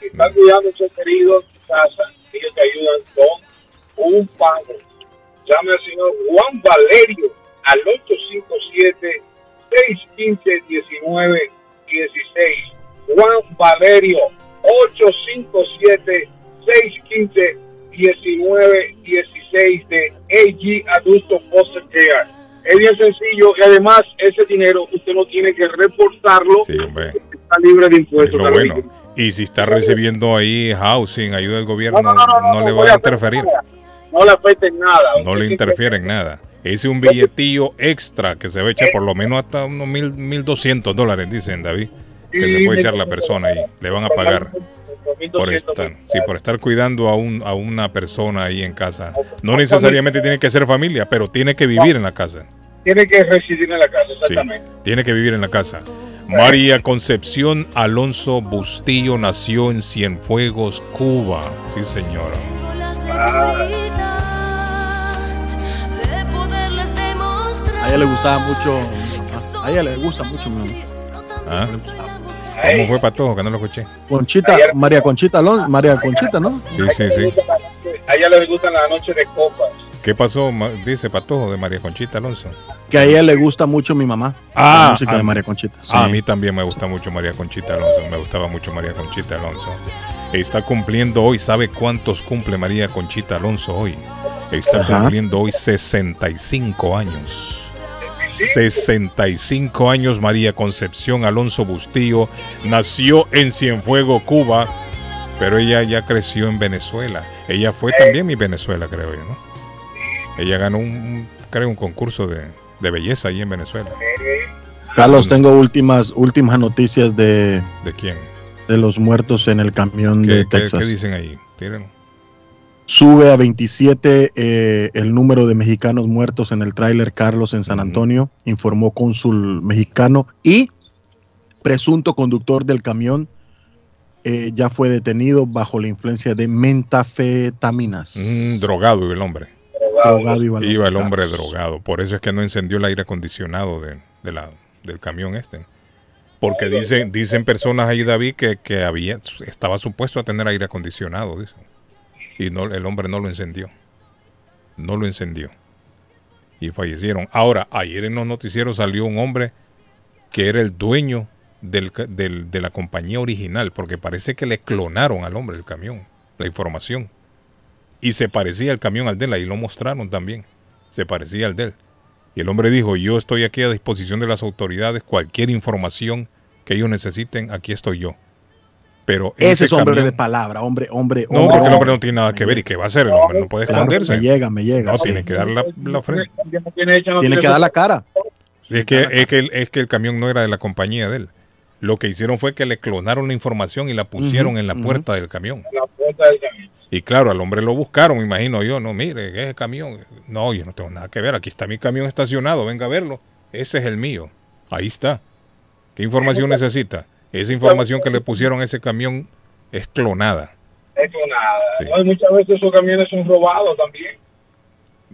que está cuidando a sus queridos en tu casa. Ellos te ayudan con un pago. Llame al señor Juan Valerio al 857-615-1916. Juan Valerio, 857-615-1916 de AG Adulto Foster Care. Es bien sencillo y además ese dinero usted no tiene que reportarlo. Sí. Está libre de Es impuestos. lo Carolina. bueno. Y si está recibiendo ahí housing, ayuda del gobierno, no, no, no, no, le va a interferir. No le afecta en nada. No le interfiere en nada. Es un billetillo extra que se va a echar por lo menos hasta unos mil, mil doscientos dólares, dicen David, que se puede echar la persona ahí. Le van a pagar por estar, sí, por estar cuidando a, un, a una persona ahí en casa. No necesariamente tiene que ser familia, pero tiene que vivir en la casa. Tiene que residir en la casa, Sí, exactamente. tiene que vivir en la casa. María Concepción Alonso Bustillo nació en Cienfuegos, Cuba. Sí, señora. Ella le gustaba mucho. A ella le gusta mucho mi mamá. ¿Ah? ¿Cómo fue Patojo? Que no lo escuché. Conchita, María Conchita Alonso, María Conchita, ¿no? Sí, sí, sí. A ella le gustan las noches de copas. ¿Qué pasó? Dice Patojo de María Conchita Alonso. Que a ella le gusta mucho mi mamá. la música a, de María Conchita. sí. a mí también me gusta mucho María Conchita Alonso. Me gustaba mucho María Conchita Alonso. Está cumpliendo hoy, ¿sabe cuántos cumple María Conchita Alonso hoy? Está Ajá. cumpliendo hoy 65 años. 65 años María Concepción Alonso Bustillo. Nació en Cienfuego, Cuba, pero ella ya creció en Venezuela. Ella fue también mi Venezuela, creo yo, ¿no? Ella ganó un, creo, un concurso de, de belleza ahí en Venezuela. Carlos, tengo últimas últimas noticias de, ¿De quién? de los muertos en el camión ¿Qué, de qué- Texas. qué dicen ahí? Tírenlo. Sube a 27 eh, el número de mexicanos muertos en el tráiler Carlos en San Antonio, informó cónsul mexicano y presunto conductor del camión eh, ya fue detenido bajo la influencia de mentafetaminas. Mm, drogado iba el hombre. Drogado iba el Iba el hombre. hombre drogado. Por eso es que no encendió el aire acondicionado de, de la, del camión este. Porque dicen, dicen personas ahí, David, que, que había, estaba supuesto a tener aire acondicionado, dicen. Y no, el hombre no lo encendió. No lo encendió. Y fallecieron. Ahora, ayer en los noticieros salió un hombre que era el dueño de la compañía original, porque parece que le clonaron al hombre el camión, la información. Y se parecía el camión al de él, ahí lo mostraron también. Se parecía al de él. Y el hombre dijo, yo estoy aquí a disposición de las autoridades, cualquier información que ellos necesiten, aquí estoy yo. Pero Ese es hombre camión- de palabra, hombre, hombre, No, porque el hombre no tiene nada que ver. ¿Y qué va a hacer? El hombre no puede Claro, esconderse. me llega, me llega. No, sí. tiene que dar la, la frente. Tiene que dar la cara. Sí, es, que, es, que el, es que el camión no era de la compañía de él. Lo que hicieron fue que le clonaron la información y la pusieron en la puerta del camión. La puerta del camión. Y claro, al hombre lo buscaron, me imagino yo. No, mire, ese camión. No, yo no tengo nada que ver. Aquí está mi camión estacionado. Venga a verlo. Ese es el mío. Ahí está. ¿Qué información necesita? Esa información que le pusieron a ese camión es clonada. Es clonada. Sí. No, y muchas veces esos camiones son robados también.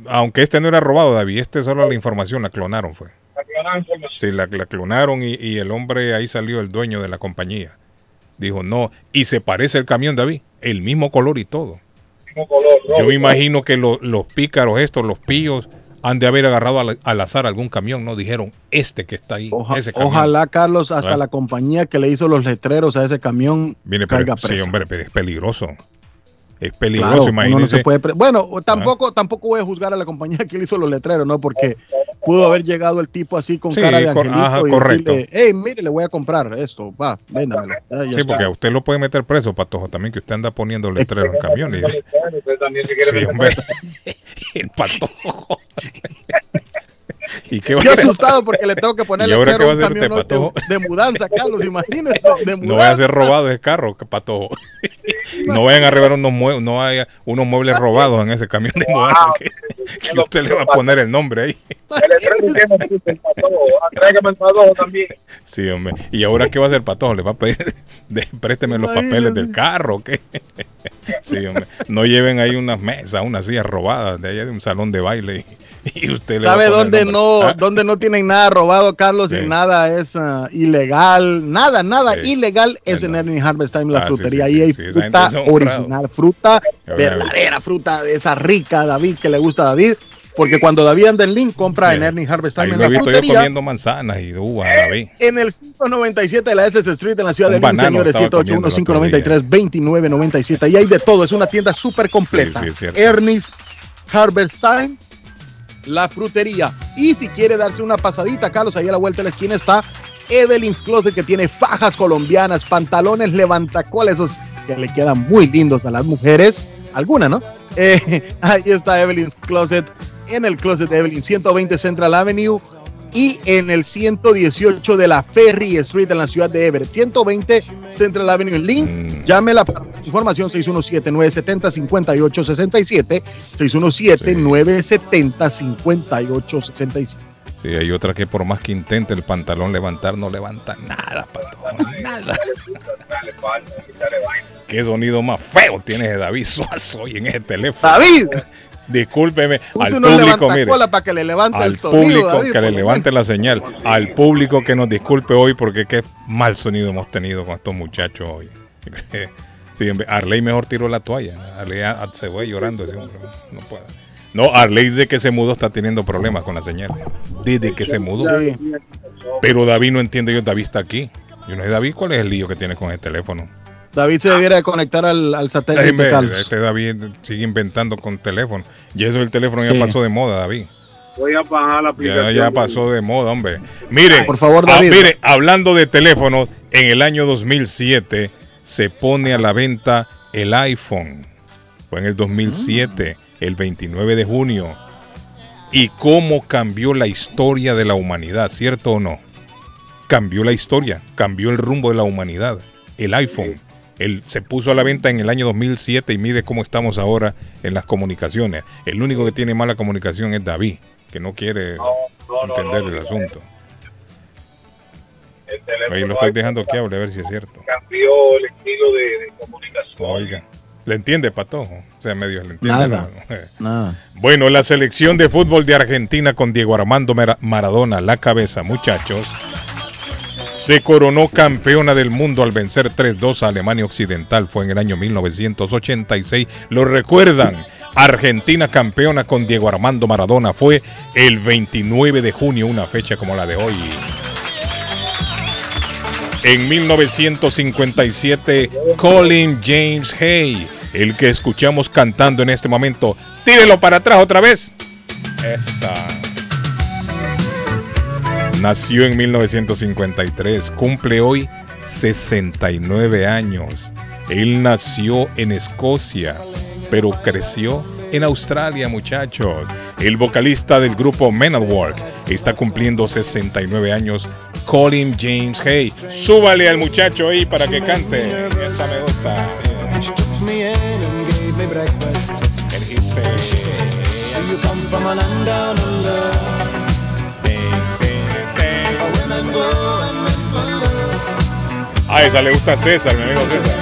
Aunque este no era robado, David. Este solo la información la clonaron fue. La información. Sí, la, la clonaron y, y el hombre ahí salió el dueño de la compañía. Dijo, no. Y se parece el camión, David. El mismo color y todo. mismo color, Yo me imagino que lo- los pícaros estos, los pillos, han de haber agarrado al, al azar algún camión, ¿no? Dijeron, este que está ahí, Oja- ese camión. ojalá, Carlos, hasta Ah. la compañía que le hizo los letreros a ese camión Viene, pero- sí, hombre, pero es peligroso. Es Claro, peligroso, uno no imagínense. se puede pre- bueno, tampoco, tampoco voy a juzgar a la compañía que le hizo los letreros, ¿no? Porque pudo haber llegado el tipo así con Sí, cara de angelito ajá, y correcto. decirle, hey, mire, le voy a comprar esto, va, véndamelo. Ya, ya Sí, está. porque a usted lo puede meter preso, Patojo, también, que usted anda poniendo letreros en camiones. Usted también se quiere Sí, meter hombre. El Patojo. ¿Y qué va a Yo hacer? asustado porque le tengo que poner ¿Y ahora va a hacer camión Patojo? de, de mudanza, Carlos, imagínese, de mudanza. No vaya a ser robado ese carro, que Patojo. No vayan a arribar unos muebles, no haya unos muebles robados en ese camión de mudanza que, que usted le va a poner el nombre ahí. El letrero que me puse, el patojo. Ah, Tráigame el patojo también. Sí, hombre. ¿Y ahora qué va a hacer Patojo? ¿Le va a pedir? De, présteme los papeles del carro, ¿o ¿qué? Sí, hombre. No lleven ahí unas mesas, unas sillas robadas de allá de un salón de baile y, y usted ¿Sabe dónde no, Ah, dónde no tienen nada robado, Carlos? Sí. Y nada es ah, ilegal, nada, nada Sí. ilegal es en Ernie Harvest Time, la Ah, frutería. sí, Ahí sí, hay fruta original, fruta verdadera, fruta de esa rica, David, que le gusta a David. Porque cuando David anda en Link, compra en Ernie Harvest Time en la frutería. comiendo manzanas y uvas, David. En el 597 de la SS Street en la ciudad Un de banano señores, estaba comiendo el otro 781-593-2997. Y hay de todo, es una tienda súper completa. Ernie's Harvest Time, la frutería. Y si quiere darse una pasadita, Carlos, ahí a la vuelta de la esquina está Evelyn's Closet, que tiene fajas colombianas, pantalones levantacoles, esos que le quedan muy lindos a las mujeres. Alguna, ¿no? Eh, ahí está Evelyn's Closet, en el Closet de Evelyn, 120 Central Avenue y en el 118 de la Ferry Street en la ciudad de Everett. 120 Central Avenue en Lynn. Llámela para información 617-970-5867. 617-970-5867. Sí, hay otra que por más que intente el pantalón levantar, no levanta nada, Patojo. Nada. Qué sonido más feo tiene David Suazo hoy en ese teléfono. David. Discúlpeme Puse al público, mire. para que le levante Al el sonido, público David, que le levante la señal. Al público que nos disculpe hoy porque qué mal sonido hemos tenido con estos muchachos hoy. Sí, Arley mejor tiró la toalla. Arley se fue llorando. ese hombre, no puede. No, Arley desde que se mudó está teniendo problemas con la señal. Desde que se mudó. Sí. Pero David no entiende yo, David está aquí. Yo no sé, David, ¿cuál es el lío que tiene con el teléfono? David se debiera de conectar al, al satélite. Este David sigue inventando con teléfono. Y eso el teléfono Sí. ya pasó de moda, David. Voy a bajar la Ya, aplicación. ya pasó de moda, hombre. Mire, Por favor, ah, David. mire, hablando de teléfonos, en el año 2007 se pone a la venta el iPhone. Fue en el 2007, el 29 de junio. ¿Y cómo cambió la historia de la humanidad, cierto o no? Cambió la historia, cambió el rumbo de la humanidad. El iPhone. Él se puso a la venta en el año 2007 y mire cómo estamos ahora en las comunicaciones. El único que tiene mala comunicación es David, que no quiere entender el asunto. El Ahí lo estoy dejando que hable a ver si es cierto. cambió el estilo de, de comunicación. Oiga, ¿le entiende, Patojo? O sea, medio le entiende. Nada. Nada. Bueno, la selección de fútbol de Argentina con Diego Armando Mara- Maradona a la cabeza, muchachos, se coronó campeona del mundo al vencer 3-2 a Alemania Occidental. Fue en el año 1986. ¿Lo recuerdan? Argentina campeona con Diego Armando Maradona fue el 29 de junio, una fecha como la de hoy. En 1957, Colin James Hay, el que escuchamos cantando en este momento. Tírelo para atrás otra vez. Esa. Nació en 1953, cumple hoy 69 años. Él nació en Escocia, pero creció en Australia, muchachos. El vocalista del grupo Men at Work está cumpliendo 69 años. Colin James Hay. Súbale al muchacho ahí para que cante. Esta me gusta. A esa le gusta César, mi amigo César.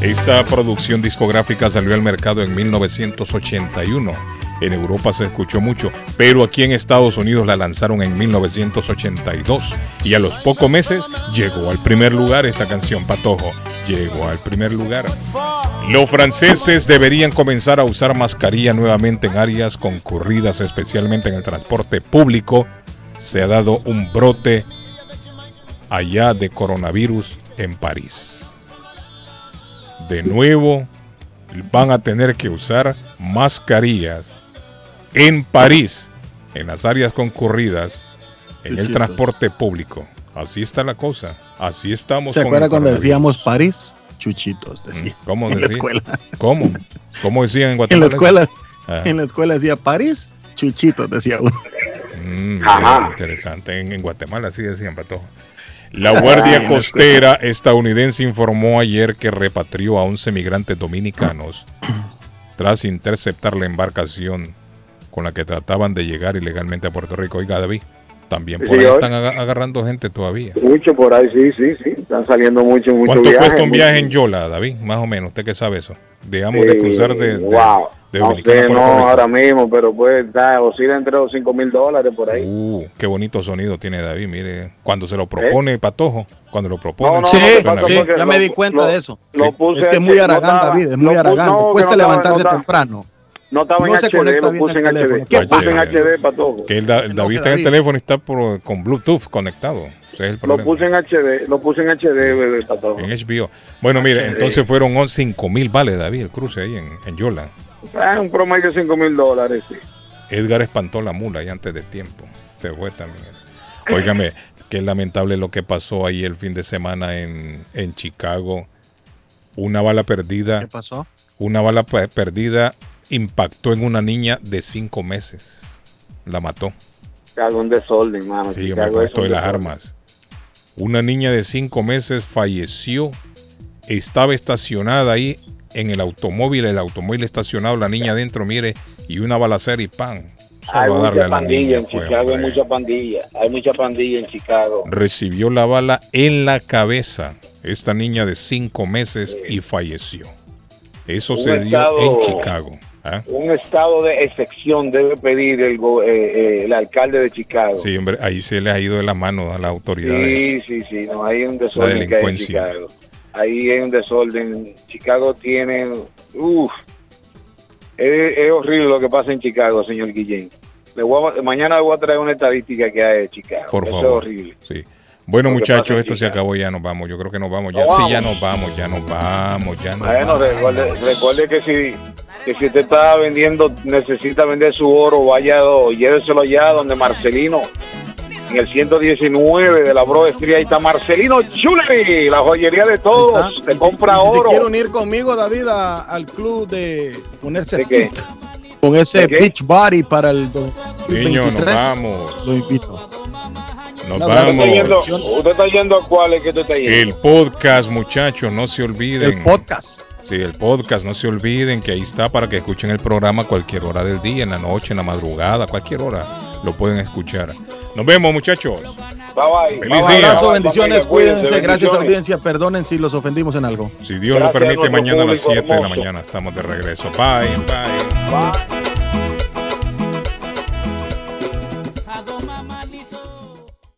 Esta producción discográfica salió al mercado en 1981. En Europa se escuchó mucho, pero aquí en Estados Unidos la lanzaron en 1982 y a los pocos meses llegó al primer lugar esta canción Patojo. llegó al primer lugar. Los franceses deberían comenzar a usar mascarilla nuevamente en áreas concurridas, especialmente en el transporte público. Se ha dado un brote allá de coronavirus en París. De nuevo van a tener que usar mascarillas en París, en las áreas concurridas, en el transporte público. Así está la cosa. Así estamos. ¿Se acuerda cuando decíamos París? Chuchitos, decía. ¿Cómo en la decía? escuela. ¿Cómo? ¿Cómo decían en En Guatemala? la escuela, Ah. en la escuela decía París, Chuchitos, decía uno. Mm, Ajá. interesante. En, en Guatemala sí decían patojo. La Guardia en la Costera estadounidense informó ayer que repatrió a 11 migrantes dominicanos tras interceptar la embarcación con la que trataban de llegar ilegalmente a Puerto Rico. Oiga, David, también por Sí, ahí están aga- agarrando gente todavía. Mucho por ahí, sí, sí, sí. Están saliendo mucho, mucho ¿Cuánto viajes. cuesta un mucho- viaje en Yola, David? Más o menos, ¿usted qué sabe eso? Digamos, de Sí, cruzar de, de, wow. de no sé, no ahora mismo, pero pues está, oscila entre los 5 mil dólares por ahí. Uh, qué bonito sonido tiene David, mire. Cuando se lo propone Patojo, cuando lo propone. No, no, Sí, sí, ya me di cuenta lo- de eso. lo puse es que es muy aragán, David, es muy aragán. Cuesta levantarse no estaba- temprano. No estaba No en se HD, lo puse en. HD. ¿Qué Lo puse en? HD para todo. Que el, da- el David está en el teléfono y está por, con Bluetooth conectado. Ese es el Lo puse en HD, lo puse en HD, bebé, para todo. En HBO. Bueno, mire, entonces fueron 5 mil vales, David, el cruce ahí en, en Yola. Ah, un promedio de 5 mil dólares, sí. Edgar espantó la mula ahí antes de tiempo. Se fue también. Óigame, qué lamentable lo que pasó ahí el fin de semana en, en Chicago. Una bala perdida. ¿Qué pasó? Una bala pe- perdida impactó en una niña de 5 meses. La mató. Chicago un desorden, mano. Sí, es esto de las armas. Una niña de 5 meses falleció. Estaba estacionada ahí en el automóvil, el automóvil estacionado, la niña adentro, mire, y una balacera y pan. Hay mucha pandilla en fue, Chicago, hay mucha pandilla. Hay mucha pandilla en Chicago. Recibió la bala en la cabeza esta niña de 5 meses y falleció. Eso Un se dio en Chicago. ¿Ah? Un estado de excepción debe pedir el, go- eh, eh, el alcalde de Chicago. Sí, hombre, ahí se les ha ido de las manos a las autoridades. Sí, sí, sí, no, hay un desorden que hay en. Chicago. Ahí hay un desorden. Chicago tiene, uff, es, es horrible lo que pasa en Chicago, señor Guillén. Le voy a- mañana le voy a traer una estadística que hay de Chicago. Por Eso favor. es horrible. Sí. Bueno, Lo muchachos, esto se acabó, ya nos vamos. Yo creo que nos vamos ya. Nos Sí, vamos. ya nos vamos, ya nos vamos, ya nos Bueno, vamos. recuerde, recuerde que si que si usted está vendiendo, necesita vender su oro, vaya o lléveselo allá donde Marcelino, en el 119 de la Broad Street, ahí está Marcelino Jewelry, la joyería de todos, te compra Y si oro. quiere unir conmigo, David, a- al club de ponerse ¿De qué? fit, con ese beach body para el Niño, nos 2023, vamos. lo invito. Nos Un abrazo. ¿Usted está, yendo, vamos. usted está yendo a cuál es que usted está yendo? El podcast, muchachos, no se olviden. El podcast. Sí, el podcast, no se olviden que ahí está para que escuchen el programa a cualquier hora del día, en la noche, en la madrugada, cualquier hora lo pueden escuchar. Nos vemos, muchos. Bye bye. Feliz Bye, día. bye, Abrazo, bendiciones, cuídense. cuídense, Gracias, audiencia. Perdonen si los ofendimos en algo. Si Dios lo permite, mañana a las público 7 de la mañana estamos de regreso. Bye, bye. Bye.